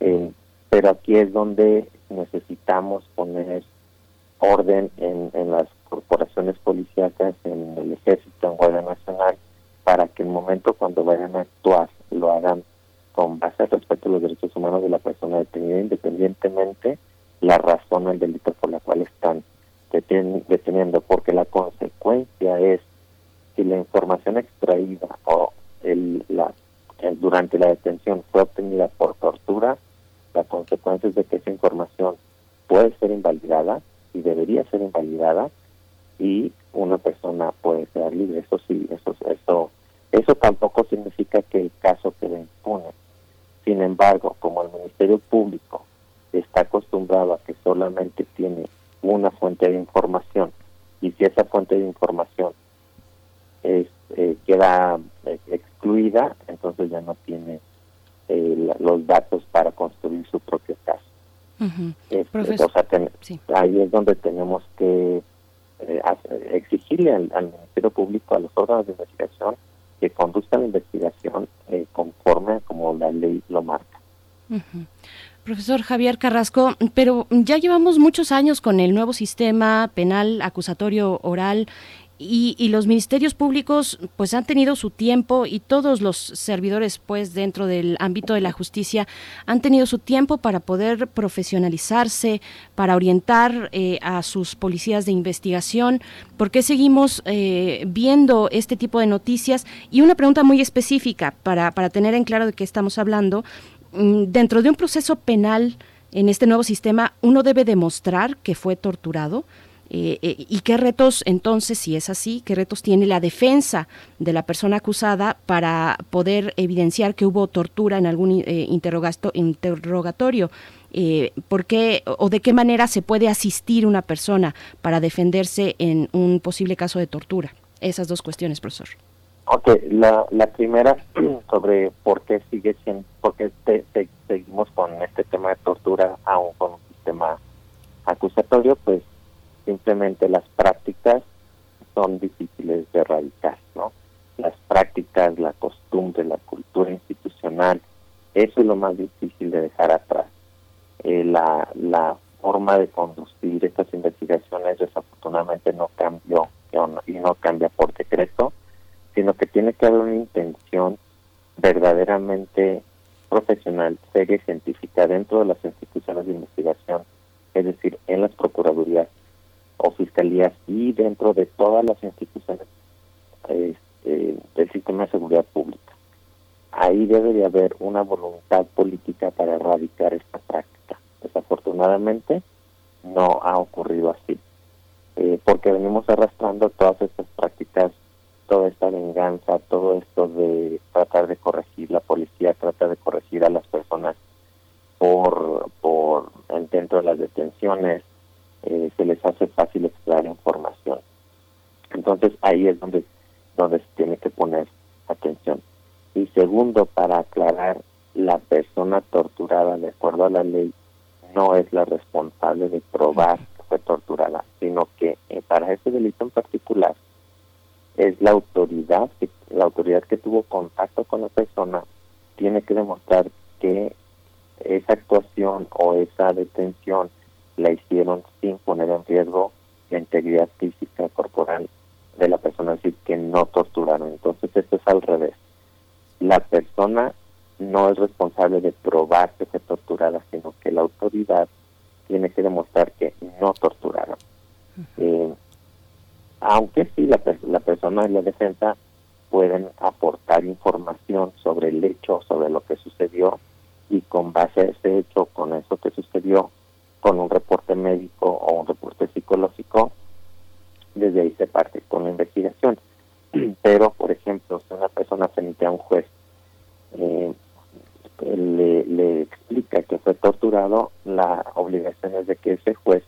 Eh, pero aquí es donde necesitamos poner orden en, las corporaciones policíacas, en el ejército, en Guardia Nacional, para que el momento cuando vayan a actuar lo hagan con base al respeto a los derechos humanos de la persona detenida, independientemente la razón del delito por la cual están deteniendo, porque la consecuencia es si la información extraída o el, la, durante la detención fue obtenida por tortura, la consecuencia es de que esa información puede ser invalidada y debería ser invalidada y una persona puede ser libre. Eso sí, eso, eso, eso tampoco significa que el caso quede impune. Sin embargo, como el Ministerio Público está acostumbrado a que solamente tiene una fuente de información y si esa fuente de información es, eh, queda eh, excluida, entonces ya no tiene eh, los datos para construir su propio caso. Este, ahí es donde tenemos que eh, exigirle al, Ministerio Público, a los órganos de investigación, que conduzcan la investigación eh, conforme a como la ley lo marca. Profesor Javier Carrasco, pero ya llevamos muchos años con el nuevo sistema penal acusatorio oral y, los ministerios públicos pues han tenido su tiempo y todos los servidores pues dentro del ámbito de la justicia han tenido su tiempo para poder profesionalizarse, para orientar eh, a sus policías de investigación. ¿Por qué seguimos eh, viendo este tipo de noticias? Y una pregunta muy específica para, para tener en claro de qué estamos hablando. Mm, dentro de un proceso penal en este nuevo sistema, uno debe demostrar que fue torturado. Eh, eh, ¿Y qué retos entonces, si es así, qué retos tiene la defensa de la persona acusada para poder evidenciar que hubo tortura en algún eh, interrogatorio? ¿Por qué o de qué manera se puede asistir una persona para defenderse en un posible caso de tortura? Esas dos cuestiones, profesor. Ok, la, la primera sobre por qué sigue siendo, por qué seguimos con este tema de tortura aún con un sistema acusatorio, pues simplemente las prácticas son difíciles de erradicar, ¿no? Las prácticas, la costumbre, la cultura institucional, eso es lo más difícil de dejar atrás. Eh, la, la forma de conducir estas investigaciones desafortunadamente no cambió y no cambia por decreto, sino que tiene que haber una intención verdaderamente profesional, seria y científica dentro de las instituciones de investigación, es decir, en las procuradurías, o fiscalías y dentro de todas las instituciones este, del sistema de seguridad pública. Ahí debe de haber una voluntad política para erradicar esta práctica. Desafortunadamente, no ha ocurrido así. Eh, porque venimos arrastrando todas estas prácticas, toda esta venganza, todo esto de tratar de corregir la policía, tratar de corregir a las personas por, por dentro de las detenciones, eh, se les hace fácil extraer información. Entonces ahí es donde, donde se tiene que poner atención. Y segundo, para aclarar, la persona torturada, de acuerdo a la ley, no es la responsable de probar que fue torturada, sino que eh, para ese delito en particular es la autoridad, que, la autoridad que tuvo contacto con la persona, tiene que demostrar que esa actuación o esa detención la hicieron sin poner en riesgo la integridad física corporal de la persona, así que no torturaron. Entonces esto es al revés. La persona no es responsable de probar que fue torturada, sino que la autoridad tiene que demostrar que no torturaron. Eh, aunque sí la, la persona y la defensa pueden aportar información sobre el hecho, sobre lo que sucedió, y con base a ese hecho, con eso que sucedió, con un reporte médico o un reporte psicológico, desde ahí se parte con la investigación. Pero, por ejemplo, si una persona frente a un juez eh, le, explica que fue torturado, la obligación es de que ese juez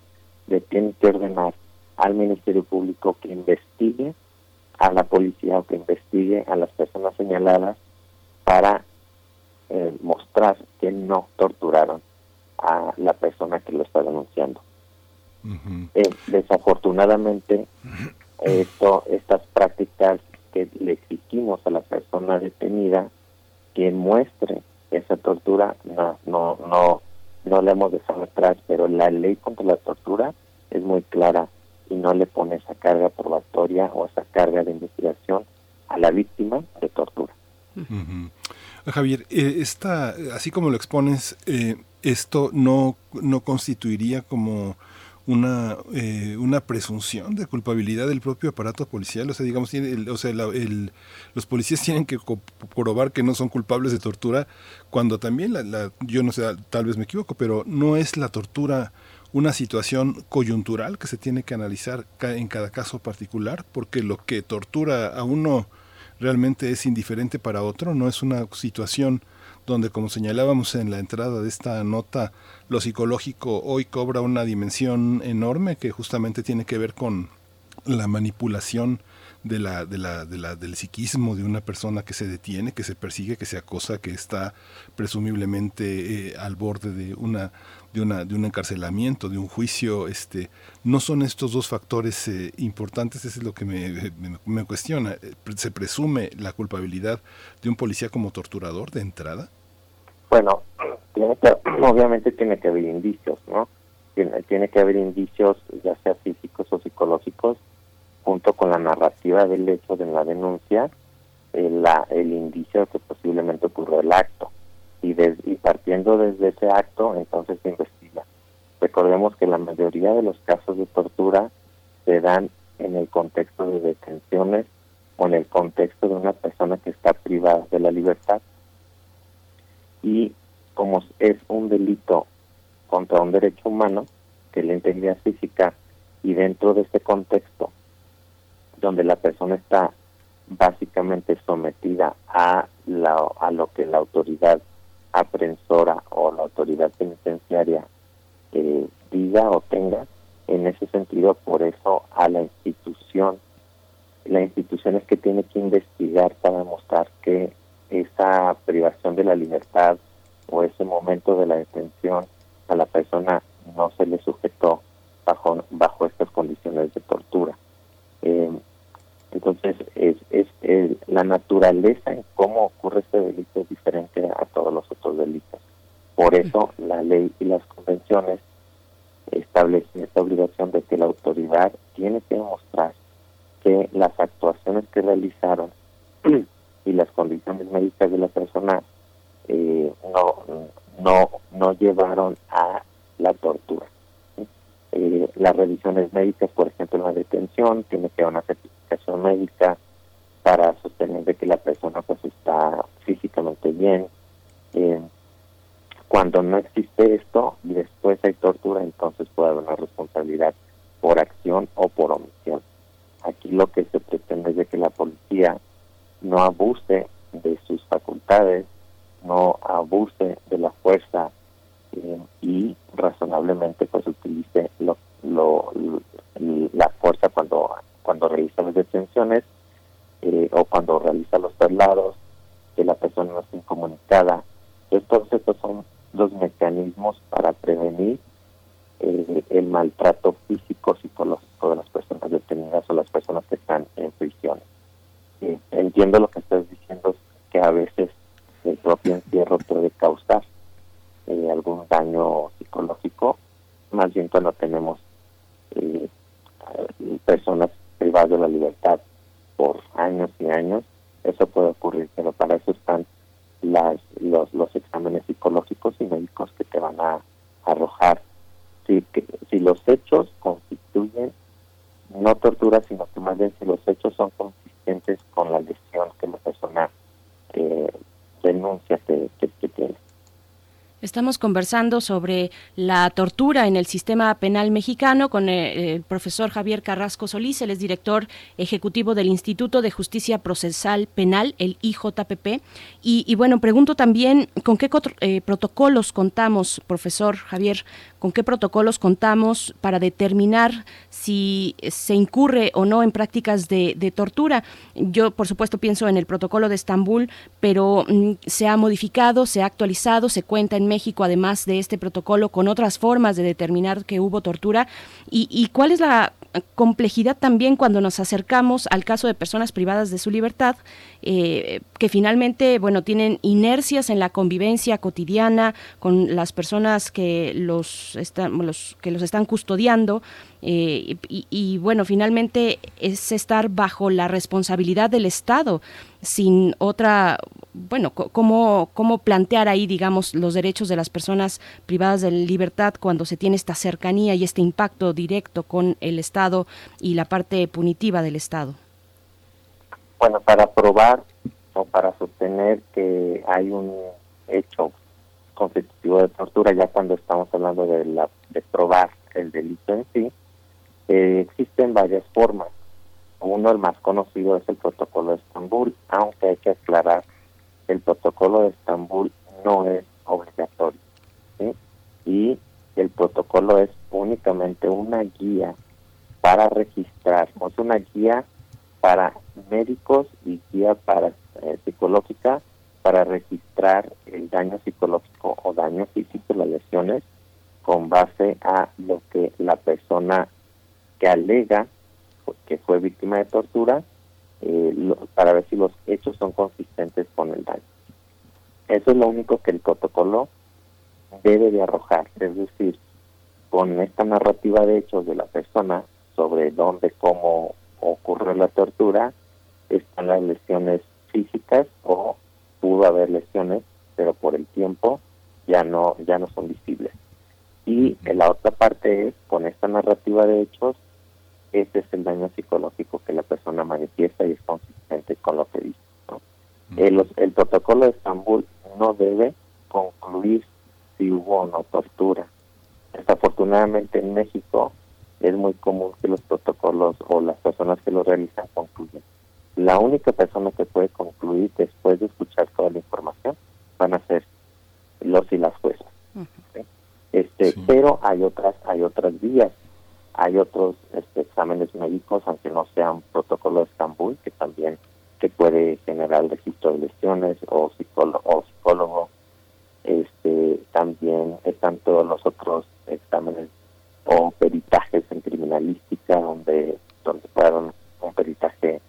le tiene que ordenar al Ministerio Público que investigue a la policía o que investigue a las personas señaladas para eh, mostrar que no torturaron a la persona que lo está denunciando. Eh, desafortunadamente, esto, estas prácticas que le exigimos a la persona detenida que muestre esa tortura, no, no, no, no le hemos dejado atrás, pero la ley contra la tortura es muy clara y no le pone esa carga probatoria o esa carga de investigación a la víctima de tortura. Javier, eh, esta, así como lo expones, eh, esto no, no constituiría como una, eh, una presunción de culpabilidad del propio aparato policial. O sea, digamos, o sea, los policías tienen que probar que no son culpables de tortura, cuando también, la, yo no sé, tal vez me equivoco, pero no es la tortura una situación coyuntural que se tiene que analizar en cada caso particular, porque lo que tortura a uno realmente es indiferente para otro, no es una situación donde, como señalábamos en la entrada de esta nota, lo psicológico hoy cobra una dimensión enorme que justamente tiene que ver con la manipulación de la, de la, de la, del psiquismo de una persona que se detiene, que se persigue, que se acosa, que está presumiblemente eh, al borde de una de una de un encarcelamiento, de un juicio, este, no son estos dos factores eh, importantes, eso es lo que me, me, cuestiona. Eh, ¿Se presume la culpabilidad de un policía como torturador de entrada? Bueno, obviamente tiene que haber indicios, ¿no? Tiene, tiene que haber indicios, ya sea físicos o psicológicos, junto con la narrativa del hecho de la denuncia, el, la, el indicio que posiblemente ocurrió el acto. Y, y partiendo desde ese acto, entonces se investiga. Recordemos que la mayoría de los casos de tortura se dan en el contexto de detenciones o en el contexto de una persona que está privada de la libertad. Y como es un delito contra un derecho humano, que es la integridad física, y dentro de este contexto donde la persona está básicamente sometida a, la, a lo que la autoridad aprensora o la autoridad penitenciaria eh, diga o tenga. En ese sentido, por eso a la institución, la institución es que tiene que investigar para demostrar que esa privación de la libertad o ese momento de la detención a la persona no se le sujetó bajo, bajo estas condiciones de tortura. Eh, entonces, es, es, la naturaleza en cómo ocurre este delito es diferente a todos los otros delitos. Por eso, la ley y las convenciones establecen esta obligación de que la autoridad tiene que demostrar que las actuaciones que realizaron y las condiciones médicas de la persona eh, no, no, no llevaron a la tortura. Eh, las revisiones médicas, por ejemplo, en la detención, tiene que haber una certificación médica para sostener de que la persona pues está físicamente bien. Eh, Cuando no existe esto y después hay tortura, entonces puede haber una responsabilidad por acción o por omisión. Aquí lo que se pretende es de que la policía no abuse de sus facultades, no abuse de la fuerza eh, y razonablemente pues utilice lo, la fuerza cuando cuando realiza las detenciones eh, o cuando realiza los traslados, que la persona no esté incomunicada. Entonces estos son los mecanismos para prevenir eh, el maltrato físico psicológico de las personas detenidas o las personas que están en prisión. entiendo lo que estás diciendo, que a veces el propio encierro puede causar eh, algún daño psicológico, más bien cuando tenemos eh, personas privadas de la libertad por años y años, eso puede ocurrir, pero para eso están las, los, los exámenes psicológicos y médicos que te van a arrojar si, que, si los hechos constituyen no tortura, sino que más bien si los hechos son consistentes con la lesión que la persona eh, denuncia que, que tiene. Estamos conversando sobre la tortura en el sistema penal mexicano con eh, el, profesor Javier Carrasco Solís, él es director ejecutivo del Instituto de Justicia Procesal Penal, el IJPP. Y, bueno, pregunto también con qué eh, protocolos contamos, profesor Javier, con qué protocolos contamos para determinar si se incurre o no en prácticas de, tortura. Yo, por supuesto, pienso en el protocolo de Estambul, pero mm, se ha modificado, se ha actualizado, se cuenta en México, además de este protocolo, con otras formas de determinar que hubo tortura. y cuál es la complejidad también cuando nos acercamos al caso de personas privadas de su libertad, eh, que finalmente, bueno, tienen inercias en la convivencia cotidiana con las personas que los, están, los, que los están custodiando, eh, y, bueno, finalmente es estar bajo la responsabilidad del Estado, sin otra, bueno, cómo, cómo plantear ahí, digamos, los derechos de las personas privadas de libertad cuando se tiene esta cercanía y este impacto directo con el Estado y la parte punitiva del Estado. Bueno, para probar o para sostener que hay un hecho constitutivo de tortura, ya cuando estamos hablando de, la, de probar el delito en sí, eh, existen varias formas. Uno, el más conocido, es el protocolo de Estambul, aunque hay que aclarar, el protocolo de Estambul no es obligatorio. Y el protocolo es únicamente una guía para registrar, o sea, una guía para médicos y guía para eh, psicológica para registrar el daño psicológico o daño físico, las lesiones, con base a lo que la persona que alega que fue víctima de tortura eh, para ver si los hechos son consistentes con el daño. Eso es lo único que el protocolo debe de arrojar, es decir, con esta narrativa de hechos de la persona sobre dónde, cómo ocurrió la tortura, están las lesiones físicas o pudo haber lesiones, pero por el tiempo ya no ya no son visibles. Y la otra parte es, con esta narrativa de hechos, ese es el daño psicológico que la persona manifiesta y es consistente con lo que dice. El, el, protocolo de Estambul no debe concluir si hubo o no tortura. Desafortunadamente en México es muy común que los protocolos o las personas que lo realizan concluyan. La única persona que puede concluir después de escuchar toda la información van a ser los y las juezas. Este, pero hay otras hay otras vías hay otros este, exámenes médicos, aunque no sean protocolo de Estambul, que también se puede generar registro de lesiones o psicólogo, o psicólogo. Este, también están todos los otros exámenes o peritajes en criminalística, donde, donde fueron un peritaje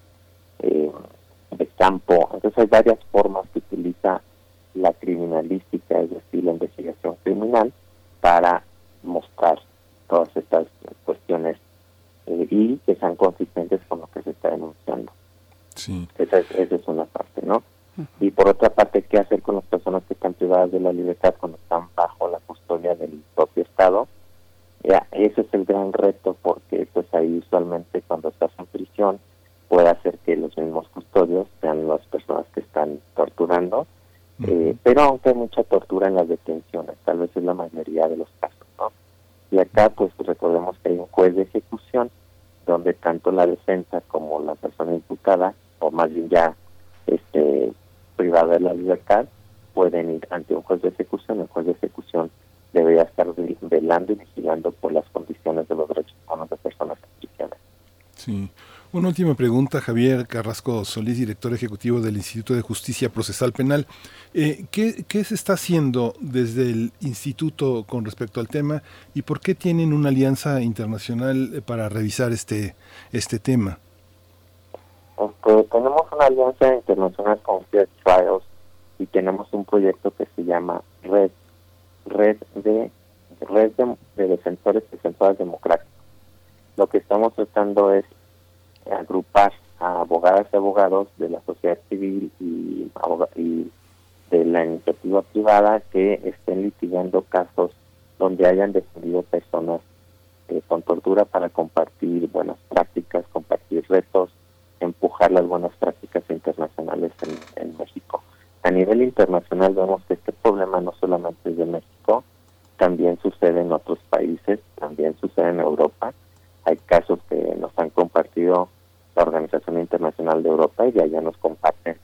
eh, de campo. Entonces hay varias Pregunta, Javier Carrasco Solís, director ejecutivo del Instituto de Justicia Procesal Penal. Eh, ¿qué, ¿Qué se está haciendo desde el instituto con respecto al tema y por qué tienen una alianza internacional eh, para revisar este, este tema? Pues, tenemos una alianza internacional con Fair Trials y tenemos un proyecto que se llama Red, Red de Red de, Defensores y Defensoras Democráticos. Lo que estamos tratando es agrupar a abogadas y abogados de la sociedad civil y, y de la iniciativa privada que estén litigando casos donde hayan defendido personas eh, con tortura para compartir buenas prácticas, compartir retos, empujar las buenas prácticas internacionales en, México. A nivel internacional vemos que este problema no solamente es de México, también sucede en otros países, también sucede en Europa. Hay casos que nos han compartido la Organización Internacional de Europa y de allá nos comparten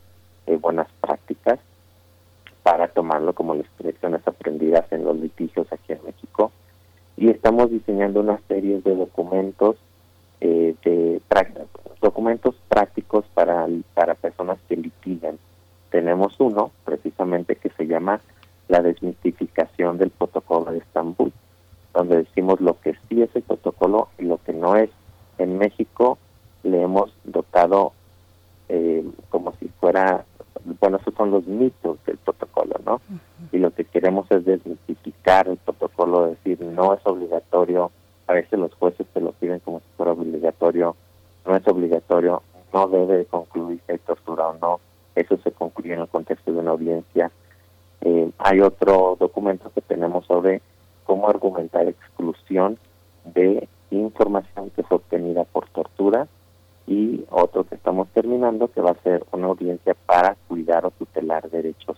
eh, buenas prácticas para tomarlo como las lecciones aprendidas en los litigios aquí en México. Y estamos diseñando una serie de documentos eh, de documentos prácticos para, para personas que litigan. Tenemos uno precisamente que se llama la desmitificación del protocolo de Estambul, donde decimos lo que sí es el protocolo y lo que no es. En México le hemos dotado eh, como si fuera, bueno, esos son los mitos del protocolo, ¿no? Y lo que queremos es desmitificar el protocolo, decir, no es obligatorio a veces los jueces te lo piden como si fuera obligatorio, no es obligatorio, no debe concluir si hay tortura o no, eso se concluye en el contexto de una audiencia. Eh, hay otro documento que tenemos sobre cómo argumentar exclusión de información que es obtenida por tortura y otro que estamos terminando que va a ser una audiencia para cuidar o tutelar derechos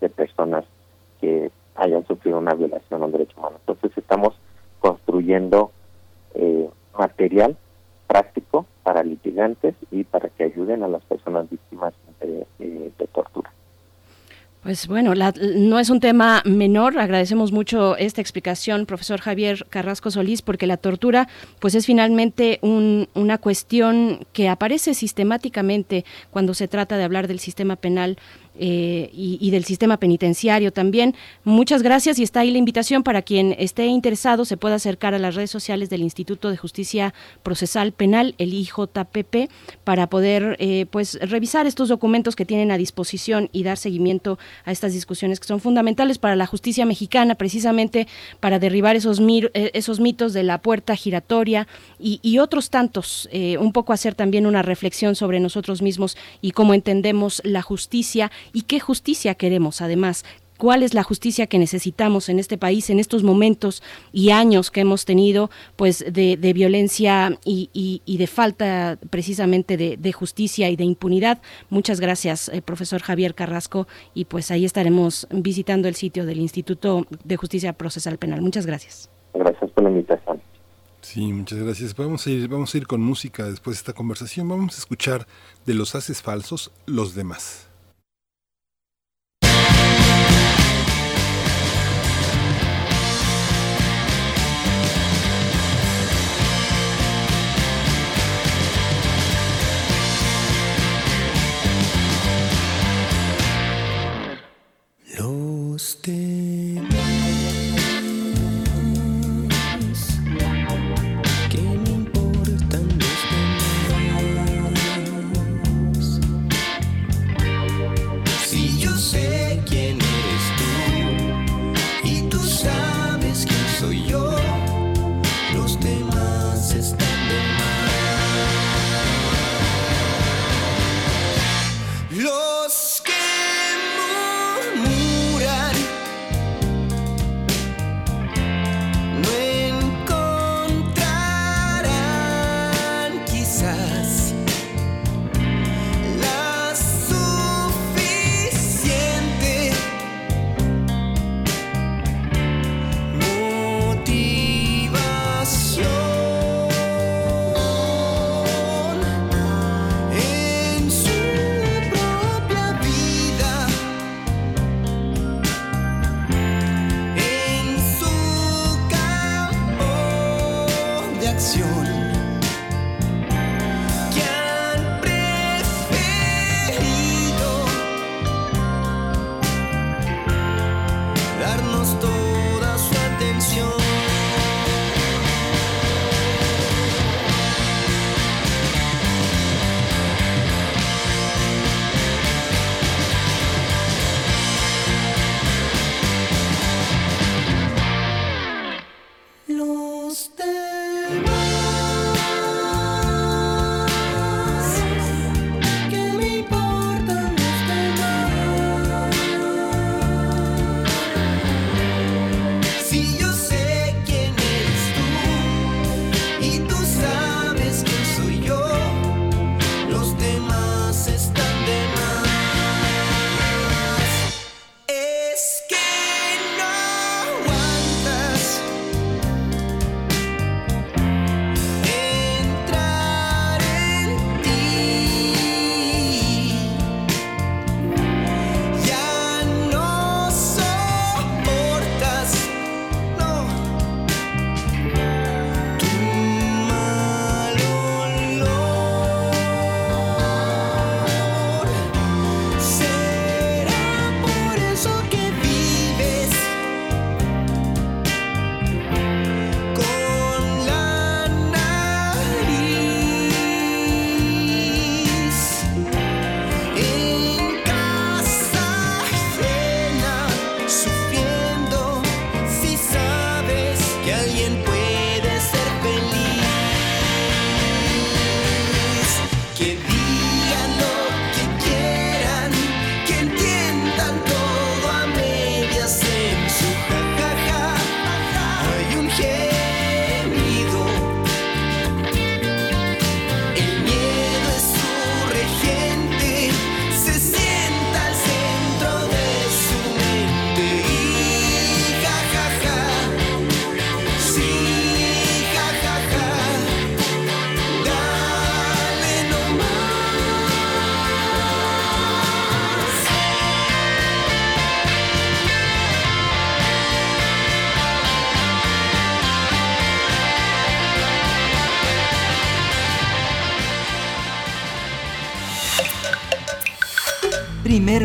de personas que hayan sufrido una violación a un derecho humano. Entonces estamos construyendo eh, material práctico para litigantes y para que ayuden a las personas víctimas de, de tortura. Pues bueno, no es un tema menor. Agradecemos mucho esta explicación, profesor Javier Carrasco Solís, porque la tortura, pues es finalmente una cuestión que aparece sistemáticamente cuando se trata de hablar del sistema penal eh, y, del sistema penitenciario también. Muchas gracias y está ahí la invitación para quien esté interesado se pueda acercar a las redes sociales del Instituto de Justicia Procesal Penal, el IJPP, para poder eh, pues revisar estos documentos que tienen a disposición y dar seguimiento a estas discusiones que son fundamentales para la justicia mexicana, precisamente para derribar esos, eh, esos mitos de la puerta giratoria y, y otros tantos, un poco hacer también una reflexión sobre nosotros mismos y cómo entendemos la justicia y qué justicia queremos además cuál es la justicia que necesitamos en este país en estos momentos y años que hemos tenido pues de, violencia y, de falta precisamente de, justicia y de impunidad. Muchas gracias, eh, profesor Javier Carrasco, y pues ahí estaremos visitando el sitio del Instituto de Justicia Procesal Penal. Muchas gracias. Gracias por la invitación. Sí, muchas gracias. Vamos a ir, vamos a ir con música después de esta conversación. Vamos a escuchar de los haces falsos los demás. Los demás,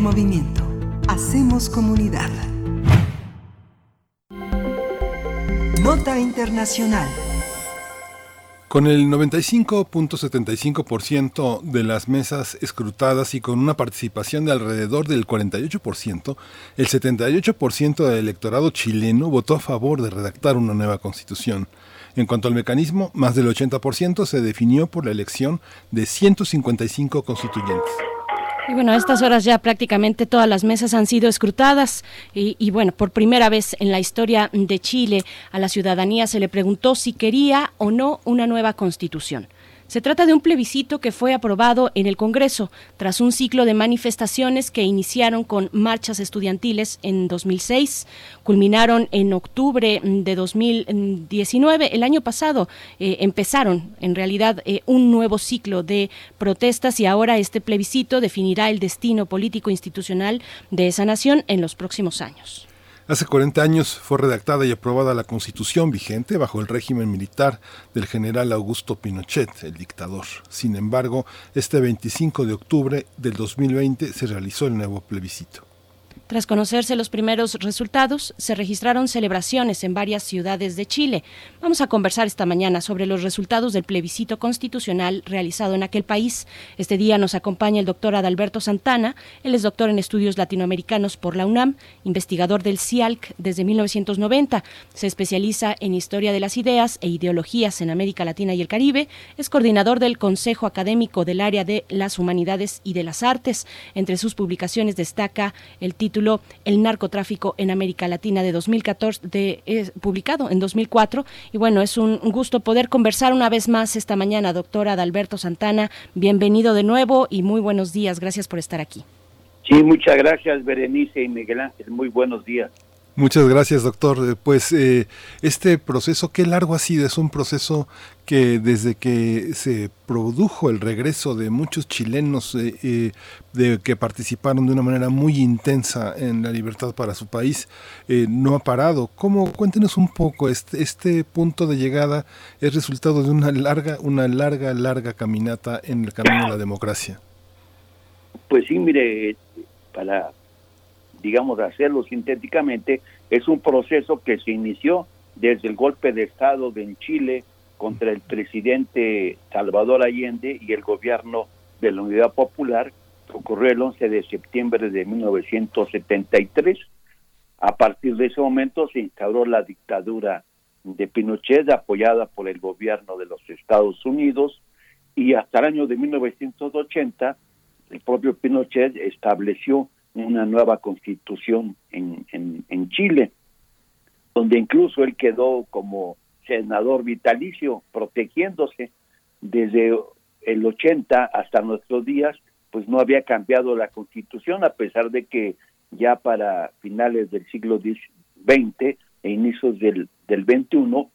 Movimiento. Hacemos comunidad. Nota Internacional. Con el 95.75% de las mesas escrutadas y con una participación de alrededor del 48%, el 78% del electorado chileno votó a favor de redactar una nueva constitución. En cuanto al mecanismo, más del 80% se definió por la elección de 155 constituyentes. Y bueno, a estas horas ya prácticamente todas las mesas han sido escrutadas y, y, bueno, por primera vez en la historia de Chile a la ciudadanía se le preguntó si quería o no una nueva constitución. Se trata de un plebiscito que fue aprobado en el Congreso tras un ciclo de manifestaciones que iniciaron con marchas estudiantiles en 2006, culminaron en octubre de 2019, el año pasado eh, empezaron en realidad eh, un nuevo ciclo de protestas y ahora este plebiscito definirá el destino político institucional de esa nación en los próximos años. Hace 40 años fue redactada y aprobada la constitución vigente bajo el régimen militar del general Augusto Pinochet, el dictador. Sin embargo, este 25 de octubre del 2020 se realizó el nuevo plebiscito. Tras conocerse los primeros resultados, se registraron celebraciones en varias ciudades de Chile. Vamos a conversar esta mañana sobre los resultados del plebiscito constitucional realizado en aquel país. Este día nos acompaña el doctor Adalberto Santana. Él es doctor en estudios latinoamericanos por la UNAM, investigador del CIALC desde 1990. Se especializa en historia de las ideas e ideologías en América Latina y el Caribe. Es coordinador del Consejo Académico del Área de las Humanidades y de las Artes. Entre sus publicaciones destaca el título El narcotráfico en América Latina de 2014, de, eh, publicado en 2004. Y bueno, es un gusto poder conversar una vez más esta mañana, doctora Adalberto Santana. Bienvenido de nuevo y muy buenos días. Gracias por estar aquí. Sí, muchas gracias, Berenice y Miguel Ángel. Muy buenos días. Muchas gracias, doctor. Pues eh, este proceso, qué largo ha sido, es un proceso que desde que se produjo el regreso de muchos chilenos eh, eh, de, que participaron de una manera muy intensa en la libertad para su país, no ha parado. ¿Cómo? Cuéntenos un poco, este, este punto de llegada es resultado de una larga, una larga, larga caminata en el camino a la democracia. Pues sí, mire, para digamos, hacerlo sintéticamente, es un proceso que se inició desde el golpe de Estado de en Chile contra el presidente Salvador Allende y el gobierno de la Unidad Popular, que ocurrió el 11 de septiembre de 1973. A partir de ese momento se instauró la dictadura de Pinochet, apoyada por el gobierno de los Estados Unidos, y hasta el año de 1980 el propio Pinochet estableció una nueva constitución en, en, Chile, donde incluso él quedó como senador vitalicio, protegiéndose desde el 80 hasta nuestros días, pues no había cambiado la constitución, a pesar de que ya para finales del siglo XX e inicios del, del XXI,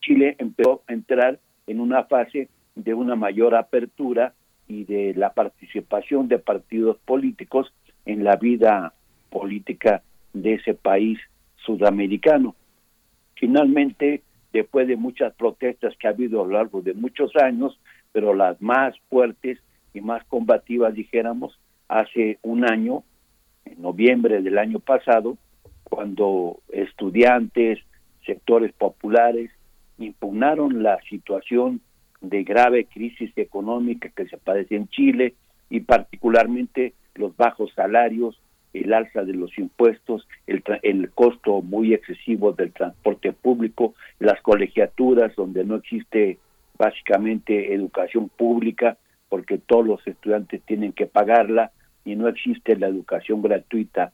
Chile empezó a entrar en una fase de una mayor apertura y de la participación de partidos políticos en la vida política de ese país sudamericano. Finalmente, después de muchas protestas que ha habido a lo largo de muchos años, pero las más fuertes y más combativas, dijéramos, hace un año, en noviembre del año pasado, cuando estudiantes, sectores populares impugnaron la situación de grave crisis económica que se padece en Chile y particularmente los bajos salarios, el alza de los impuestos, el, el costo muy excesivo del transporte público, las colegiaturas donde no existe básicamente educación pública porque todos los estudiantes tienen que pagarla y no existe la educación gratuita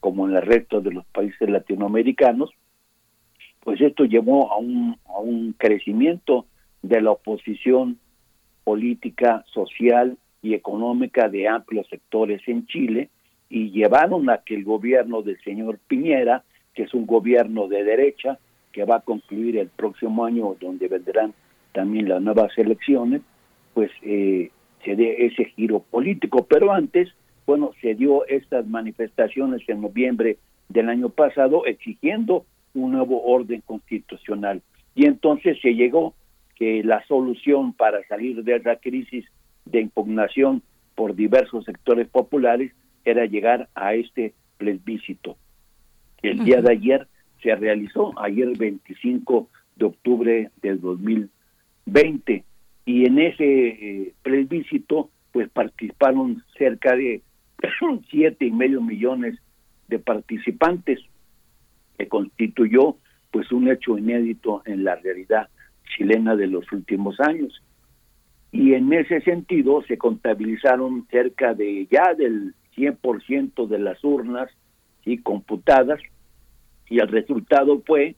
como en el resto de los países latinoamericanos, pues esto llevó a un, a un crecimiento de la oposición política, social y económica de amplios sectores en Chile y llevaron a que el gobierno del señor Piñera, que es un gobierno de derecha, que va a concluir el próximo año, donde vendrán también las nuevas elecciones, pues eh, se dé ese giro político. Pero antes, bueno, se dio estas manifestaciones en noviembre del año pasado exigiendo un nuevo orden constitucional. Y entonces se llegó que la solución para salir de esa crisis de impugnación por diversos sectores populares era llegar a este plebiscito. El día de ayer se realizó, ayer 25 de octubre del 2020, y en ese eh, plebiscito pues participaron cerca de siete y medio millones de participantes, que constituyó pues un hecho inédito en la realidad chilena de los últimos años. Y en ese sentido se contabilizaron cerca de ya del 100% de las urnas y computadas y el resultado fue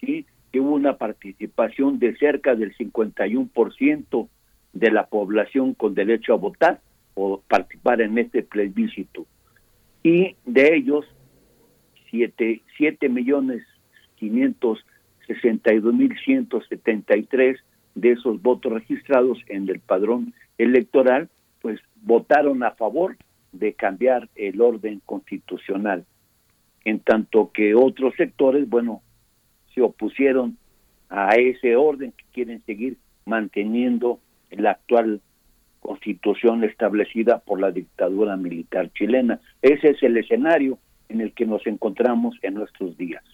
¿sí? que hubo una participación de cerca del 51% de la población con derecho a votar o participar en este plebiscito. Y de ellos, 7, 7 millones 562 mil 173 de esos votos registrados en el padrón electoral, pues votaron a favor de cambiar el orden constitucional, en tanto que otros sectores, bueno, se opusieron a ese orden que quieren seguir manteniendo la actual constitución establecida por la dictadura militar chilena. Ese es el escenario en el que nos encontramos en nuestros días.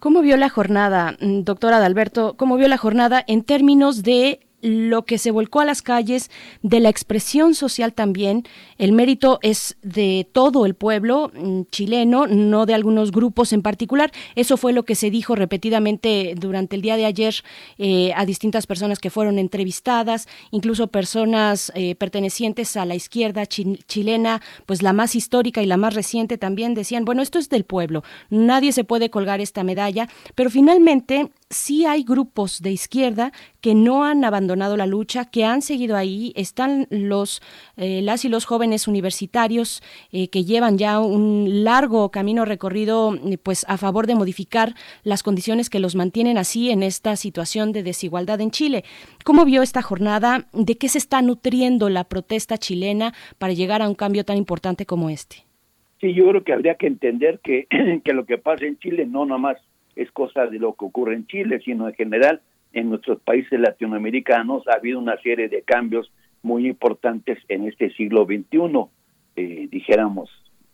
¿Cómo vio la jornada, mm, doctora Adalberto? ¿Cómo vio la jornada en términos de lo que se volcó a las calles, de la expresión social también. El mérito es de todo el pueblo mm, chileno, no de algunos grupos en particular. Eso fue lo que se dijo repetidamente durante el día de ayer eh, a distintas personas que fueron entrevistadas, incluso personas eh, pertenecientes a la izquierda chilena, pues la más histórica y la más reciente también decían, bueno, esto es del pueblo, nadie se puede colgar esta medalla, pero finalmente sí hay grupos de izquierda que no han abandonado la lucha, que han seguido ahí. Están los eh, las y los jóvenes universitarios eh, que llevan ya un largo camino recorrido, eh, pues a favor de modificar las condiciones que los mantienen así en esta situación de desigualdad en Chile. ¿Cómo vio esta jornada? ¿De qué se está nutriendo la protesta chilena para llegar a un cambio tan importante como este? Sí, yo creo que habría que entender que, que lo que pasa en Chile no nomás es cosa de lo que ocurre en Chile, sino en general en nuestros países latinoamericanos ha habido una serie de cambios muy importantes en este siglo XXI. Eh, dijéramos,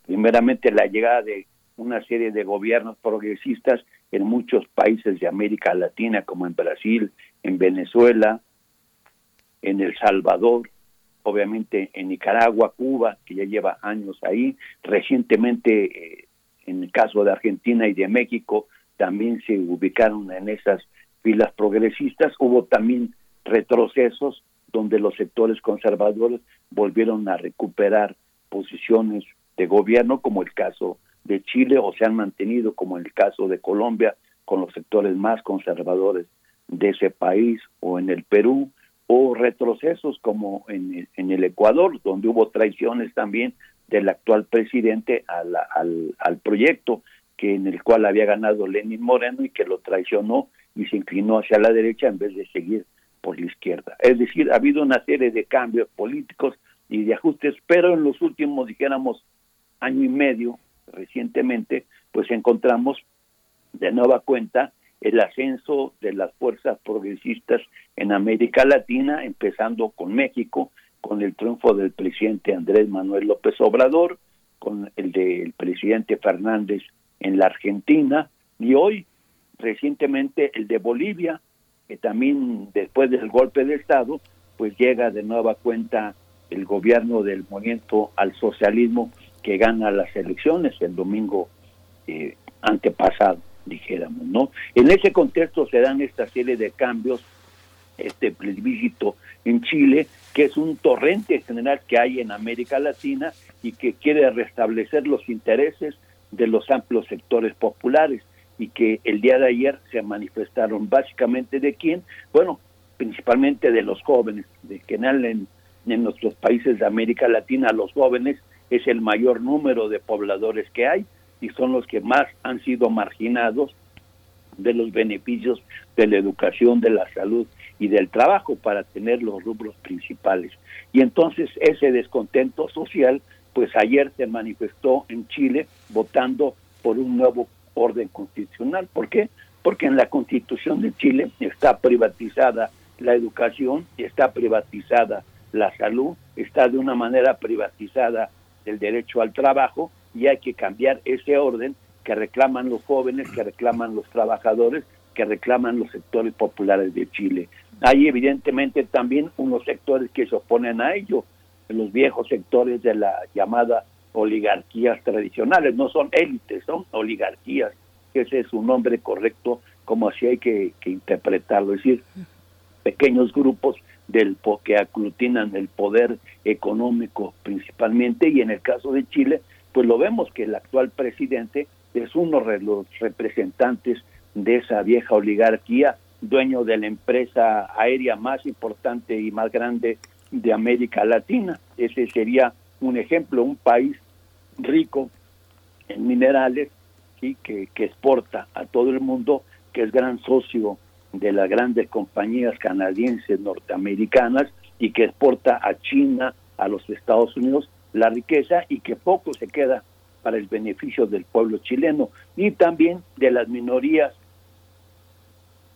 primeramente la llegada de una serie de gobiernos progresistas en muchos países de América Latina, como en Brasil, en Venezuela, en El Salvador, obviamente en Nicaragua, Cuba, que ya lleva años ahí, recientemente eh, en el caso de Argentina y de México, también se ubicaron en esas filas progresistas. Hubo también retrocesos donde los sectores conservadores volvieron a recuperar posiciones de gobierno, como el caso de Chile, o se han mantenido, como el caso de Colombia, con los sectores más conservadores de ese país, o en el Perú, o retrocesos como en, en el Ecuador, donde hubo traiciones también del actual presidente al, al, al proyecto que en el cual había ganado Lenin Moreno y que lo traicionó y se inclinó hacia la derecha en vez de seguir por la izquierda. Es decir, ha habido una serie de cambios políticos y de ajustes, pero en los últimos, dijéramos, año y medio, recientemente, pues encontramos de nueva cuenta el ascenso de las fuerzas progresistas en América Latina, empezando con México, con el triunfo del presidente Andrés Manuel López Obrador, con el del presidente Fernández en la Argentina y hoy recientemente el de Bolivia, que también después del golpe de Estado, pues llega de nueva cuenta el gobierno del movimiento al socialismo que gana las elecciones el domingo eh, antepasado, dijéramos, ¿no? En ese contexto se dan esta serie de cambios, este plebiscito en Chile, que es un torrente general que hay en América Latina y que quiere restablecer los intereses de los amplios sectores populares y que el día de ayer se manifestaron básicamente de quién, bueno, principalmente de los jóvenes, de que en, en nuestros países de América Latina los jóvenes es el mayor número de pobladores que hay y son los que más han sido marginados de los beneficios de la educación, de la salud y del trabajo para tener los rubros principales. Y entonces ese descontento social pues ayer se manifestó en Chile votando por un nuevo orden constitucional. ¿Por qué? Porque en la constitución de Chile está privatizada la educación está privatizada la salud, está de una manera privatizada el derecho al trabajo y hay que cambiar ese orden que reclaman los jóvenes, que reclaman los trabajadores, que reclaman los sectores populares de Chile. Hay evidentemente también unos sectores que se oponen a ello, los viejos sectores de la llamada oligarquías tradicionales, no son élites, son oligarquías, ese es su nombre correcto, como así hay que, interpretarlo, es decir, pequeños grupos del que aglutinan el poder económico principalmente y en el caso de Chile pues lo vemos que el actual presidente es uno de los representantes de esa vieja oligarquía dueño de la empresa aérea más importante y más grande de América Latina. Ese sería un ejemplo un país rico en minerales y que, exporta a todo el mundo que es gran socio de las grandes compañías canadienses, norteamericanas, y que exporta a China, a los Estados Unidos, la riqueza y que poco se queda para el beneficio del pueblo chileno y también de las minorías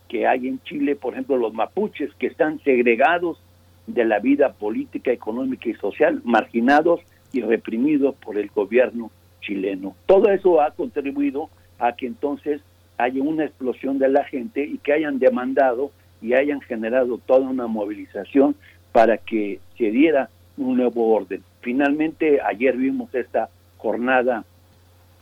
que hay en Chile, por ejemplo, los mapuches, que están segregados de la vida política, económica y social, marginados y reprimidos por el gobierno chileno. Todo eso ha contribuido a que entonces haya una explosión de la gente y que hayan demandado y hayan generado toda una movilización para que se diera un nuevo orden. Finalmente, ayer vimos esta jornada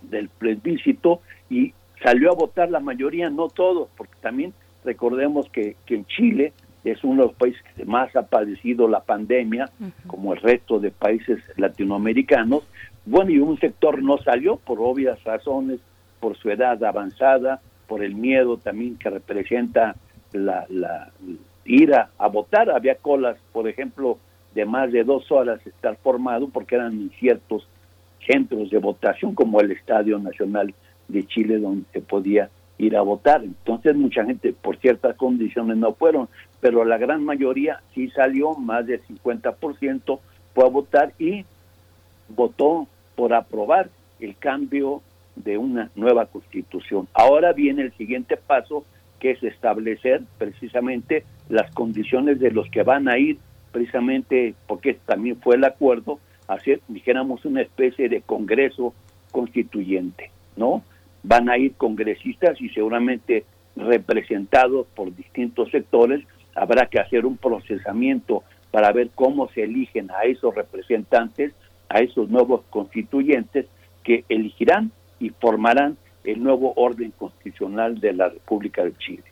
del plebiscito y salió a votar la mayoría, no todos, porque también recordemos que, que en Chile es uno de los países que más ha padecido la pandemia, como el resto de países latinoamericanos. Bueno, y un sector no salió por obvias razones, por su edad avanzada, por el miedo también que representa la, la ir a, votar. Había colas, por ejemplo, de más de dos horas estar formado porque eran ciertos centros de votación como el Estadio Nacional de Chile donde se podía ir a votar. Entonces mucha gente por ciertas condiciones no fueron, pero la gran mayoría sí salió, más del 50% fue a votar y votó por aprobar el cambio de una nueva constitución. Ahora viene el siguiente paso, que es establecer precisamente las condiciones de los que van a ir, precisamente porque también fue el acuerdo, hacer, dijéramos, una especie de congreso constituyente, ¿no? Van a ir congresistas y seguramente representados por distintos sectores, habrá que hacer un procesamiento para ver cómo se eligen a esos representantes, a esos nuevos constituyentes que elegirán y formarán el nuevo orden constitucional de la República de Chile.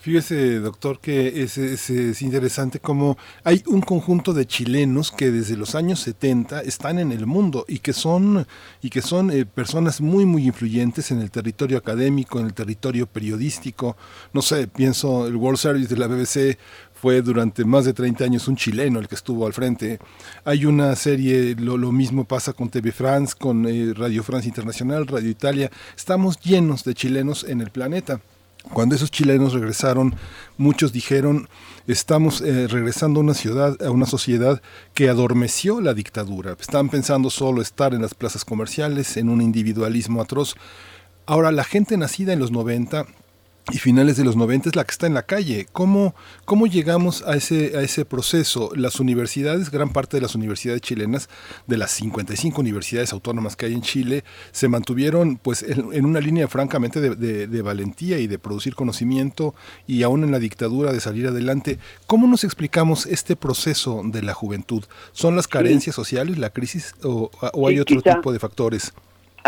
Fíjese, doctor, que es, es, interesante cómo hay un conjunto de chilenos que desde los años 70 están en el mundo y que son, y que son eh, personas muy, muy influyentes en el territorio académico, en el territorio periodístico. No sé, pienso el World Service de la BBC fue durante más de 30 años un chileno el que estuvo al frente. Hay una serie, lo, lo mismo pasa con TV France, con eh, Radio France Internacional, Radio Italia. Estamos llenos de chilenos en el planeta. Cuando esos chilenos regresaron, muchos dijeron, estamos eh, regresando a una ciudad, a una sociedad que adormeció la dictadura. Están pensando solo estar en las plazas comerciales, en un individualismo atroz. Ahora, la gente nacida en los 90 y finales de los 90 es la que está en la calle. ¿Cómo, cómo llegamos a ese, a ese proceso? Las universidades, gran parte de las universidades chilenas, de las 55 universidades autónomas que hay en Chile, se mantuvieron pues en, una línea francamente de, de, valentía y de producir conocimiento y aún en la dictadura de salir adelante. ¿Cómo nos explicamos este proceso de la juventud? ¿Son las carencias sociales, la crisis o, o hay Sí, otro quizá- tipo de factores?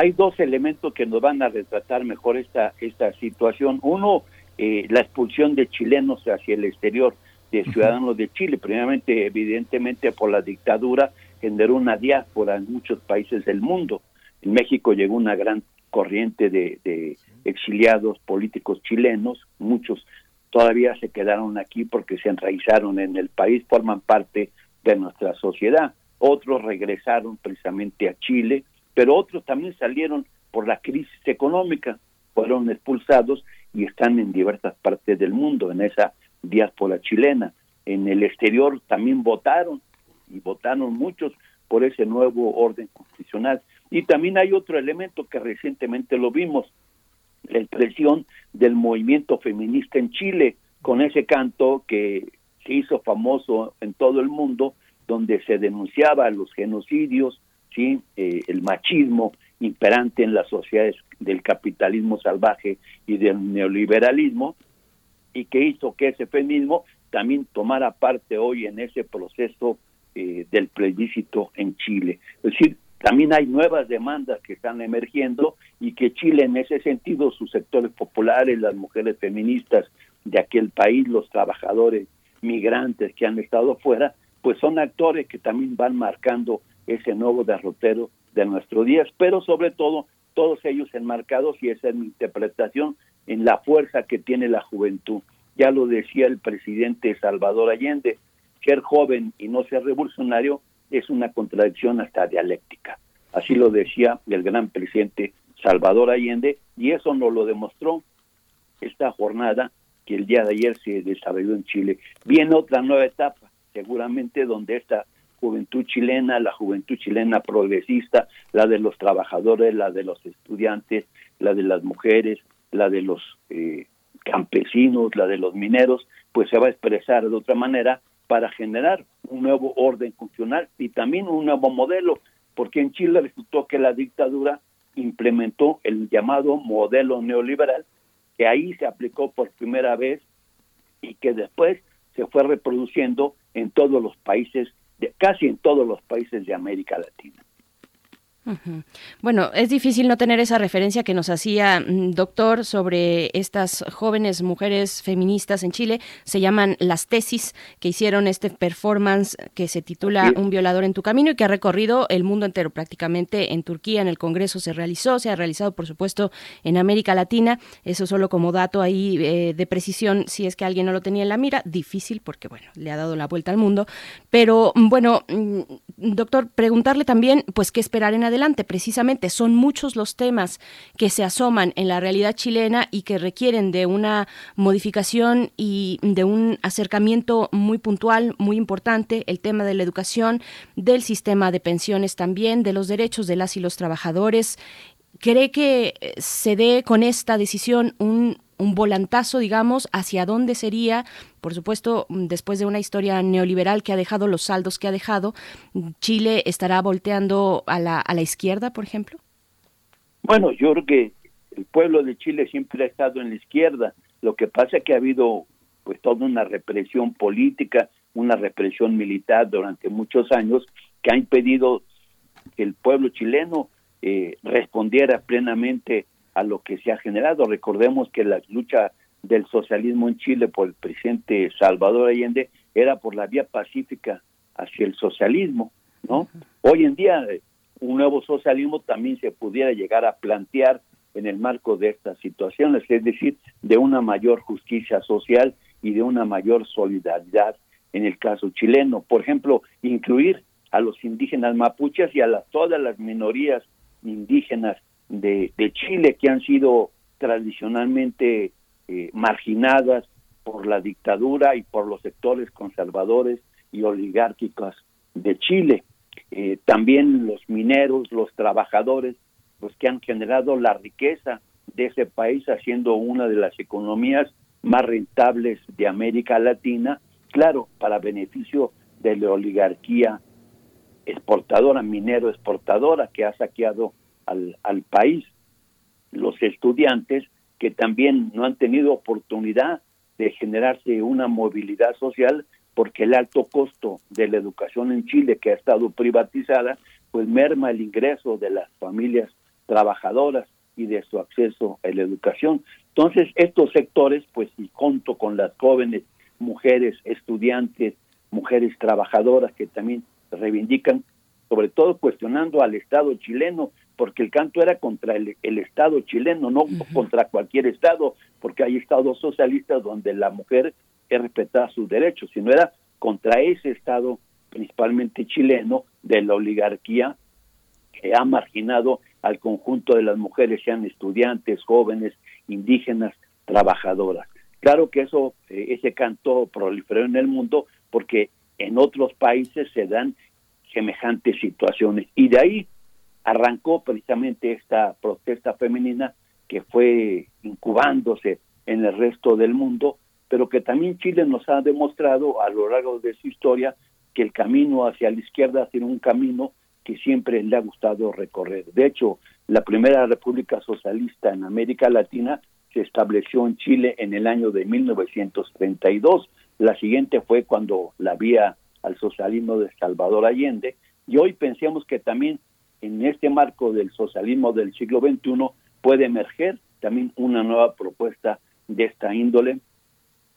Hay dos elementos que nos van a retratar mejor esta, esta situación. Uno, eh, la expulsión de chilenos hacia el exterior, de ciudadanos de Chile. Primeramente, evidentemente, por la dictadura generó una diáspora en muchos países del mundo. En México llegó una gran corriente de, de exiliados políticos chilenos, muchos todavía se quedaron aquí porque se enraizaron en el país, forman parte de nuestra sociedad. Otros regresaron precisamente a Chile, pero otros también salieron por la crisis económica, fueron expulsados y están en diversas partes del mundo, en esa diáspora chilena. En el exterior también votaron, y votaron muchos por ese nuevo orden constitucional. Y también hay otro elemento que recientemente lo vimos, la expresión del movimiento feminista en Chile, con ese canto que se hizo famoso en todo el mundo, donde se denunciaba los genocidios, sí, eh, el machismo imperante en las sociedades del capitalismo salvaje y del neoliberalismo, y que hizo que ese feminismo también tomara parte hoy en ese proceso eh, del plebiscito en Chile. Es decir, también hay nuevas demandas que están emergiendo y que Chile en ese sentido, sus sectores populares, las mujeres feministas de aquel país, los trabajadores migrantes que han estado fuera, pues son actores que también van marcando ese nuevo derrotero de nuestros días, pero sobre todo todos ellos enmarcados, y esa es mi interpretación, en la fuerza que tiene la juventud. Ya lo decía el presidente Salvador Allende, ser joven y no ser revolucionario es una contradicción hasta dialéctica. Así lo decía el gran presidente Salvador Allende y eso nos lo demostró esta jornada que el día de ayer se desarrolló en Chile. Viene otra nueva etapa, seguramente donde esta juventud chilena, la juventud chilena progresista, la de los trabajadores, la de los estudiantes, la de las mujeres, la de los eh, campesinos, la de los mineros, pues se va a expresar de otra manera para generar un nuevo orden funcional y también un nuevo modelo, porque en Chile resultó que la dictadura implementó el llamado modelo neoliberal, que ahí se aplicó por primera vez y que después se fue reproduciendo en todos los países, de, casi en todos los países de América Latina. Bueno, es difícil no tener esa referencia que nos hacía mm, doctor sobre estas jóvenes mujeres feministas en Chile. Se llaman las tesis que hicieron este performance que se titula Un violador en tu camino y que ha recorrido el mundo entero prácticamente en Turquía, en el Congreso se realizó, se ha realizado por supuesto en América Latina. Eso solo como dato ahí eh, de precisión, si es que alguien no lo tenía en la mira, difícil porque bueno, le ha dado la vuelta al mundo. Pero mm, bueno, mm, doctor, preguntarle también, pues, qué esperar en adelante. Precisamente son muchos los temas que se asoman en la realidad chilena y que requieren de una modificación y de un acercamiento muy puntual, muy importante. El tema de la educación, del sistema de pensiones también, de los derechos de las y los trabajadores. ¿Cree que eh, se dé con esta decisión un un volantazo, digamos, hacia dónde sería, por supuesto, mm, después de una historia neoliberal que ha dejado los saldos que ha dejado, Chile estará volteando a la, a la izquierda, por ejemplo? Bueno, yo creo que el pueblo de Chile siempre ha estado en la izquierda. Lo que pasa es que ha habido pues toda una represión política, una represión militar durante muchos años que ha impedido que el pueblo chileno eh, respondiera plenamente a lo que se ha generado. Recordemos que la lucha del socialismo en Chile por el presidente Salvador Allende era por la vía pacífica hacia el socialismo, ¿no? Hoy en día eh, un nuevo socialismo también se pudiera llegar a plantear en el marco de estas situaciones, es decir, de una mayor justicia social y de una mayor solidaridad en el caso chileno. Por ejemplo, incluir a los indígenas mapuches y a las, todas las minorías indígenas de, Chile que han sido tradicionalmente eh, marginadas por la dictadura y por los sectores conservadores y oligárquicos de Chile. Eh, también los mineros, los trabajadores, los que han generado la riqueza de ese país, haciendo una de las economías más rentables de América Latina, claro, para beneficio de la oligarquía exportadora, minero exportadora, que ha saqueado al, país. Los estudiantes que también no han tenido oportunidad de generarse una movilidad social porque el alto costo de la educación en Chile, que ha estado privatizada, pues merma el ingreso de las familias trabajadoras y de su acceso a la educación. Entonces, estos sectores, pues, y junto con las jóvenes mujeres estudiantes, mujeres trabajadoras que también reivindican, sobre todo cuestionando al Estado chileno, porque el canto era contra el, Estado chileno, no contra cualquier Estado, porque hay Estados socialistas donde la mujer es respetada sus derechos, sino era contra ese Estado, principalmente chileno, de la oligarquía que ha marginado al conjunto de las mujeres, sean estudiantes, jóvenes, indígenas, trabajadoras. Claro que eso, eh, ese canto proliferó en el mundo porque en otros países se dan semejantes situaciones. Y de ahí arrancó precisamente esta protesta femenina que fue incubándose en el resto del mundo pero que también Chile nos ha demostrado a lo largo de su historia que el camino hacia la izquierda tiene un camino que siempre le ha gustado recorrer. De hecho, la primera república socialista en América Latina se estableció en Chile en el año de 1932. La siguiente fue cuando la vía al socialismo de Salvador Allende. Y hoy pensemos que también en este marco del socialismo del siglo XXI puede emerger también una nueva propuesta de esta índole,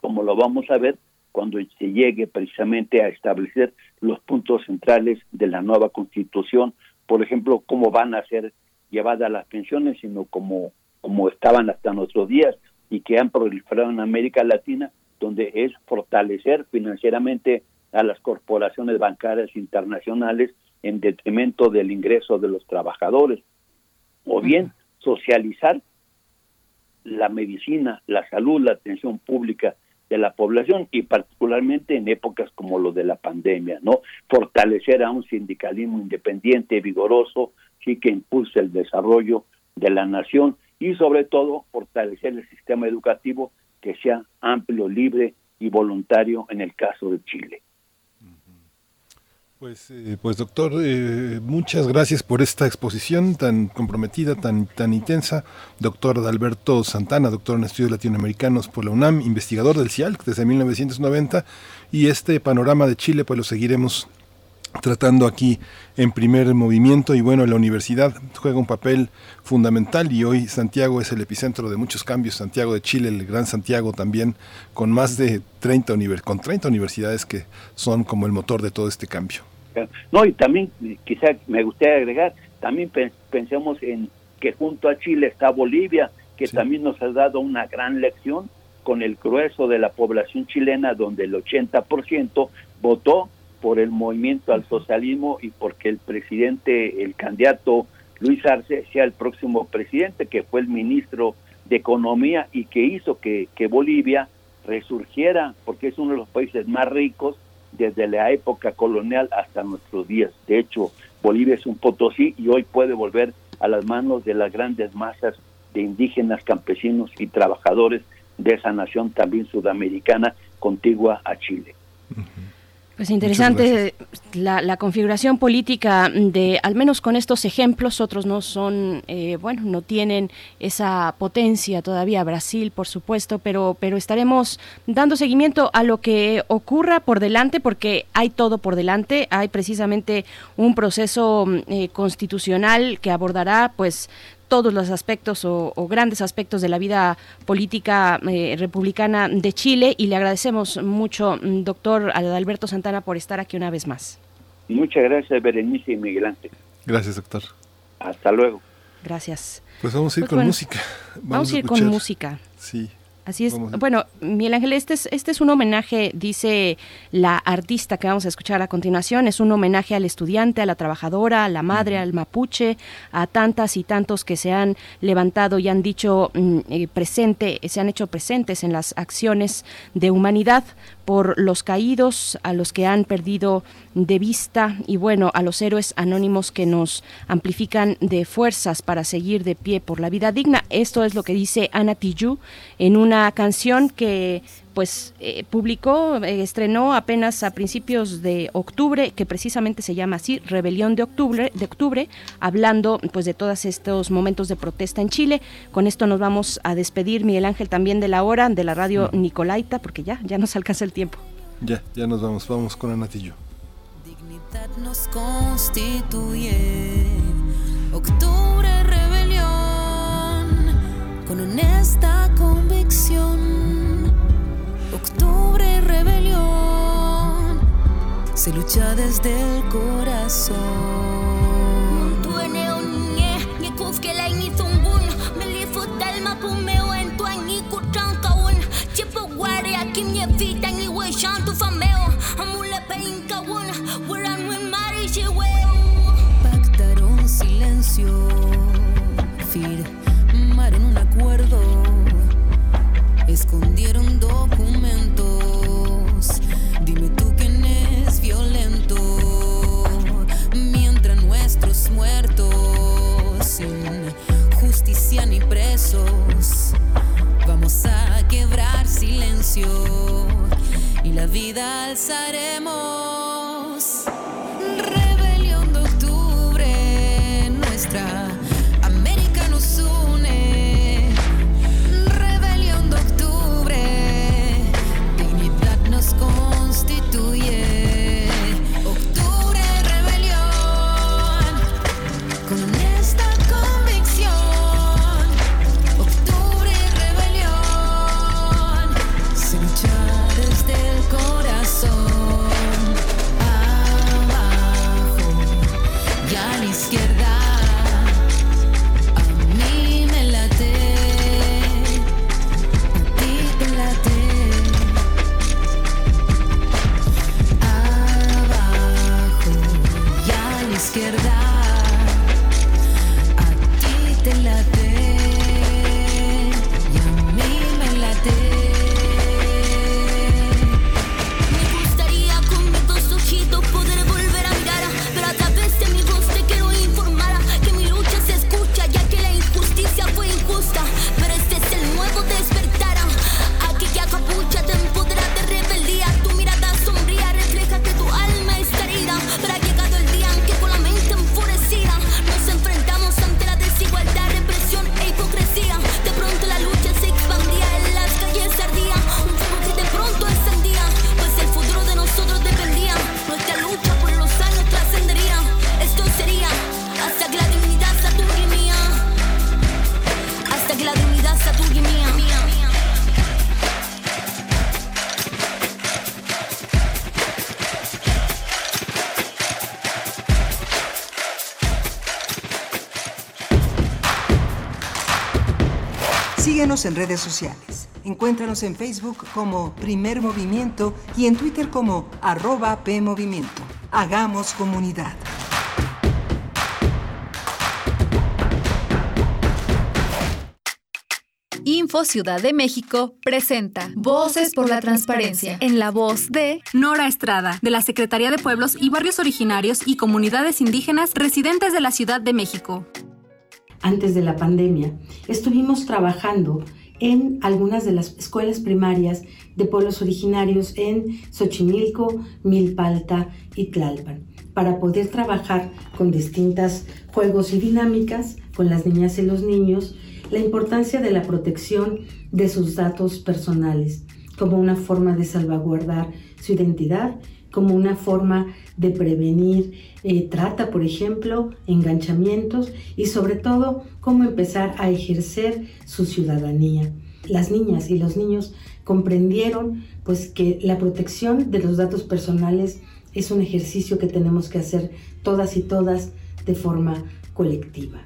como lo vamos a ver cuando se llegue precisamente a establecer los puntos centrales de la nueva constitución, por ejemplo, cómo van a ser llevadas las pensiones, sino como, como estaban hasta nuestros días y que han proliferado en América Latina, donde es fortalecer financieramente a las corporaciones bancarias internacionales en detrimento del ingreso de los trabajadores, o bien socializar la medicina, la salud, la atención pública de la población y particularmente en épocas como lo de la pandemia, ¿no? Fortalecer a un sindicalismo independiente, vigoroso, sí que impulse el desarrollo de la nación y sobre todo fortalecer el sistema educativo que sea amplio, libre y voluntario en el caso de Chile. Pues, eh, pues doctor, eh, muchas gracias por esta exposición tan comprometida, tan, tan intensa. Doctor Alberto Santana, doctor en estudios latinoamericanos por la UNAM, investigador del CIALC desde 1990. Y este panorama de Chile, pues lo seguiremos tratando aquí en primer movimiento y bueno, la universidad juega un papel fundamental y hoy Santiago es el epicentro de muchos cambios, Santiago de Chile, el Gran Santiago también, con más de 30, con 30 universidades que son como el motor de todo este cambio. No, y también quizá me gustaría agregar, también pensemos en que junto a Chile está Bolivia, que también nos ha dado una gran lección con el grueso de la población chilena, donde el 80% votó por el movimiento al socialismo y porque el presidente, el candidato Luis Arce, sea el próximo presidente, que fue el ministro de Economía y que hizo que, que Bolivia resurgiera, porque es uno de los países más ricos desde la época colonial hasta nuestros días. De hecho, Bolivia es un potosí y hoy puede volver a las manos de las grandes masas de indígenas, campesinos y trabajadores de esa nación también sudamericana contigua a Chile. Pues interesante la, la, configuración política de, al menos con estos ejemplos, otros no son, eh, bueno, no tienen esa potencia todavía, Brasil, por supuesto, pero, pero estaremos dando seguimiento a lo que ocurra por delante, porque hay todo por delante, hay precisamente un proceso eh, constitucional que abordará, pues, todos los aspectos o, grandes aspectos de la vida política eh, republicana de Chile y le agradecemos mucho, mm, doctor Alberto Santana, por estar aquí una vez más. Muchas gracias, Berenice y Miguel Ángel. Gracias, doctor. Hasta luego. Gracias. Pues vamos a ir pues con música. Vamos, a ir con música. Sí. Así es. Bueno, Miguel Ángel, este es, este es un homenaje, dice la artista que vamos a escuchar a continuación, es un homenaje al estudiante, a la trabajadora, a la madre, al mapuche, a tantas y tantos que se han levantado y han dicho mm, eh, presente, se han hecho presentes en las acciones de humanidad por los caídos, a los que han perdido de vista y bueno, a los héroes anónimos que nos amplifican de fuerzas para seguir de pie por la vida digna. Esto es lo que dice Ana Tijoux en una canción que pues eh, publicó, eh, estrenó apenas a principios de octubre, que precisamente se llama así, Rebelión de Octubre, de octubre, hablando pues de todos estos momentos de protesta en Chile. Con esto nos vamos a despedir, Miguel Ángel, también de la hora, de la radio Nicolaita, porque ya, ya nos alcanza el tiempo. Ya, ya nos vamos, vamos con Anatillo nos constituye. Octubre rebelión, con honesta convicción. Octubre rebelión, se lucha desde el corazón. She Pactaron silencio Firmaron un acuerdo Escondieron documentos Dime tú quién es violento Mientras nuestros muertos Sin justicia ni presos Vamos a quebrar silencio y la vida alzaremos. Rebelión de octubre, nuestra En redes sociales. Encuéntranos en Facebook como Primer Movimiento y en Twitter como arroba PMovimiento. Hagamos comunidad. Info Ciudad de México presenta Voces por la Transparencia en la voz de Nora Estrada, de la Secretaría de Pueblos y Barrios Originarios y Comunidades Indígenas residentes de la Ciudad de México. Antes de la pandemia, estuvimos trabajando en algunas de las escuelas primarias de pueblos originarios en Xochimilco, Milpalta y Tlalpan, para poder trabajar con distintos juegos y dinámicas con las niñas y los niños la importancia de la protección de sus datos personales como una forma de salvaguardar su identidad, como una forma de prevenir eh, trata, por ejemplo, enganchamientos y sobre todo cómo empezar a ejercer su ciudadanía. Las niñas y los niños comprendieron pues que la protección de los datos personales es un ejercicio que tenemos que hacer todas y todas de forma colectiva.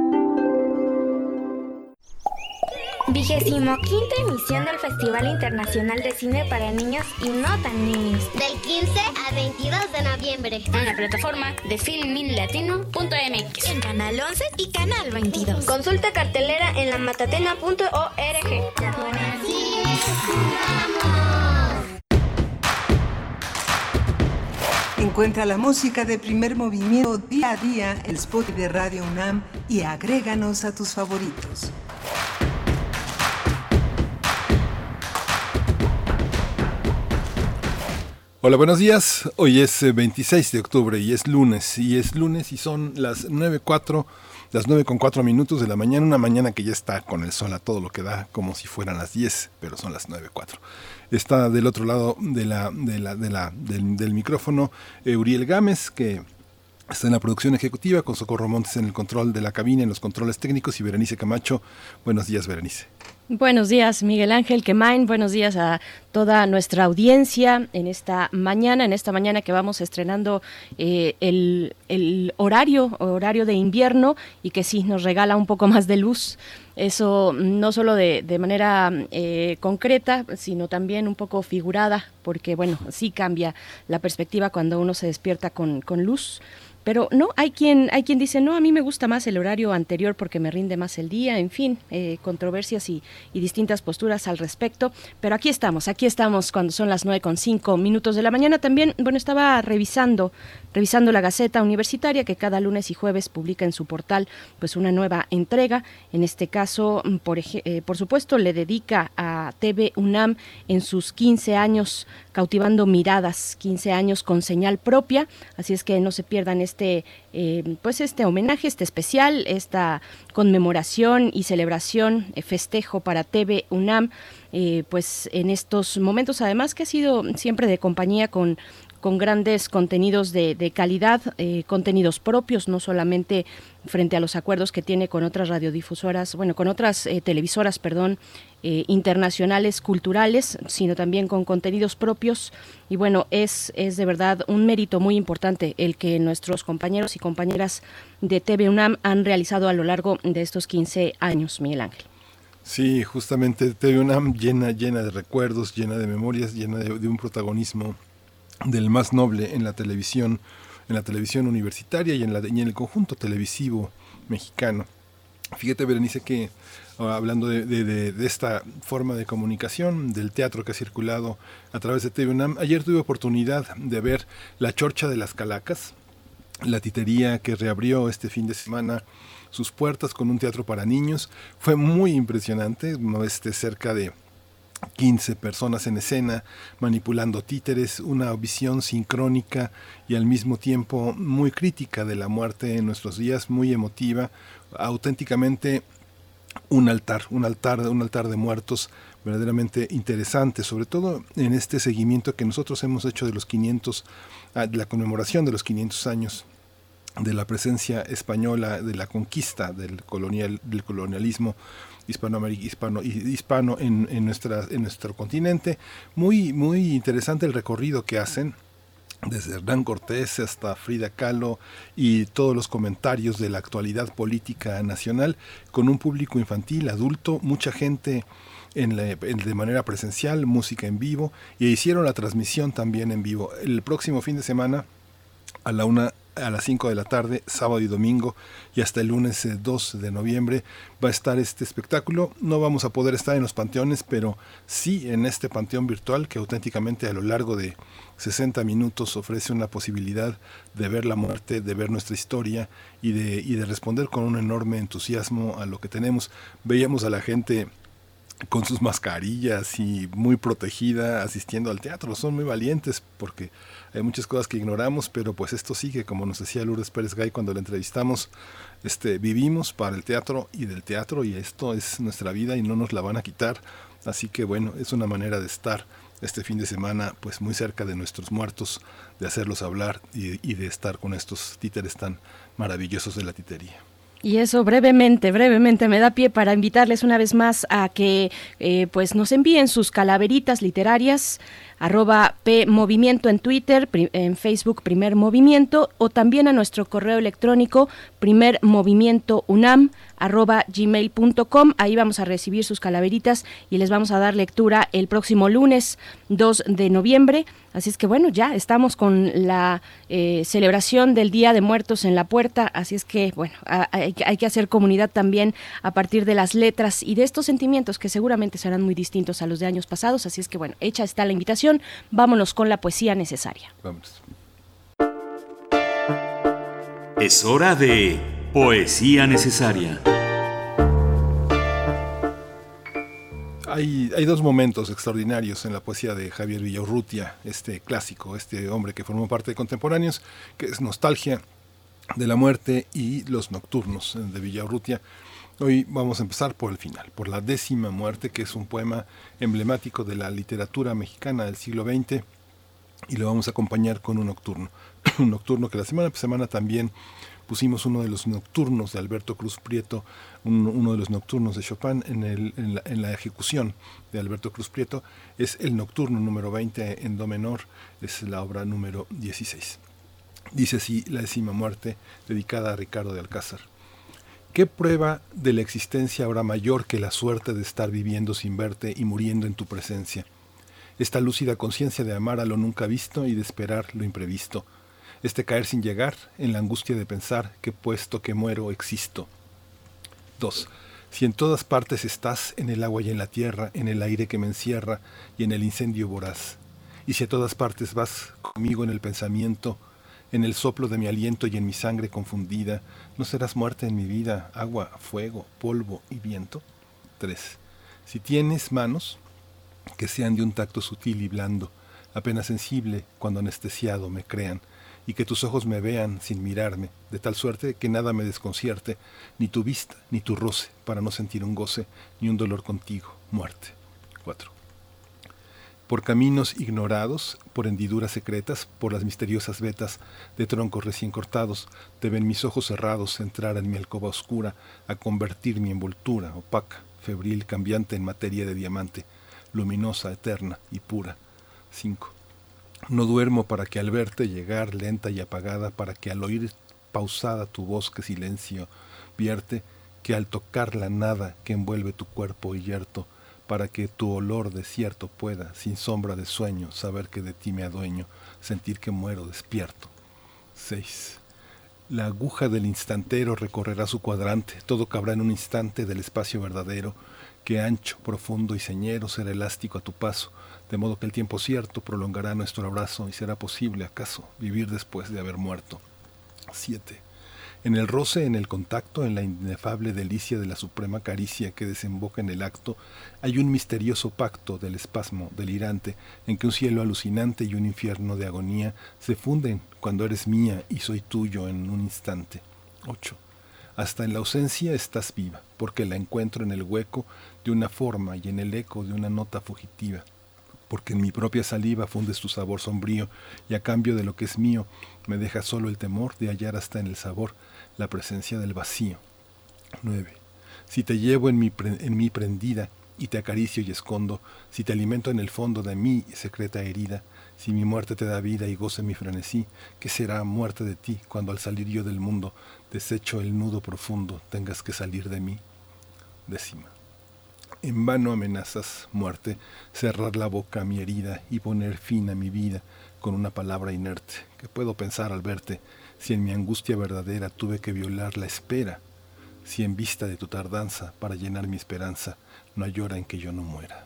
Vigésimo quinta emisión del Festival Internacional de Cine para Niños y No Tan Niños. Del 15 al 22 de noviembre. En la plataforma de filminlatino.mx. En Canal 11 y Canal 22. Consulta cartelera en la matatena.org. Encuentra la música de primer movimiento día a día, el spot de Radio UNAM y agréganos a tus favoritos. Hola, buenos días. Hoy es eh, 26 de octubre y es lunes. Y es lunes y son las 9.04, las 9 con 4 minutos de la mañana. Una mañana que ya está con el sol a todo lo que da, como si fueran las 10, pero son las 9.04. Está del otro lado de la, de la, de la, del, del micrófono eh, Uriel Gámez, que está en la producción ejecutiva, con Socorro Montes en el control de la cabina, en los controles técnicos y Berenice Camacho. Buenos días, Berenice. Buenos días, Miguel Ángel Quemain. Buenos días a toda nuestra audiencia en esta mañana, en esta mañana que vamos estrenando eh, el, horario, horario de invierno y que sí nos regala un poco más de luz. Eso no solo de, manera eh, concreta, sino también un poco figurada, porque bueno, sí cambia la perspectiva cuando uno se despierta con, con luz. Pero no, hay quien, hay quien dice, no, a mí me gusta más el horario anterior porque me rinde más el día, en fin, eh, controversias y, distintas posturas al respecto. Pero aquí estamos, aquí estamos cuando son las nueve con cinco minutos de la mañana. También, bueno, estaba revisando, revisando la Gaceta Universitaria que cada lunes y jueves publica en su portal pues una nueva entrega. En este caso, mm, por, eh, por supuesto, le dedica a TV UNAM en sus 15 años cautivando miradas, 15 años con señal propia, así es que no se pierdan eh, pues este homenaje, este especial, esta conmemoración y celebración, eh, festejo para TV UNAM, eh, pues en estos momentos además que ha sido siempre de compañía con con grandes contenidos de, calidad, eh, contenidos propios, no solamente frente a los acuerdos que tiene con otras radiodifusoras, bueno, con otras eh, televisoras, perdón, eh, internacionales, culturales, sino también con contenidos propios. Y bueno, es, es de verdad un mérito muy importante el que nuestros compañeros y compañeras de TV UNAM han realizado a lo largo de estos 15 años, Miguel Ángel. Sí, justamente TV UNAM llena, llena de recuerdos, llena de memorias, llena de un protagonismo del más noble en la televisión, en la televisión universitaria y en, el conjunto televisivo mexicano. Fíjate, Berenice, que ah, hablando de, esta forma de comunicación, del teatro que ha circulado a través de TV UNAM, ayer tuve oportunidad de ver La Chorcha de las Calacas, la titería que reabrió este fin de semana sus puertas con un teatro para niños. Fue muy impresionante, este, cerca de 15 personas en escena manipulando títeres, una visión sincrónica y al mismo tiempo muy crítica de la muerte en nuestros días, muy emotiva, auténticamente un altar, un altar, un altar de muertos verdaderamente interesante, sobre todo en este seguimiento que nosotros hemos hecho de los 500, ah, de la conmemoración de los 500 años de la presencia española, de la conquista del, colonial, del colonialismo hispano, hispano en, en, nuestra, en nuestro continente. Muy, muy interesante el recorrido que hacen desde Hernán Cortés hasta Frida Kahlo y todos los comentarios de la actualidad política nacional con un público infantil, adulto, mucha gente en de manera presencial, música en vivo y hicieron la transmisión también en vivo. El próximo fin de semana a la una a las 5 de la tarde, sábado y domingo, y hasta el lunes 2 eh, de noviembre va a estar este espectáculo. No vamos a poder estar en los panteones, pero sí en este panteón virtual que auténticamente a lo largo de 60 minutos ofrece una posibilidad de ver la muerte, de ver nuestra historia y de, y de responder con un enorme entusiasmo a lo que tenemos. Veíamos a la gente con sus mascarillas y muy protegida asistiendo al teatro. Son muy valientes porque hay muchas cosas que ignoramos, pero pues esto sigue, como nos decía Lourdes Pérez Gay cuando la entrevistamos, este, vivimos para el teatro y del teatro y esto es nuestra vida y no nos la van a quitar. Así que bueno, es una manera de estar este fin de semana pues muy cerca de nuestros muertos, de hacerlos hablar y, de estar con estos títeres tan maravillosos de la titería. Y eso brevemente, brevemente me da pie para invitarles una vez más a que eh, pues nos envíen sus calaveritas literarias arroba P Movimiento en Twitter, en Facebook Primer Movimiento o también a nuestro correo electrónico primer movimiento unam arroba gmail.com. Ahí vamos a recibir sus calaveritas y les vamos a dar lectura el próximo lunes 2 de noviembre. Así es que bueno, ya estamos con la eh, celebración del Día de Muertos en la puerta. Así es que bueno, hay, hay, que hacer comunidad también a partir de las letras y de estos sentimientos que seguramente serán muy distintos a los de años pasados. Así es que bueno, hecha está la invitación. Vámonos con la poesía necesaria. Vamos. Es hora de Poesía Necesaria. Hay, dos momentos extraordinarios en la poesía de Javier Villaurrutia, este clásico, este hombre que formó parte de Contemporáneos, que es Nostalgia de la Muerte y Los Nocturnos de Villaurrutia. Hoy vamos a empezar por el final, por la décima muerte, que es un poema emblemático de la literatura mexicana del siglo XX y lo vamos a acompañar con un nocturno. un nocturno que la semana semana también pusimos uno de los nocturnos de Alberto Cruz Prieto, un- uno de los nocturnos de Chopin en la, en la ejecución de Alberto Cruz Prieto. Es el nocturno número 20 en Do menor, es la obra número 16. Dice así la décima muerte, dedicada a Ricardo de Alcázar. ¿Qué prueba de la existencia habrá mayor que la suerte de estar viviendo sin verte y muriendo en tu presencia? Esta lúcida conciencia de amar a lo nunca visto y de esperar lo imprevisto. Este caer sin llegar en la angustia de pensar que puesto que muero existo. 2. Si en todas partes estás, en el agua y en la tierra, en el aire que me encierra y en el incendio voraz. Y si a todas partes vas conmigo en el pensamiento, en el soplo de mi aliento y en mi sangre confundida, ¿no serás muerte en mi vida, agua, fuego, polvo y viento? 3. Si tienes manos, que sean de un tacto sutil y blando, apenas sensible cuando anestesiado me crean, y que tus ojos me vean sin mirarme, de tal suerte que nada me desconcierte, ni tu vista, ni tu roce, para no sentir un goce, ni un dolor contigo, muerte. 4. Por caminos ignorados, por hendiduras secretas, por las misteriosas vetas de troncos recién cortados, deben mis ojos cerrados entrar en mi alcoba oscura, a convertir mi envoltura opaca, febril, cambiante en materia de diamante, luminosa, eterna y pura. 5. No duermo para que al verte llegar lenta y apagada, para que al oír pausada tu voz que silencio vierte, que al tocar la nada que envuelve tu cuerpo yerto, para que tu olor desierto pueda, sin sombra de sueño, saber que de ti me adueño, sentir que muero despierto. 6. La aguja del instantero recorrerá su cuadrante, todo cabrá en un instante del espacio verdadero, que ancho, profundo y señero será elástico a tu paso, de modo que el tiempo cierto prolongará nuestro abrazo y será posible, acaso, vivir después de haber muerto. 7. En el roce, en el contacto, en la inefable delicia de la suprema caricia que desemboca en el acto, hay un misterioso pacto del espasmo delirante en que un cielo alucinante y un infierno de agonía se funden cuando eres mía y soy tuyo en un instante. 8. Hasta en la ausencia estás viva, porque la encuentro en el hueco de una forma y en el eco de una nota fugitiva porque en mi propia saliva fundes tu sabor sombrío, y a cambio de lo que es mío, me deja solo el temor de hallar hasta en el sabor la presencia del vacío. 9. Si te llevo en mi, en mí prendida, y te acaricio y escondo, si te alimento en el fondo de mi secreta herida, si mi muerte te da vida y goce mi frenesí, ¿qué será muerte de ti cuando al salir yo del mundo, desecho el nudo profundo, tengas que salir de mí? Décima. En vano amenazas, muerte, cerrar la boca a mi herida y poner fin a mi vida con una palabra inerte. ¿Qué puedo pensar al verte si en mi angustia verdadera tuve que violar la espera? Si en vista de tu tardanza, para llenar mi esperanza, no hay hora en que yo no muera.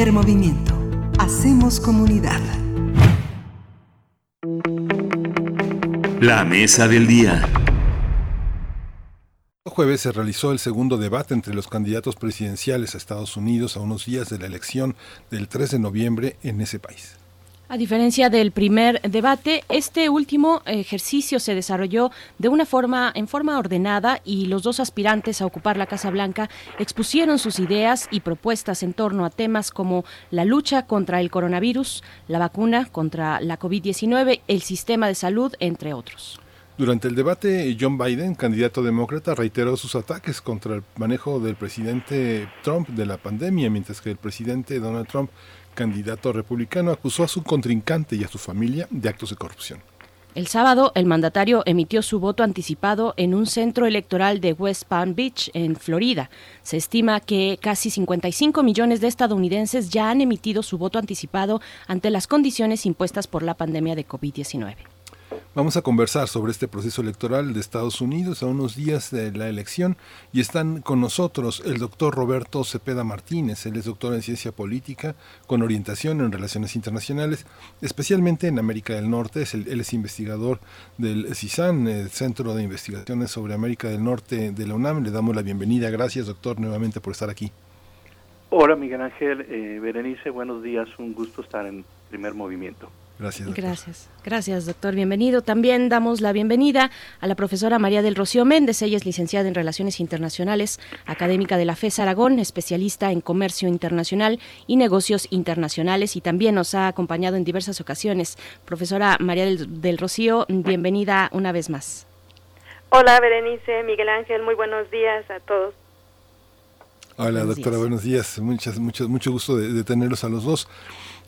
Primer movimiento. Hacemos comunidad. La mesa del día. El jueves se realizó el segundo debate entre los candidatos presidenciales a Estados Unidos a unos días de la elección del 3 de noviembre en ese país. A diferencia del primer debate, este último ejercicio se desarrolló de una forma en forma ordenada y los dos aspirantes a ocupar la Casa Blanca expusieron sus ideas y propuestas en torno a temas como la lucha contra el coronavirus, la vacuna contra la COVID-19, el sistema de salud, entre otros. Durante el debate, John Biden, candidato demócrata, reiteró sus ataques contra el manejo del presidente Trump de la pandemia, mientras que el presidente Donald Trump candidato republicano acusó a su contrincante y a su familia de actos de corrupción. El sábado, el mandatario emitió su voto anticipado en un centro electoral de West Palm Beach, en Florida. Se estima que casi 55 millones de estadounidenses ya han emitido su voto anticipado ante las condiciones impuestas por la pandemia de COVID-19. Vamos a conversar sobre este proceso electoral de Estados Unidos a unos días de la elección y están con nosotros el doctor Roberto Cepeda Martínez. Él es doctor en ciencia política con orientación en relaciones internacionales, especialmente en América del Norte. Es el, él es investigador del CISAN, el Centro de Investigaciones sobre América del Norte de la UNAM. Le damos la bienvenida. Gracias, doctor, nuevamente por estar aquí. Hola, Miguel Ángel. Eh, Berenice, buenos días. Un gusto estar en primer movimiento. Gracias. Doctor. Gracias. Gracias, doctor. Bienvenido. También damos la bienvenida a la profesora María del Rocío Méndez. Ella es licenciada en Relaciones Internacionales, académica de la FES Aragón, especialista en comercio internacional y negocios internacionales y también nos ha acompañado en diversas ocasiones. Profesora María del, del Rocío, bienvenida una vez más. Hola, Berenice, Miguel Ángel, muy buenos días a todos. Hola, buenos doctora, días. buenos días. Muchas, mucho, mucho gusto de, de tenerlos a los dos.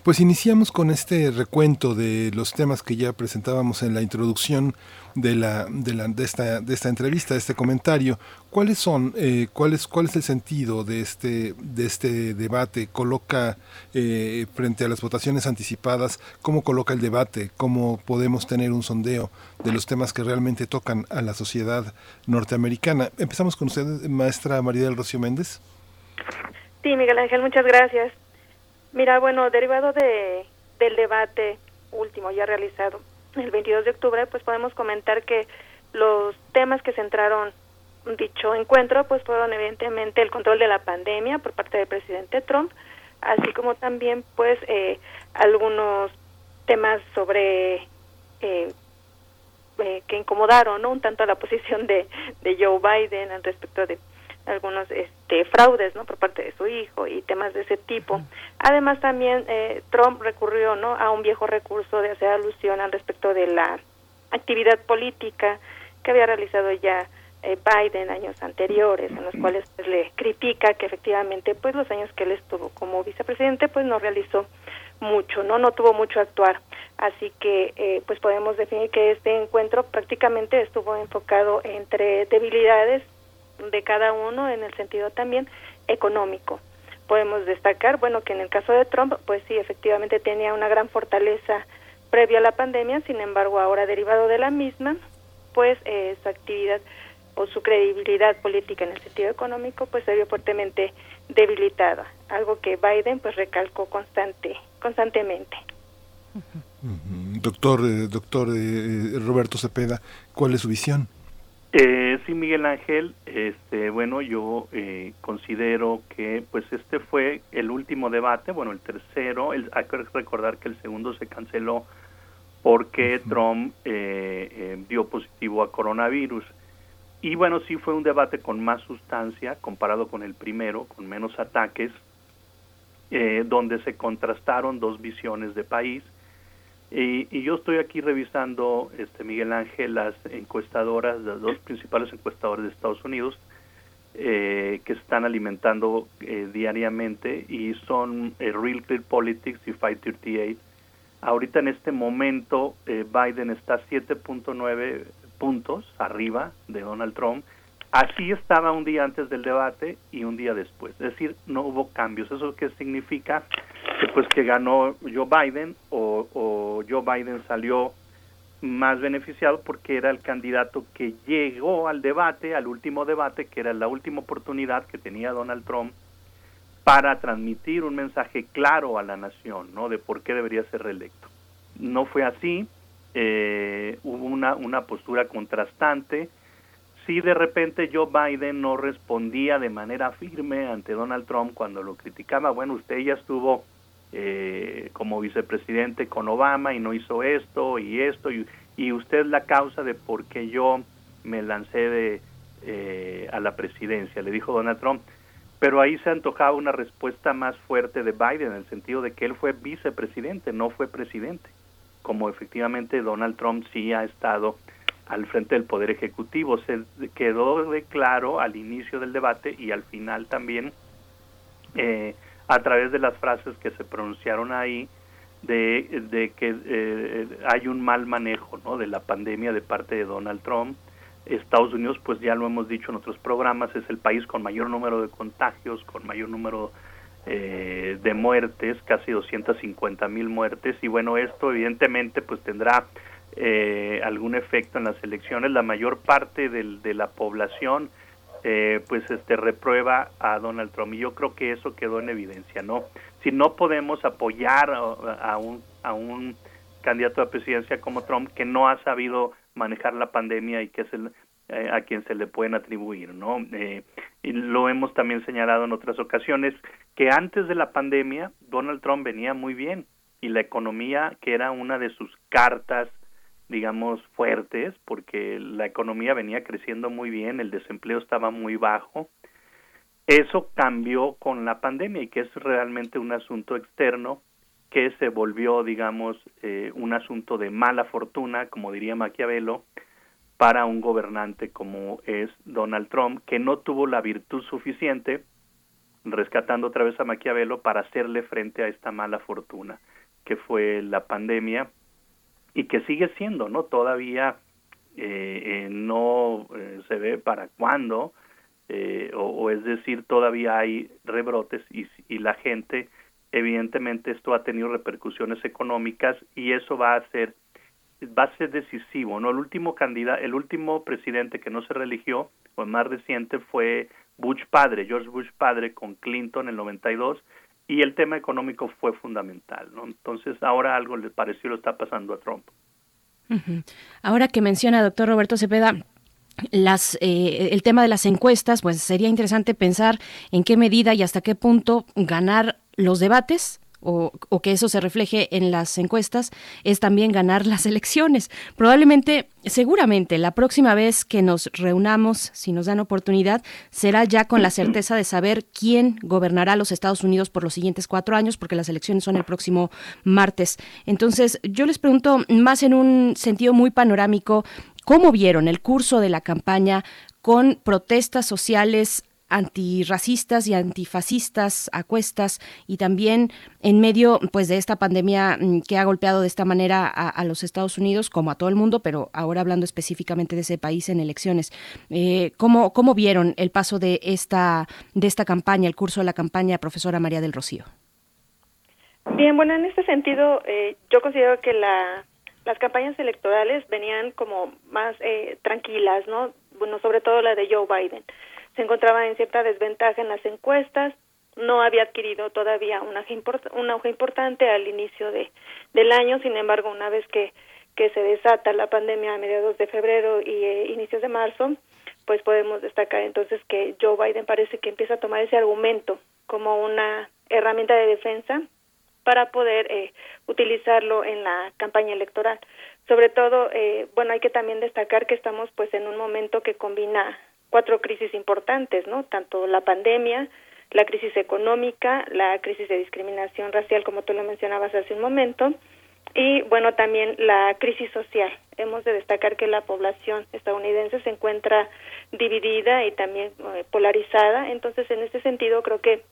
Pues iniciamos con este recuento de los temas que ya presentábamos en la introducción de, la, de, la, de, esta, de esta entrevista, de este comentario. ¿Cuáles son, eh, cuál, es, cuál es el sentido de este, de este debate? ¿Coloca eh, frente a las votaciones anticipadas, cómo coloca el debate? ¿Cómo podemos tener un sondeo de los temas que realmente tocan a la sociedad norteamericana? Empezamos con usted, maestra María del Rocío Méndez. Sí, Miguel Ángel, muchas gracias. Mira, bueno, derivado de, del debate último ya realizado el 22 de octubre, pues podemos comentar que los temas que centraron dicho encuentro, pues fueron evidentemente el control de la pandemia por parte del presidente Trump, así como también pues eh, algunos temas sobre eh, eh, que incomodaron ¿no? un tanto a la posición de, de Joe Biden al respecto de algunos este fraudes no por parte de su hijo y temas de ese tipo. Además también eh, Trump recurrió no a un viejo recurso de hacer alusión al respecto de la actividad política que había realizado ya eh, Biden años anteriores en los cuales pues, le critica que efectivamente pues los años que él estuvo como vicepresidente pues no realizó mucho no no tuvo mucho a actuar. Así que eh, pues podemos definir que este encuentro prácticamente estuvo enfocado entre debilidades de cada uno en el sentido también económico. Podemos destacar, bueno, que en el caso de Trump, pues sí, efectivamente tenía una gran fortaleza previa a la pandemia, sin embargo, ahora derivado de la misma, pues eh, su actividad o su credibilidad política en el sentido económico, pues se vio fuertemente debilitada, algo que Biden pues recalcó constante, constantemente. Uh -huh. Doctor, eh, doctor eh, Roberto Cepeda, ¿cuál es su visión? Eh, sí, Miguel Ángel, este, bueno, yo eh, considero que pues este fue el último debate, bueno, el tercero, el, hay que recordar que el segundo se canceló porque uh -huh. Trump eh, eh, dio positivo a coronavirus. Y bueno, sí fue un debate con más sustancia comparado con el primero, con menos ataques, eh, donde se contrastaron dos visiones de país y, y, yo estoy aquí revisando, este Miguel Ángel, las encuestadoras, las dos principales encuestadoras de Estados Unidos, eh, que están alimentando eh, diariamente y son eh, Real Clear Politics y 538. Ahorita en este momento eh, Biden está 7.9 puntos arriba de Donald Trump. Así estaba un día antes del debate y un día después. Es decir, no hubo cambios. ¿Eso qué significa? Pues que ganó Joe Biden o, o Joe Biden salió más beneficiado porque era el candidato que llegó al debate, al último debate, que era la última oportunidad que tenía Donald Trump para transmitir un mensaje claro a la nación, ¿no? De por qué debería ser reelecto. No fue así, eh, hubo una, una postura contrastante. Si de repente Joe Biden no respondía de manera firme ante Donald Trump cuando lo criticaba, bueno, usted ya estuvo eh, como vicepresidente con Obama y no hizo esto y esto, y, y usted es la causa de por qué yo me lancé de, eh, a la presidencia, le dijo Donald Trump pero ahí se antojaba una respuesta más fuerte de Biden en el sentido de que él fue vicepresidente, no fue presidente, como efectivamente Donald Trump sí ha estado al frente del Poder Ejecutivo. Se quedó de claro al inicio del debate y al final también eh, a través de las frases que se pronunciaron ahí de, de que eh, hay un mal manejo ¿no? de la pandemia de parte de Donald Trump, Estados Unidos, pues ya lo hemos dicho en otros programas, es el país con mayor número de contagios, con mayor número eh, de muertes, casi 250 mil muertes, y bueno, esto evidentemente pues tendrá eh, algún efecto en las elecciones. La mayor parte del, de la población eh, pues este reprueba a Donald Trump y yo creo que eso quedó en evidencia, ¿no? Si no podemos apoyar a, a un, a un candidato a presidencia como Trump que no ha sabido manejar la pandemia y que es eh, a quien se le pueden atribuir, ¿no? Eh, y lo hemos también señalado en otras ocasiones que antes de la pandemia Donald Trump venía muy bien y la economía que era una de sus cartas digamos fuertes porque la economía venía creciendo muy bien, el desempleo estaba muy bajo. Eso cambió con la pandemia y que es realmente un asunto externo que se volvió, digamos, eh, un asunto de mala fortuna, como diría Maquiavelo, para un gobernante como es Donald Trump, que no tuvo la virtud suficiente, rescatando otra vez a Maquiavelo, para hacerle frente a esta mala fortuna, que fue la pandemia, y que sigue siendo, ¿no? Todavía eh, eh, no se ve para cuándo, o, o, es decir, todavía hay rebrotes y, y la gente evidentemente esto ha tenido repercusiones económicas y eso va a ser va a ser decisivo, ¿no? El último candidato, el último presidente que no se religió, o el más reciente fue Bush padre, George Bush padre con Clinton en el 92 y el tema económico fue fundamental, ¿no? Entonces, ahora algo le pareció lo está pasando a Trump. Ahora que menciona doctor Roberto Cepeda, las, eh, el tema de las encuestas, pues sería interesante pensar en qué medida y hasta qué punto ganar los debates o, que eso se refleje en las encuestas, es también ganar las elecciones. Probablemente, seguramente, la próxima vez que nos reunamos, si nos dan oportunidad, será ya con la certeza de saber quién gobernará los Estados Unidos por los siguientes cuatro años, porque las elecciones son el próximo martes. Entonces, yo les pregunto, más en un sentido muy panorámico, ¿cómo vieron el curso de la campaña con protestas sociales antirracistas y antifascistas a cuestas y también en medio pues de esta pandemia mm, que ha golpeado de esta manera a, los Estados Unidos como a todo el mundo, pero ahora hablando específicamente de ese país en elecciones. Eh, ¿cómo, ¿Cómo vieron el paso de esta, de esta campaña, el curso de la campaña, profesora María del Rocío? Bien, bueno, en este sentido, eh, yo considero que la, las campañas electorales venían como más eh, tranquilas, ¿no? Bueno, sobre todo la de Joe Biden se encontraba en cierta desventaja en las encuestas, no había adquirido todavía un auge, importante al inicio de, del año, sin embargo, una vez que, que se desata la pandemia a mediados de febrero y eh, inicios de marzo, pues podemos destacar entonces que Joe Biden parece que empieza a tomar ese argumento como una herramienta de defensa para poder eh, utilizarlo en la campaña electoral. Sobre todo, eh, bueno, hay que también destacar que estamos pues en un momento que combina cuatro crisis importantes, ¿no? Tanto la pandemia, la crisis económica, la crisis de discriminación racial, como tú lo mencionabas hace un momento, y bueno, también la crisis social. Hemos de destacar que la población estadounidense se encuentra dividida y también eh, polarizada, entonces en este sentido creo que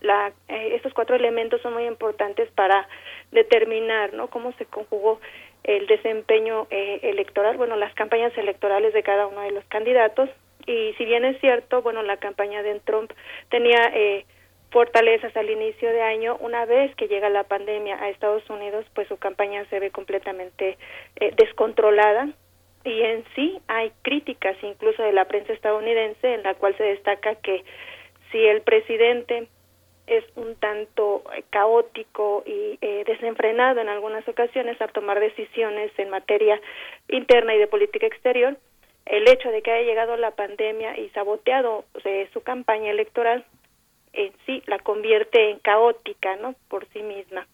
la, eh, estos cuatro elementos son muy importantes para determinar ¿no? cómo se conjugó el desempeño eh, electoral, bueno, las campañas electorales de cada uno de los candidatos y si bien es cierto, bueno, la campaña de Trump tenía eh, fortalezas al inicio de año, una vez que llega la pandemia a Estados Unidos, pues su campaña se ve completamente eh, descontrolada. Y en sí hay críticas incluso de la prensa estadounidense en la cual se destaca que si el presidente es un tanto eh, caótico y eh, desenfrenado en algunas ocasiones al tomar decisiones en materia interna y de política exterior, el hecho de que haya llegado la pandemia y saboteado eh, su campaña electoral en sí la convierte en caótica, ¿no? Por sí misma.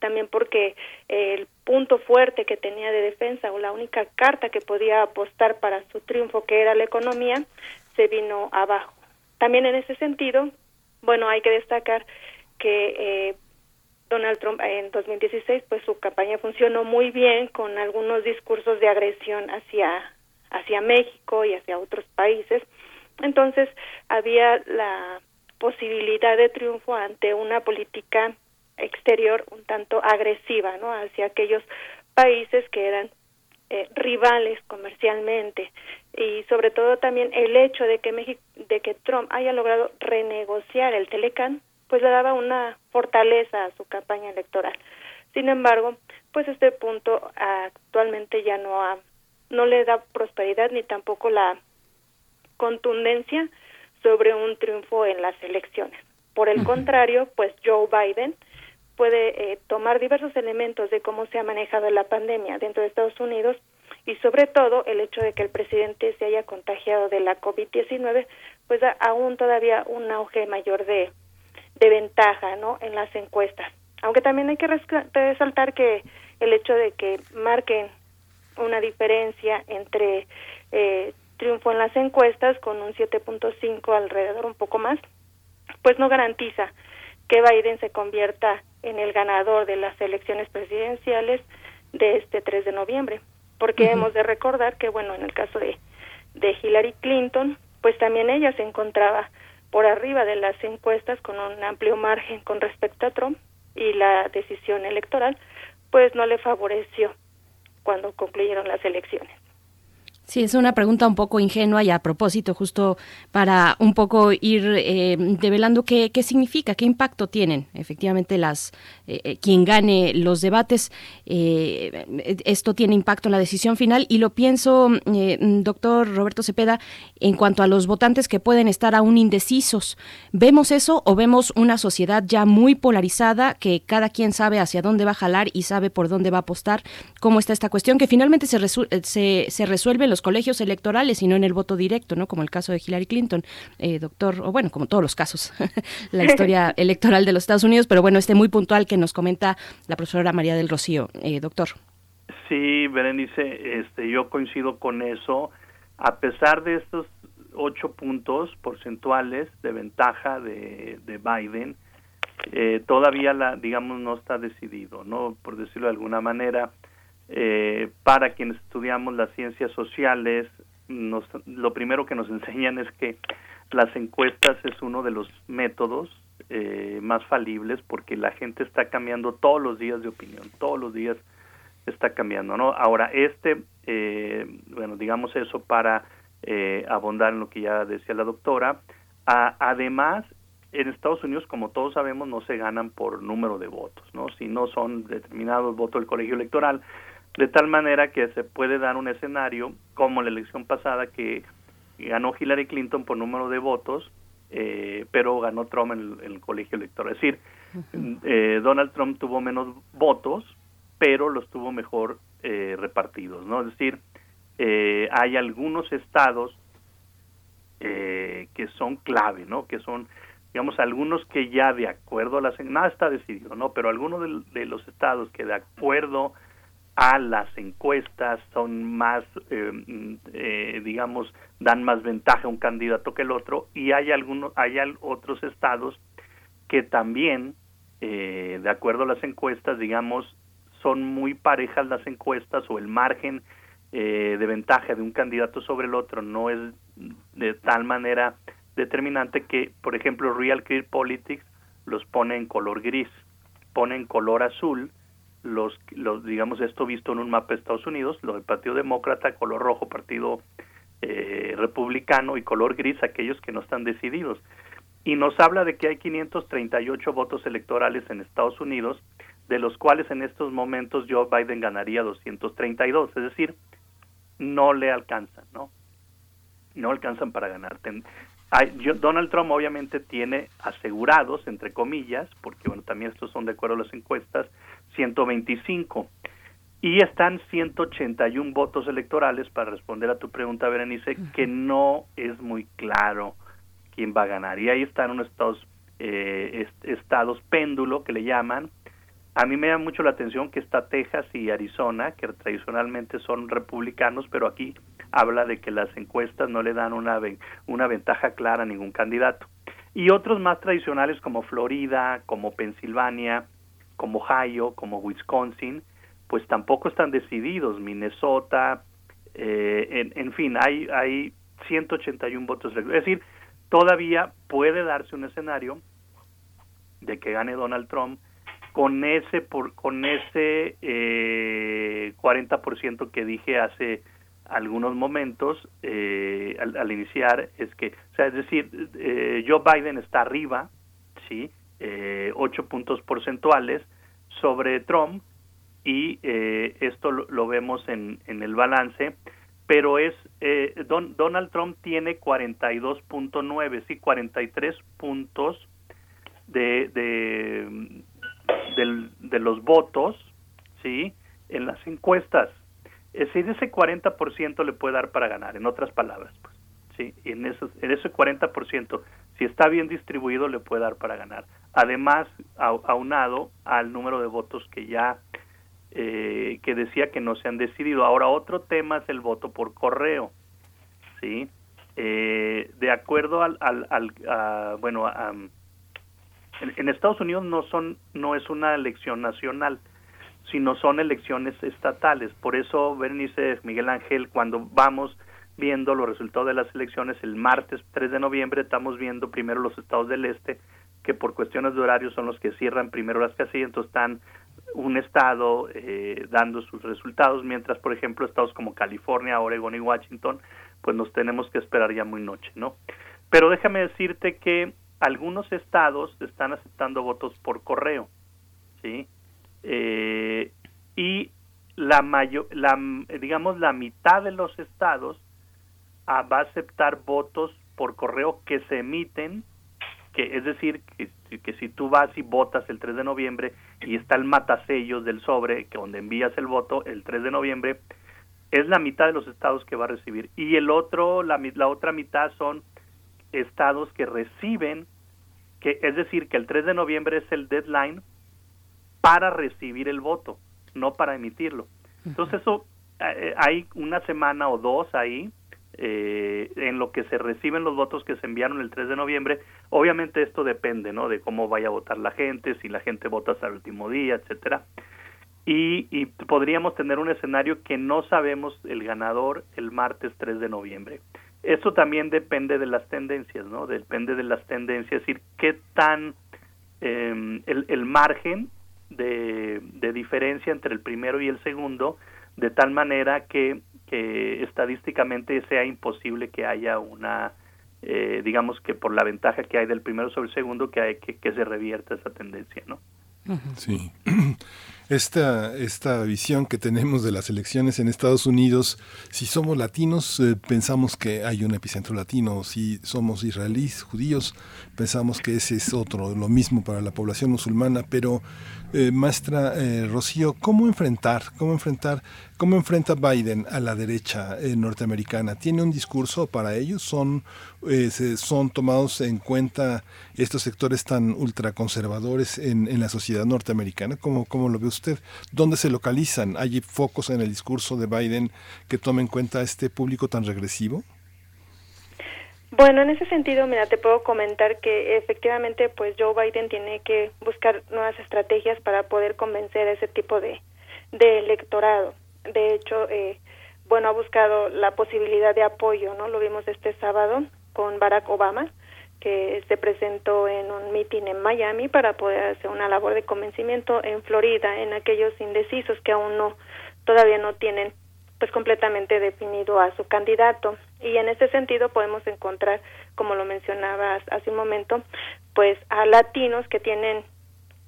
También porque el punto fuerte que tenía de defensa o la única carta que podía apostar para su triunfo, que era la economía, se vino abajo. También en ese sentido, bueno, hay que destacar que eh, Donald Trump en 2016, pues su campaña funcionó muy bien con algunos discursos de agresión hacia hacia México y hacia otros países. Entonces, había la posibilidad de triunfo ante una política exterior un tanto agresiva, ¿no? Hacia aquellos países que eran eh, rivales comercialmente y sobre todo también el hecho de que México, de que Trump haya logrado renegociar el Telecan, pues le daba una fortaleza a su campaña electoral. Sin embargo, pues este punto actualmente ya no ha, no le da prosperidad ni tampoco la contundencia sobre un triunfo en las elecciones. Por el contrario, pues Joe Biden puede eh, tomar diversos elementos de cómo se ha manejado la pandemia dentro de Estados Unidos y sobre todo el hecho de que el presidente se haya contagiado de la COVID-19, pues da aún todavía un auge mayor de, de ventaja ¿no? en las encuestas. Aunque también hay que resaltar que el hecho de que marquen una diferencia entre eh, triunfo en las encuestas con un 7.5 alrededor un poco más, pues no garantiza que Biden se convierta en el ganador de las elecciones presidenciales de este 3 de noviembre, porque hemos de recordar que, bueno, en el caso de, de Hillary Clinton, pues también ella se encontraba por arriba de las encuestas con un amplio margen con respecto a Trump y la decisión electoral, pues no le favoreció cuando concluyeron las elecciones. Sí, es una pregunta un poco ingenua y a propósito, justo para un poco ir eh, develando qué, qué, significa, qué impacto tienen efectivamente las eh, eh, quien gane los debates. esto tiene impacto en la decisión final y lo pienso, doctor Roberto Cepeda, en cuanto a los votantes que pueden estar aún indecisos. ¿Vemos eso o vemos una sociedad ya muy polarizada que cada quien sabe hacia dónde va a jalar y sabe por dónde va a apostar? ¿Cómo está esta cuestión que finalmente se, se, se resuelve en los colegios electorales y no en el voto directo, ¿no? Como el caso de Hillary Clinton, eh, doctor, o bueno, como todos los casos, la historia electoral de los Estados Unidos, pero bueno, este muy puntual que nos comenta la profesora María del Rocío, eh, doctor. Sí, Berenice, este, yo coincido con eso. A pesar de estos ocho puntos porcentuales de ventaja de, de Biden, eh, todavía la, digamos, no está decidido, ¿no? Por decirlo de alguna manera, eh, para quienes estudiamos las ciencias sociales, nos, lo primero que nos enseñan es que las encuestas es uno de los métodos eh, más falibles porque la gente está cambiando todos los días de opinión, todos los días está cambiando, ¿no? Ahora, este, eh, bueno, digamos eso para eh, abondar en lo que ya decía la doctora, además, en Estados Unidos, como todos sabemos, no se ganan por número de votos, ¿no? Si no son determinados votos del colegio electoral, de tal manera que se puede dar un escenario como la elección pasada que ganó Hillary Clinton por número de votos, eh, pero ganó Trump en el, colegio electoral. Es decir, eh, Donald Trump tuvo menos votos, pero los tuvo mejor eh, repartidos, ¿no? Es decir, hay algunos estados que son clave, ¿no? Que son, digamos, algunos que ya de acuerdo a las... Nada está decidido, ¿no? Pero algunos de, de los estados que de acuerdo a las encuestas son más, eh, eh, digamos, dan más ventaja a un candidato que el otro y hay algunos, hay otros estados que también, eh, de acuerdo a las encuestas, digamos, son muy parejas las encuestas o el margen de ventaja de un candidato sobre el otro no es de tal manera determinante que, por ejemplo, Real Clear Politics los pone en color gris, pone en color azul los, los digamos esto visto en un mapa de Estados Unidos, lo del Partido Demócrata, color rojo, Partido eh, Republicano y color gris aquellos que no están decididos. Y nos habla de que hay 538 votos electorales en Estados Unidos, de los cuales en estos momentos Joe Biden ganaría 232, es decir, no le alcanzan, ¿no? No alcanzan para ganar. hay- yo- Donald Trump obviamente tiene asegurados, entre comillas, porque bueno, también estos son de acuerdo a las encuestas, 125. Y están 181 votos electorales, para responder a tu pregunta, Berenice, que no es muy claro quién va a ganar. Y ahí están unos estados, eh, est- estados péndulo, que le llaman. A mí me llama mucho la atención que está Texas y Arizona, que tradicionalmente son republicanos, pero aquí habla de que las encuestas no le dan una, una ventaja clara a ningún candidato. Y otros más tradicionales como Florida, como Pensilvania, como Ohio, como Wisconsin, pues tampoco están decididos. Minnesota, eh, en, en fin, hay, hay 181 votos. Es decir, todavía puede darse un escenario de que gane Donald Trump con ese por, con ese eh, 40% que dije hace algunos momentos eh, al, al iniciar es que o sea es decir eh, Joe Biden está arriba sí eh, 8 puntos porcentuales sobre Trump y eh, esto lo, lo vemos en, en el balance pero es eh, Don- Donald Trump tiene 42.9 sí 43 puntos de, de, de los votos, ¿sí? En las encuestas. Es decir, ese 40% le puede dar para ganar, en otras palabras, pues, ¿sí? En, esos, en ese 40%, si está bien distribuido, le puede dar para ganar. Además, au- aunado al número de votos que ya, eh, que decía que no se han decidido. Ahora, otro tema es el voto por correo, ¿sí? Eh, de acuerdo al, al, al- a- bueno, en Estados Unidos no son no es una elección nacional sino son elecciones estatales por eso Bernice Miguel Ángel cuando vamos viendo los resultados de las elecciones el martes 3 de noviembre estamos viendo primero los estados del este que por cuestiones de horario son los que cierran primero las casillas entonces están un estado eh, dando sus resultados mientras por ejemplo estados como California Oregon y Washington pues nos tenemos que esperar ya muy noche no pero déjame decirte que algunos estados están aceptando votos por correo, ¿sí? Eh, y la mayor, la, digamos la mitad de los estados ah, va a aceptar votos por correo que se emiten, que es decir, que, que si tú vas y votas el 3 de noviembre y está el matasellos del sobre, que donde envías el voto el 3 de noviembre, es la mitad de los estados que va a recibir. Y el otro, la, la otra mitad son estados que reciben, que es decir, que el 3 de noviembre es el deadline para recibir el voto, no para emitirlo. Entonces eso eh, hay una semana o dos ahí eh, en lo que se reciben los votos que se enviaron el 3 de noviembre. Obviamente esto depende, ¿no? De cómo vaya a votar la gente, si la gente vota hasta el último día, etcétera. Y, y podríamos tener un escenario que no sabemos el ganador el martes 3 de noviembre. Eso también depende de las tendencias, ¿no? Depende de las tendencias, es decir, qué tan eh, el, el margen de, de diferencia entre el primero y el segundo, de tal manera que, que estadísticamente sea imposible que haya una, eh, digamos que por la ventaja que hay del primero sobre el segundo, que, hay, que, que se revierta esa tendencia, ¿no? Sí. Esta, esta visión que tenemos de las elecciones en Estados Unidos, si somos latinos, eh, pensamos que hay un epicentro latino, si somos israelíes, judíos, pensamos que ese es otro, lo mismo para la población musulmana, pero eh, maestra eh, Rocío, ¿cómo enfrentar, cómo enfrentar, cómo enfrenta Biden a la derecha eh, norteamericana? ¿Tiene un discurso para ellos? ¿Son, se- son tomados en cuenta estos sectores tan ultraconservadores en, en la sociedad norteamericana? ¿Cómo, ¿Cómo lo ve usted? ¿Dónde se localizan? ¿Hay focos en el discurso de Biden que tomen en cuenta a este público tan regresivo? Bueno, en ese sentido, mira, te puedo comentar que efectivamente, pues Joe Biden tiene que buscar nuevas estrategias para poder convencer a ese tipo de, de electorado. De hecho, eh, bueno, ha buscado la posibilidad de apoyo, ¿no? Lo vimos este sábado con Barack Obama, que se presentó en un meeting en Miami para poder hacer una labor de convencimiento en Florida, en aquellos indecisos que aún no, todavía no tienen pues completamente definido a su candidato. Y en ese sentido podemos encontrar como lo mencionabas hace un momento pues a latinos que tienen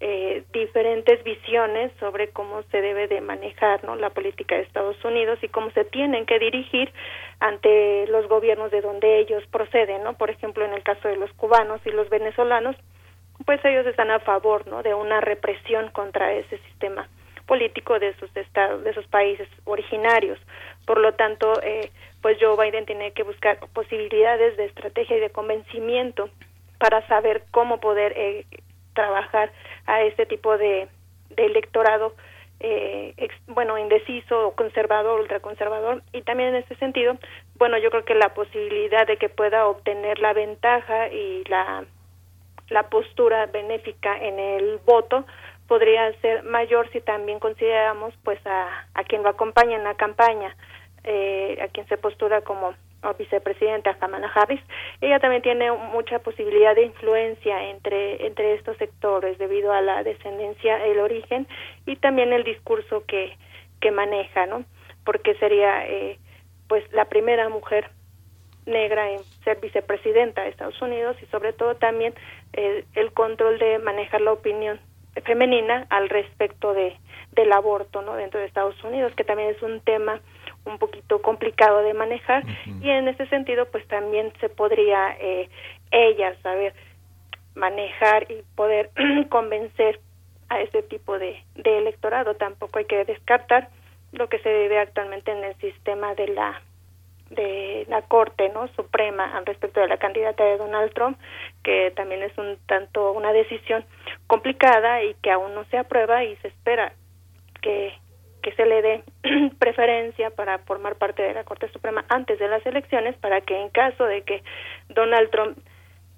eh, diferentes visiones sobre cómo se debe de manejar ¿no? la política de Estados Unidos y cómo se tienen que dirigir ante los gobiernos de donde ellos proceden, ¿no? Por ejemplo, en el caso de los cubanos y los venezolanos, pues ellos están a favor, ¿no? De una represión contra ese sistema político de sus estados, de sus países originarios. Por lo tanto, eh, pues Joe Biden tiene que buscar posibilidades de estrategia y de convencimiento para saber cómo poder eh, trabajar a este tipo de, de electorado eh, bueno, indeciso o conservador, ultraconservador. Y también en este sentido, bueno, yo creo que la posibilidad de que pueda obtener la ventaja y la, la postura benéfica en el voto podría ser mayor si también consideramos pues a, a quien lo acompaña en la campaña, eh, a quien se postura como o vicepresidenta Kamala Harris, ella también tiene mucha posibilidad de influencia entre entre estos sectores debido a la descendencia, el origen y también el discurso que que maneja, ¿no? Porque sería eh, pues la primera mujer negra en ser vicepresidenta de Estados Unidos y sobre todo también eh, el control de manejar la opinión femenina al respecto de del aborto, ¿no? Dentro de Estados Unidos, que también es un tema un poquito complicado de manejar y en ese sentido pues también se podría eh, ella saber manejar y poder convencer a este tipo de, de electorado. Tampoco hay que descartar lo que se vive actualmente en el sistema de la de la Corte no Suprema al respecto de la candidata de Donald Trump, que también es un tanto una decisión complicada y que aún no se aprueba y se espera que que se le dé preferencia para formar parte de la Corte Suprema antes de las elecciones para que en caso de que Donald Trump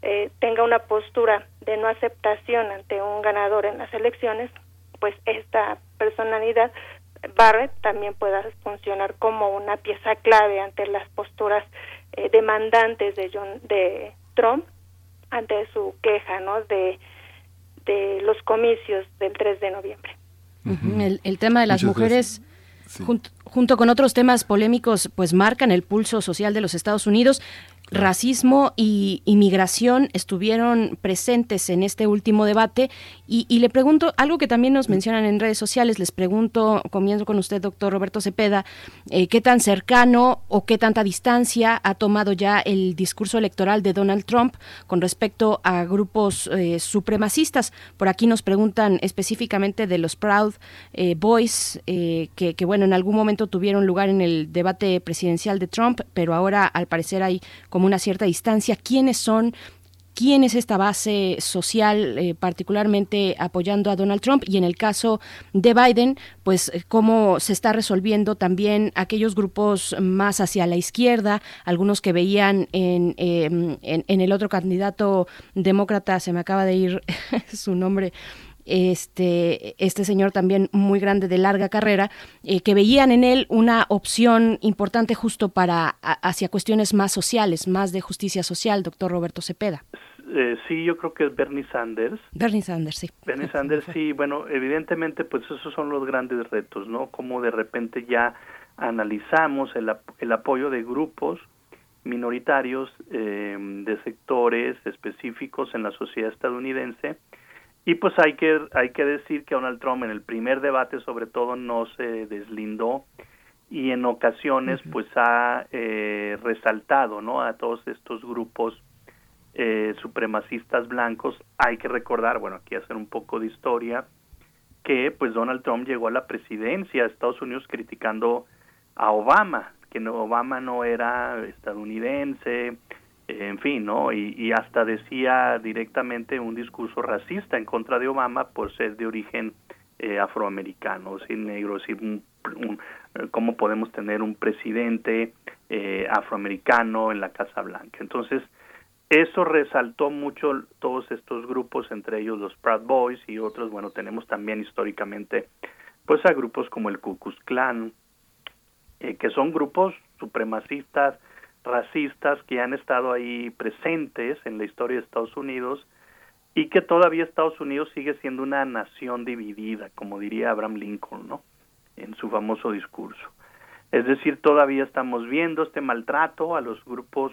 eh, tenga una postura de no aceptación ante un ganador en las elecciones, pues esta personalidad Barrett también pueda funcionar como una pieza clave ante las posturas eh, demandantes de John de Trump ante su queja, ¿no? de de los comicios del 3 de noviembre el, el, tema de las mujeres, junto, junto, con otros temas polémicos, pues marcan el pulso social de los Estados Unidos. Racismo y inmigración estuvieron presentes en este último debate y, le pregunto algo que también nos mencionan en redes sociales, les pregunto, comienzo con usted, doctor Roberto Cepeda, eh, qué tan cercano o qué tanta distancia ha tomado ya el discurso electoral de Donald Trump con respecto a grupos eh, supremacistas. Por aquí nos preguntan específicamente de los Proud eh, Boys, que, que bueno, en algún momento tuvieron lugar en el debate presidencial de Trump, pero ahora al parecer hay como una cierta distancia. ¿Quiénes son? Quién es esta base social eh, particularmente apoyando a Donald Trump y en el caso de Biden, pues eh, cómo se está resolviendo también aquellos grupos más hacia la izquierda, algunos que veían en, em, en, en el otro candidato demócrata, se me acaba de ir su nombre, este, este señor también muy grande de larga carrera, eh, que veían en él una opción importante justo para hacia cuestiones más sociales, más de justicia social, doctor Roberto Cepeda. Eh, sí, yo creo que es Bernie Sanders. Bernie Sanders, sí. Bernie Sanders, sí. Bueno, evidentemente, pues esos son los grandes retos, ¿no? Como de repente ya analizamos el, el apoyo de grupos minoritarios eh, de sectores específicos en la sociedad estadounidense y pues hay que, hay que decir que Donald Trump en el primer debate sobre todo no se deslindó y en ocasiones pues ha eh, resaltado ¿no? a todos estos grupos eh, supremacistas blancos. Hay que recordar, bueno, aquí hacer un poco de historia, que pues Donald Trump llegó a la presidencia de Estados Unidos criticando a Obama, que no, Obama no era estadounidense, en fin, ¿no? Y, hasta decía directamente un discurso racista en contra de Obama por ser de origen eh, afroamericano, sin negro, sin un, cómo podemos tener un presidente eh, afroamericano en la Casa Blanca. Entonces, eso resaltó mucho todos estos grupos, entre ellos los Proud Boys y otros, bueno, tenemos también históricamente pues a grupos como el Ku Klux Klan, eh, que son grupos supremacistas, racistas que han estado ahí presentes en la historia de Estados Unidos y que todavía Estados Unidos sigue siendo una nación dividida, como diría Abraham Lincoln, ¿no? En su famoso discurso. Es decir, todavía estamos viendo este maltrato a los grupos,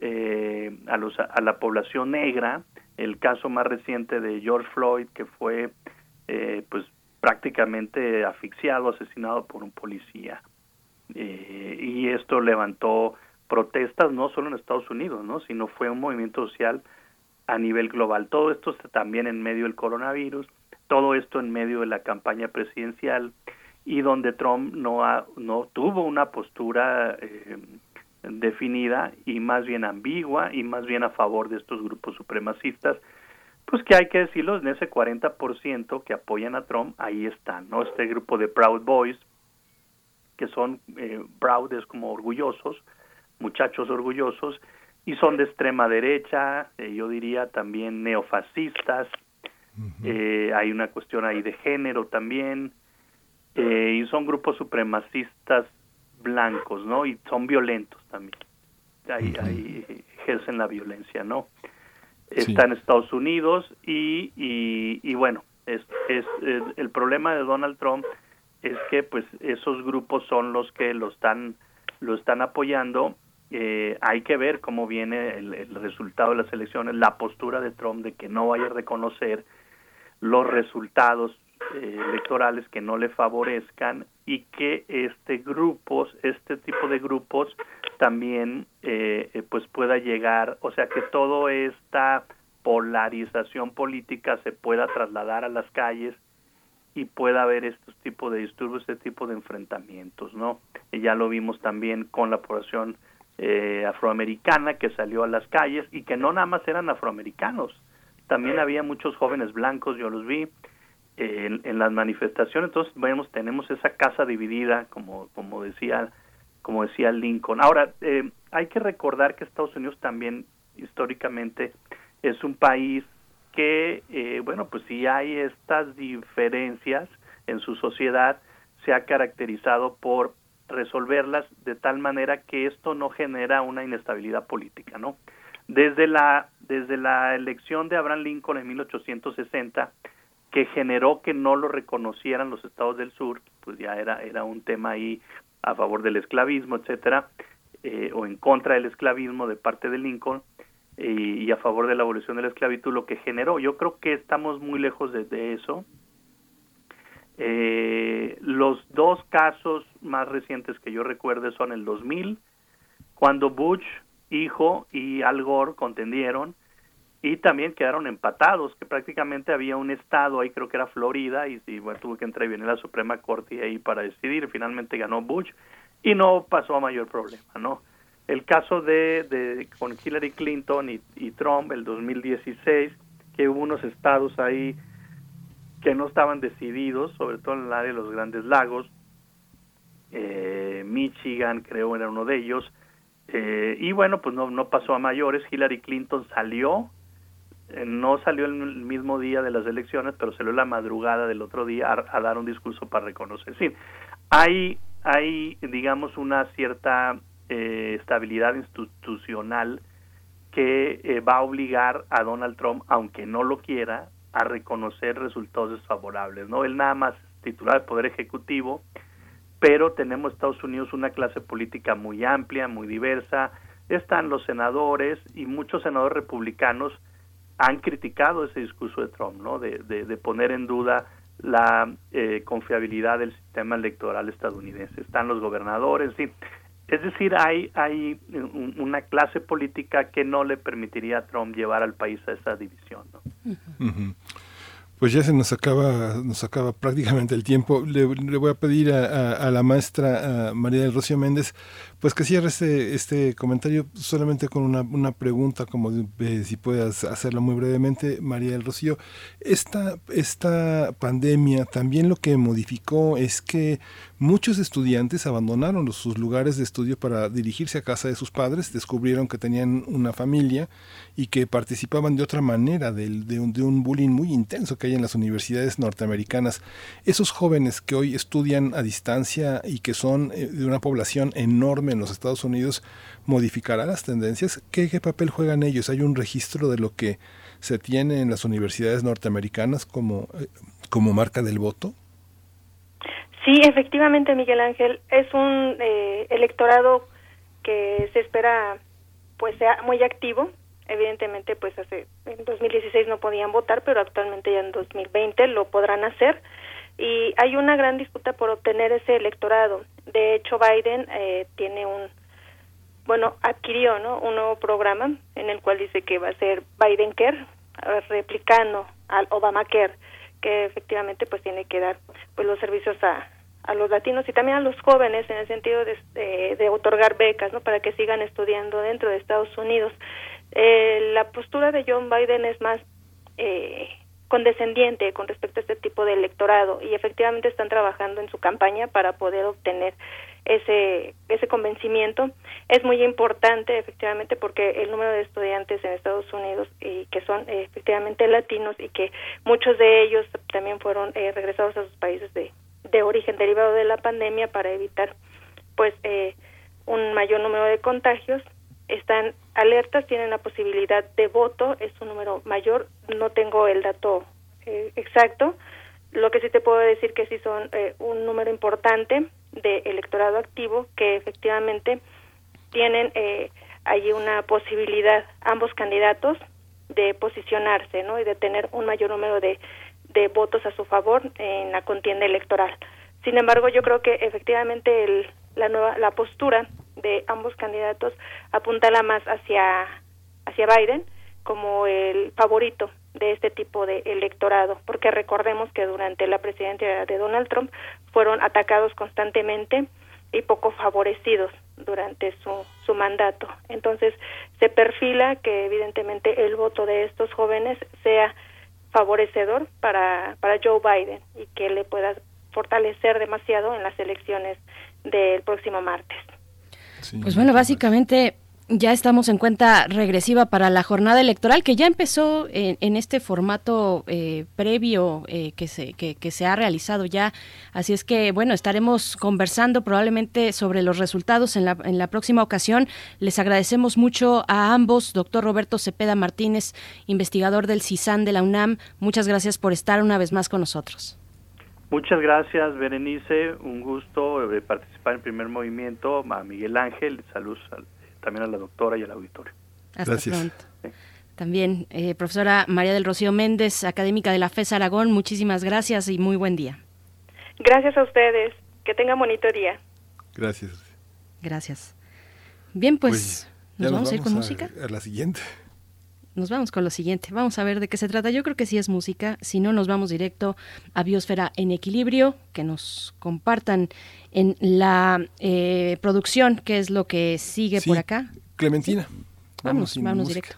eh, a, los, a la población negra el caso más reciente de George Floyd, que fue eh, pues prácticamente asfixiado, asesinado por un policía. Eh, y esto levantó protestas no solo en Estados Unidos, ¿no? sino fue un movimiento social a nivel global. Todo esto también en medio del coronavirus, todo esto en medio de la campaña presidencial y donde Trump no, no tuvo una postura eh, definida y más bien ambigua y más bien a favor de estos grupos supremacistas, pues que hay que decirlo, en ese 40% que apoyan a Trump, ahí están, ¿no? Este grupo de Proud Boys, que son, eh, Proud es como orgullosos, muchachos orgullosos, y son de extrema derecha, eh, yo diría también neofascistas, eh, hay una cuestión ahí de género también, y son grupos supremacistas blancos, ¿no? Y son violentos también. Ahí, ahí ejercen la violencia, ¿no? Está en Estados Unidos y, y, bueno, es, es, el problema de Donald Trump es que pues esos grupos son los que lo están lo están apoyando eh, hay que ver cómo viene el, resultado de las elecciones la postura de Trump de que no vaya a reconocer los resultados eh, electorales que no le favorezcan y que este grupos, este tipo de grupos también eh, eh, pues pueda llegar, o sea que toda esta polarización política se pueda trasladar a las calles y pueda haber estos tipos de disturbios, este tipo de enfrentamientos, ¿no? Y ya lo vimos también con la población afroamericana que salió a las calles y que no nada más eran afroamericanos, también había muchos jóvenes blancos, yo los vi, en, las manifestaciones. Entonces vemos tenemos esa casa dividida como como decía como decía Lincoln. Ahora eh, hay que recordar que Estados Unidos también históricamente es un país que eh, bueno pues si hay estas diferencias en su sociedad. Se ha caracterizado por resolverlas de tal manera que esto no genera una inestabilidad política no desde la desde la elección de Abraham Lincoln en 1860 que generó que no lo reconocieran los estados del sur, pues ya era, era un tema ahí a favor del esclavismo, etcétera, eh, o en contra del esclavismo de parte de Lincoln eh, y a favor de la abolición de la esclavitud, lo que generó. Yo creo que estamos muy lejos de, eso. Eh, los dos casos más recientes que yo recuerdo son el 2000, cuando Bush, hijo, y Al Gore contendieron, y también quedaron empatados, que prácticamente había un estado, ahí creo que era Florida, y, y bueno, tuvo que y la Suprema Corte ahí para decidir, finalmente ganó Bush, y no pasó a mayor problema, ¿no? El caso de, de con Hillary Clinton y, y Trump, el 2016, que hubo unos estados ahí que no estaban decididos, sobre todo en el área de los Grandes Lagos, eh, Michigan creo era uno de ellos, eh, y bueno, pues no, no pasó a mayores, Hillary Clinton salió. Eh, no salió el mismo día de las elecciones, pero salió la madrugada del otro día a, dar un discurso para reconocer. Sí, hay, hay digamos, una cierta eh, estabilidad institucional que eh, va a obligar a Donald Trump, aunque no lo quiera, a reconocer resultados desfavorables. ¿no? Él nada más titular del Poder Ejecutivo, pero tenemos Estados Unidos una clase política muy amplia, muy diversa, están los senadores y muchos senadores republicanos han criticado ese discurso de Trump, ¿no? De, de, poner en duda la eh, confiabilidad del sistema electoral estadounidense. Están los gobernadores, sí. Es decir, hay, hay una clase política que no le permitiría a Trump llevar al país a esa división. ¿no? Pues ya se nos acaba, nos acaba prácticamente el tiempo. Le, voy a pedir a, la maestra María del Rocío Méndez, pues que cierre este, este comentario solamente con una, una pregunta, como si puedas hacerlo muy brevemente, María del Rocío. Esta, esta pandemia también lo que modificó es que Muchos estudiantes abandonaron sus lugares de estudio para dirigirse a casa de sus padres, descubrieron que tenían una familia y que participaban de otra manera de, un, de, un, bullying muy intenso que hay en las universidades norteamericanas. Esos jóvenes que hoy estudian a distancia y que son eh, de una población enorme en los Estados Unidos, ¿modificará las tendencias? ¿Qué, qué papel juegan ellos? ¿Hay un registro de lo que se tiene en las universidades norteamericanas como, eh, como marca del voto? Sí, efectivamente, Miguel Ángel, es un eh, electorado que se espera pues sea muy activo. evidentemente pues hace en 2016 no podían votar, pero actualmente ya en 2020 lo podrán hacer y hay una gran disputa por obtener ese electorado. De hecho, Biden eh, tiene un, bueno, adquirió ¿no? un nuevo programa en el cual dice que va a ser Biden Care, replicando al Obamacare, que efectivamente pues tiene que dar pues los servicios a, a los latinos y también a los jóvenes en el sentido de, de, otorgar becas, ¿no? Para que sigan estudiando dentro de Estados Unidos. Eh, la postura de John Biden es más eh, condescendiente con respecto a este tipo de electorado y efectivamente están trabajando en su campaña para poder obtener ese ese convencimiento. Es muy importante efectivamente porque el número de estudiantes en Estados Unidos y que son eh, efectivamente latinos y que muchos de ellos también fueron eh, regresados a sus países de, de origen derivado de la pandemia para evitar pues eh, un mayor número de contagios están alertas, tienen la posibilidad de voto, es un número mayor, no tengo el dato eh, exacto, lo que sí te puedo decir que sí son eh, un número importante de electorado activo que efectivamente tienen eh, allí una posibilidad ambos candidatos de posicionarse ¿no? y de tener un mayor número de, de votos a su favor en la contienda electoral. Sin embargo, yo creo que efectivamente el, la nueva la postura de ambos candidatos apuntala más hacia hacia Biden como el favorito de este tipo de electorado, porque recordemos que durante la presidencia de Donald Trump fueron atacados constantemente y poco favorecidos durante su, su mandato. Entonces, se perfila que evidentemente el voto de estos jóvenes sea favorecedor para, para Joe Biden y que le pueda fortalecer demasiado en las elecciones del próximo martes. Pues bueno, básicamente ya estamos en cuenta regresiva para la jornada electoral que ya empezó en, este formato eh, previo eh, que, se, que, se ha realizado ya. Así es que, bueno, estaremos conversando probablemente sobre los resultados en la, en la próxima ocasión. Les agradecemos mucho a ambos, doctor Roberto Cepeda Martínez, investigador del CISAN de la UNAM. Muchas gracias por estar una vez más con nosotros. Muchas gracias, Berenice. Un gusto eh, participar en primer movimiento. A Miguel Ángel, saludos también a la doctora y al auditorio. Hasta pronto. También, eh, profesora María del Rocío Méndez, académica de la FES Aragón, muchísimas gracias y muy buen día. Gracias a ustedes. Que tengan bonito día. Gracias. Gracias. Bien, pues, ¿nos, vamos, a ir con música? A la siguiente nos vamos con lo siguiente. Vamos a ver de qué se trata. Yo creo que sí es música. Si no, nos vamos directo a Biosfera en Equilibrio, que nos compartan en la eh, producción qué es lo que sigue por acá. Clementina. Vamos, vamos, directo.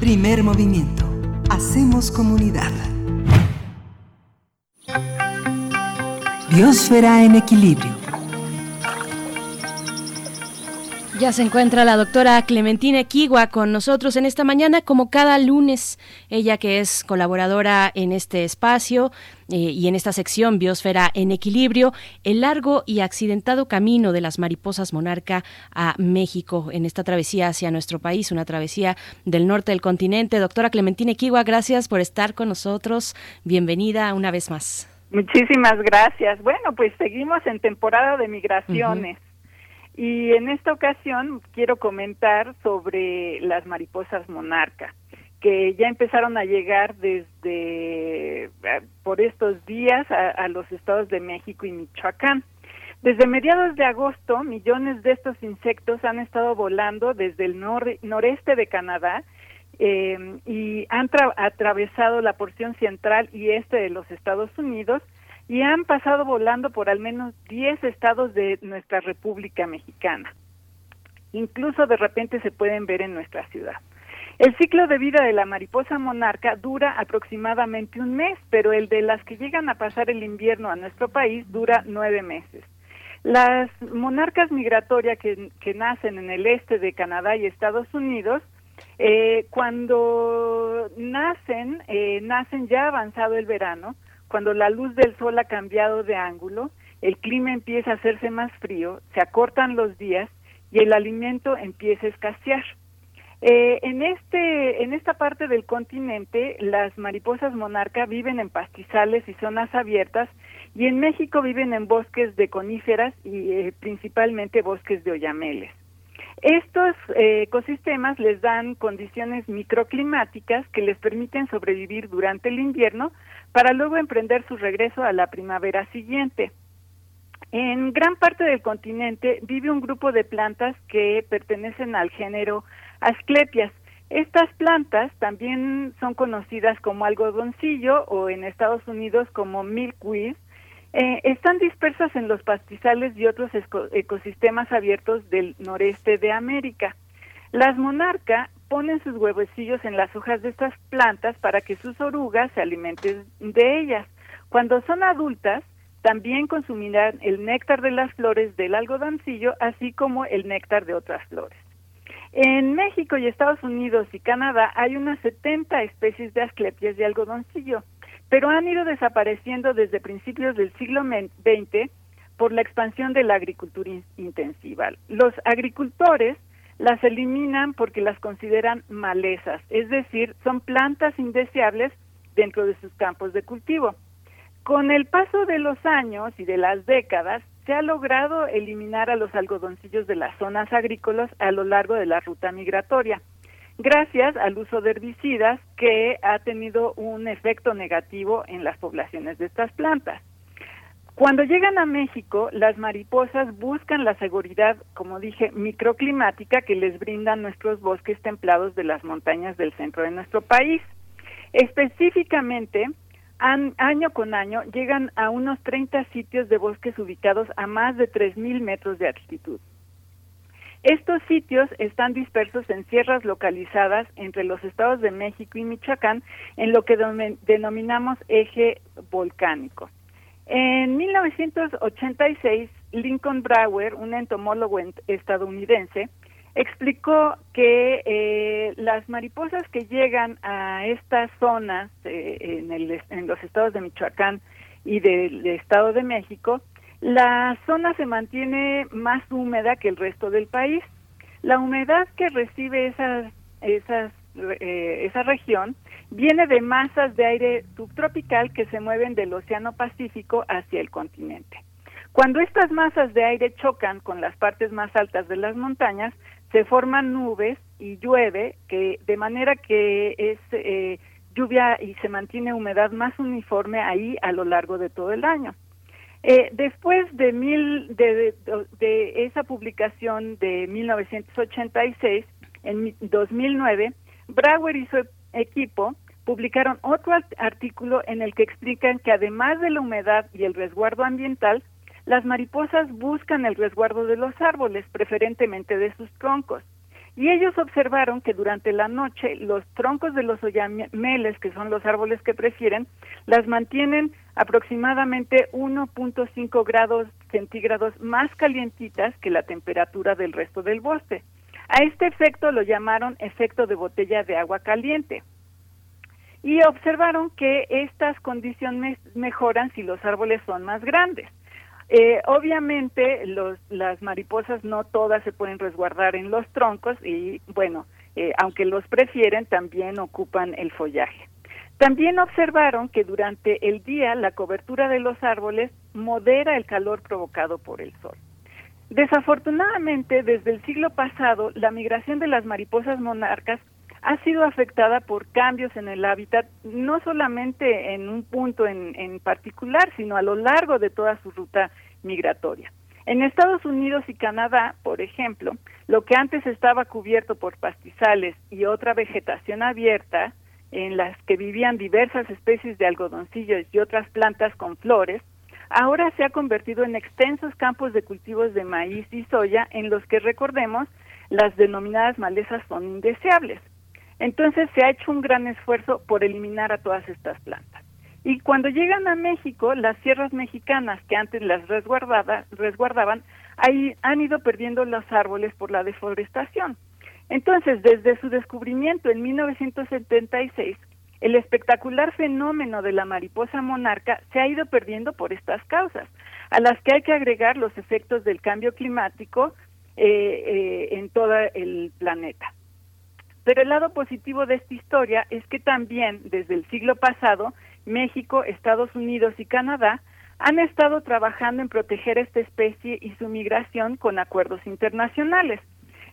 Primer movimiento. Hacemos comunidad. Biosfera en Equilibrio. Ya se encuentra la doctora Clementina Equigua con nosotros en esta mañana, como cada lunes, ella que es colaboradora en este espacio eh, y en esta sección Biosfera en Equilibrio, el largo y accidentado camino de las mariposas monarca a México en esta travesía hacia nuestro país, una travesía del norte del continente. Doctora Clementina Equigua, gracias por estar con nosotros. Bienvenida una vez más. Muchísimas gracias. Bueno, pues seguimos en temporada de migraciones. Y en esta ocasión quiero comentar sobre las mariposas monarca, que ya empezaron a llegar desde eh, por estos días a, los estados de México y Michoacán. Desde mediados de agosto, millones de estos insectos han estado volando desde el noreste de Canadá eh, y han atravesado la porción central y este de los Estados Unidos y han pasado volando por al menos 10 estados de nuestra República Mexicana. Incluso de repente se pueden ver en nuestra ciudad. El ciclo de vida de la mariposa monarca dura aproximadamente un mes, pero el de las que llegan a pasar el invierno a nuestro país dura nueve meses. Las monarcas migratorias que, nacen en el este de Canadá y Estados Unidos, eh, cuando nacen, eh, nacen ya avanzado el verano, cuando la luz del sol ha cambiado de ángulo, el clima empieza a hacerse más frío, se acortan los días y el alimento empieza a escasear. Eh, en este, en esta parte del continente, las mariposas monarca viven en pastizales y zonas abiertas, y en México viven en bosques de coníferas y eh, principalmente bosques de oyameles. Estos eh, ecosistemas les dan condiciones microclimáticas que les permiten sobrevivir durante el invierno para luego emprender su regreso a la primavera siguiente. En gran parte del continente vive un grupo de plantas que pertenecen al género Asclepias. Estas plantas también son conocidas como algodoncillo o en Estados Unidos como milkweed. Eh, están dispersas en los pastizales y otros ecosistemas abiertos del noreste de América. Las monarcas ponen sus huevecillos en las hojas de estas plantas para que sus orugas se alimenten de ellas. Cuando son adultas, también consumirán el néctar de las flores del algodoncillo, así como el néctar de otras flores. En México y Estados Unidos y Canadá hay unas 70 especies de asclepias de algodoncillo, pero han ido desapareciendo desde principios del siglo XX por la expansión de la agricultura intensiva. Los agricultores las eliminan porque las consideran malezas, es decir, son plantas indeseables dentro de sus campos de cultivo. Con el paso de los años y de las décadas, se ha logrado eliminar a los algodoncillos de las zonas agrícolas a lo largo de la ruta migratoria, gracias al uso de herbicidas que ha tenido un efecto negativo en las poblaciones de estas plantas. Cuando llegan a México, las mariposas buscan la seguridad, como dije, microclimática que les brindan nuestros bosques templados de las montañas del centro de nuestro país. Específicamente, año con año llegan a unos 30 sitios de bosques ubicados a más de 3.000 metros de altitud. Estos sitios están dispersos en sierras localizadas entre los estados de México y Michoacán en lo que denominamos eje volcánico. En 1986, Lincoln Brower, un entomólogo estadounidense, explicó que eh, las mariposas que llegan a estas zonas eh, en, el, en, los estados de Michoacán y del Estado de México, la zona se mantiene más húmeda que el resto del país. La humedad que recibe esas, esas, eh, esa región viene de masas de aire subtropical que se mueven del Océano Pacífico hacia el continente. Cuando estas masas de aire chocan con las partes más altas de las montañas, se forman nubes y llueve, que de manera que es eh, lluvia y se mantiene humedad más uniforme ahí a lo largo de todo el año. Eh, después de, mil, de, de, esa publicación de 1986, en 2009, Brauer y su equipo publicaron otro artículo en el que explican que además de la humedad y el resguardo ambiental, las mariposas buscan el resguardo de los árboles, preferentemente de sus troncos. Y ellos observaron que durante la noche los troncos de los oyameles, que son los árboles que prefieren, las mantienen aproximadamente 1.5 grados centígrados más calientitas que la temperatura del resto del bosque. A este efecto lo llamaron efecto de botella de agua caliente. Y observaron que estas condiciones mejoran si los árboles son más grandes. Eh, obviamente los, las mariposas no todas se pueden resguardar en los troncos y bueno, eh, aunque los prefieren, también ocupan el follaje. También observaron que durante el día la cobertura de los árboles modera el calor provocado por el sol. Desafortunadamente, desde el siglo pasado, la migración de las mariposas monarcas ha sido afectada por cambios en el hábitat, no solamente en un punto en, en particular, sino a lo largo de toda su ruta migratoria. En Estados Unidos y Canadá, por ejemplo, lo que antes estaba cubierto por pastizales y otra vegetación abierta, en las que vivían diversas especies de algodoncillos y otras plantas con flores, ahora se ha convertido en extensos campos de cultivos de maíz y soya en los que, recordemos, las denominadas malezas son indeseables. Entonces se ha hecho un gran esfuerzo por eliminar a todas estas plantas. Y cuando llegan a México, las sierras mexicanas que antes las resguardaban, ahí han ido perdiendo los árboles por la deforestación. Entonces, desde su descubrimiento en 1976, el espectacular fenómeno de la mariposa monarca se ha ido perdiendo por estas causas, a las que hay que agregar los efectos del cambio climático eh, eh, en todo el planeta. Pero el lado positivo de esta historia es que también desde el siglo pasado México, Estados Unidos y Canadá han estado trabajando en proteger esta especie y su migración con acuerdos internacionales.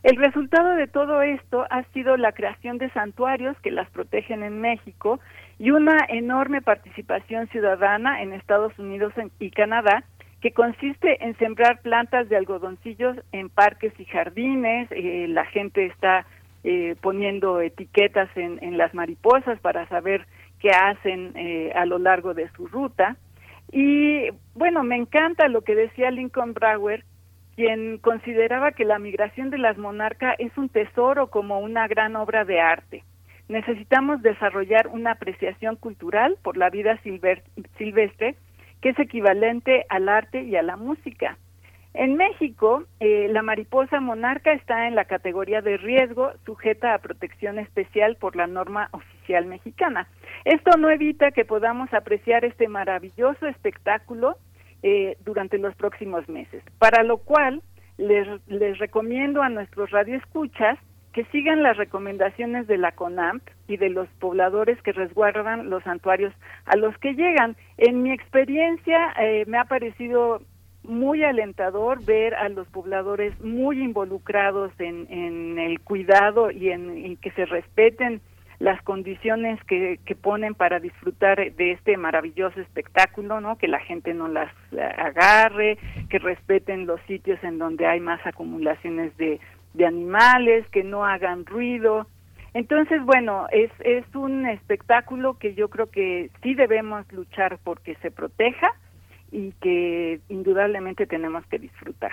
El resultado de todo esto ha sido la creación de santuarios que las protegen en México y una enorme participación ciudadana en Estados Unidos y Canadá que consiste en sembrar plantas de algodoncillos en parques y jardines. Eh, la gente está eh, poniendo etiquetas en, en, las mariposas para saber qué hacen eh, a lo largo de su ruta. Y bueno, me encanta lo que decía Lincoln Brower, quien consideraba que la migración de las monarcas es un tesoro como una gran obra de arte. Necesitamos desarrollar una apreciación cultural por la vida silvestre que es equivalente al arte y a la música. En México, eh, la mariposa monarca está en la categoría de riesgo, sujeta a protección especial por la norma oficial mexicana. Esto no evita que podamos apreciar este maravilloso espectáculo eh, durante los próximos meses, para lo cual les, les recomiendo a nuestros radioescuchas que sigan las recomendaciones de la CONAMP y de los pobladores que resguardan los santuarios a los que llegan. En mi experiencia eh, me ha parecido muy alentador ver a los pobladores muy involucrados en, en el cuidado y en, que se respeten las condiciones que, que, ponen para disfrutar de este maravilloso espectáculo, ¿no? Que la gente no las agarre, que respeten los sitios en donde hay más acumulaciones de, de animales, que no hagan ruido. Entonces, bueno, es, es un espectáculo que yo creo que sí debemos luchar porque se proteja y que indudablemente tenemos que disfrutar.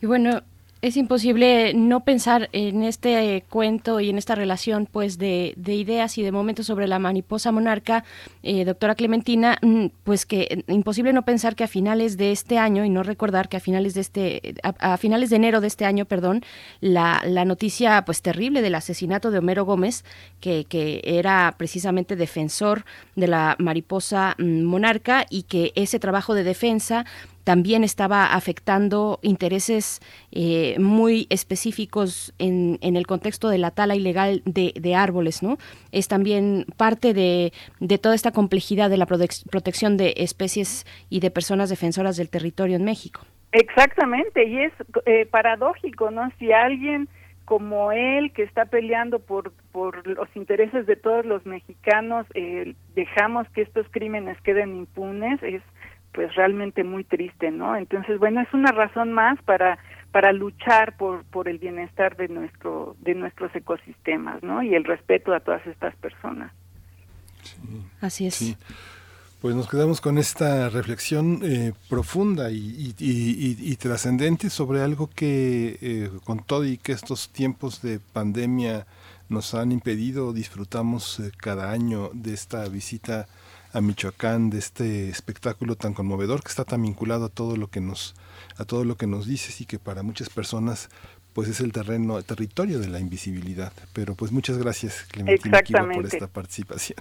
Y bueno, es imposible no pensar en este cuento y en esta relación pues de, ideas y de momentos sobre la mariposa monarca, eh, doctora Clementina, mm, pues que imposible no pensar que a finales de este año y no recordar que a finales de este a, finales de enero de este año, perdón, la, la, noticia pues terrible del asesinato de Homero Gómez, que, que era precisamente defensor de la mariposa mm, monarca y que ese trabajo de defensa también estaba afectando intereses eh, muy específicos en, en, el contexto de la tala ilegal de, árboles, ¿no? Es también parte de, de toda esta complejidad de la protección de especies y de personas defensoras del territorio en México. Exactamente, y es eh, paradójico, ¿no? Si alguien como él, que está peleando por, por los intereses de todos los mexicanos, eh, dejamos que estos crímenes queden impunes, es pues realmente muy triste, ¿no? Entonces, bueno, es una razón más para para luchar por por el bienestar de nuestro de nuestros ecosistemas, ¿no? Y el respeto a todas estas personas. Así es. Sí. Pues nos quedamos con esta reflexión eh, profunda y, y, y, y, trascendente sobre algo que, eh, con todo y que estos tiempos de pandemia nos han impedido, disfrutamos eh, cada año de esta visita a Michoacán de este espectáculo tan conmovedor que está tan vinculado a todo lo que nos a todo lo que nos dices y que para muchas personas pues es el terreno el territorio de la invisibilidad. Pero pues muchas gracias Clementina por esta participación.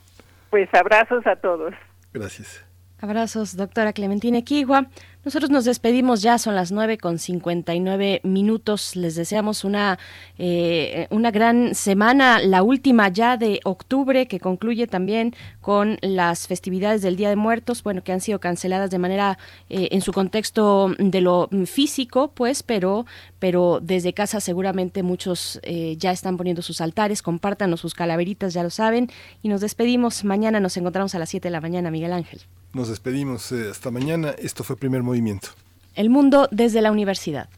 Pues abrazos a todos. Gracias. Abrazos doctora Clementina Kigua nosotros nos despedimos ya, son las 9 con 59 minutos. Les deseamos una, eh, una gran semana, la última ya de octubre, que concluye también con las festividades del Día de Muertos, bueno, que han sido canceladas de manera eh, en su contexto de lo físico, pues, pero, pero desde casa seguramente muchos eh, ya están poniendo sus altares, compártanos sus calaveritas, ya lo saben, y nos despedimos. Mañana nos encontramos a las 7 de la mañana, Miguel Ángel. Nos despedimos hasta mañana. Esto fue Primer Movimiento. El mundo desde la universidad.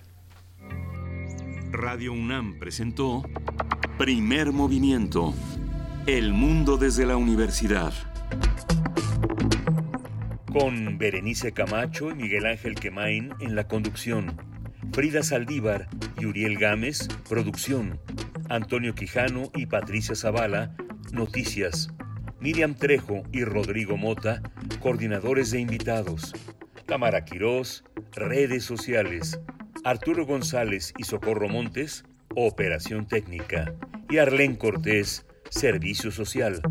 Radio UNAM presentó Primer Movimiento. El mundo desde la universidad. Con Berenice Camacho y Miguel Ángel Quemain en la conducción. Frida Saldívar y Uriel Gámez, producción. Antonio Quijano y Patricia Zavala, noticias. Miriam Trejo y Rodrigo Mota, coordinadores de invitados. Tamara Quirós, redes sociales. Arturo González y Socorro Montes, operación técnica. Y Arlén Cortés, servicio social.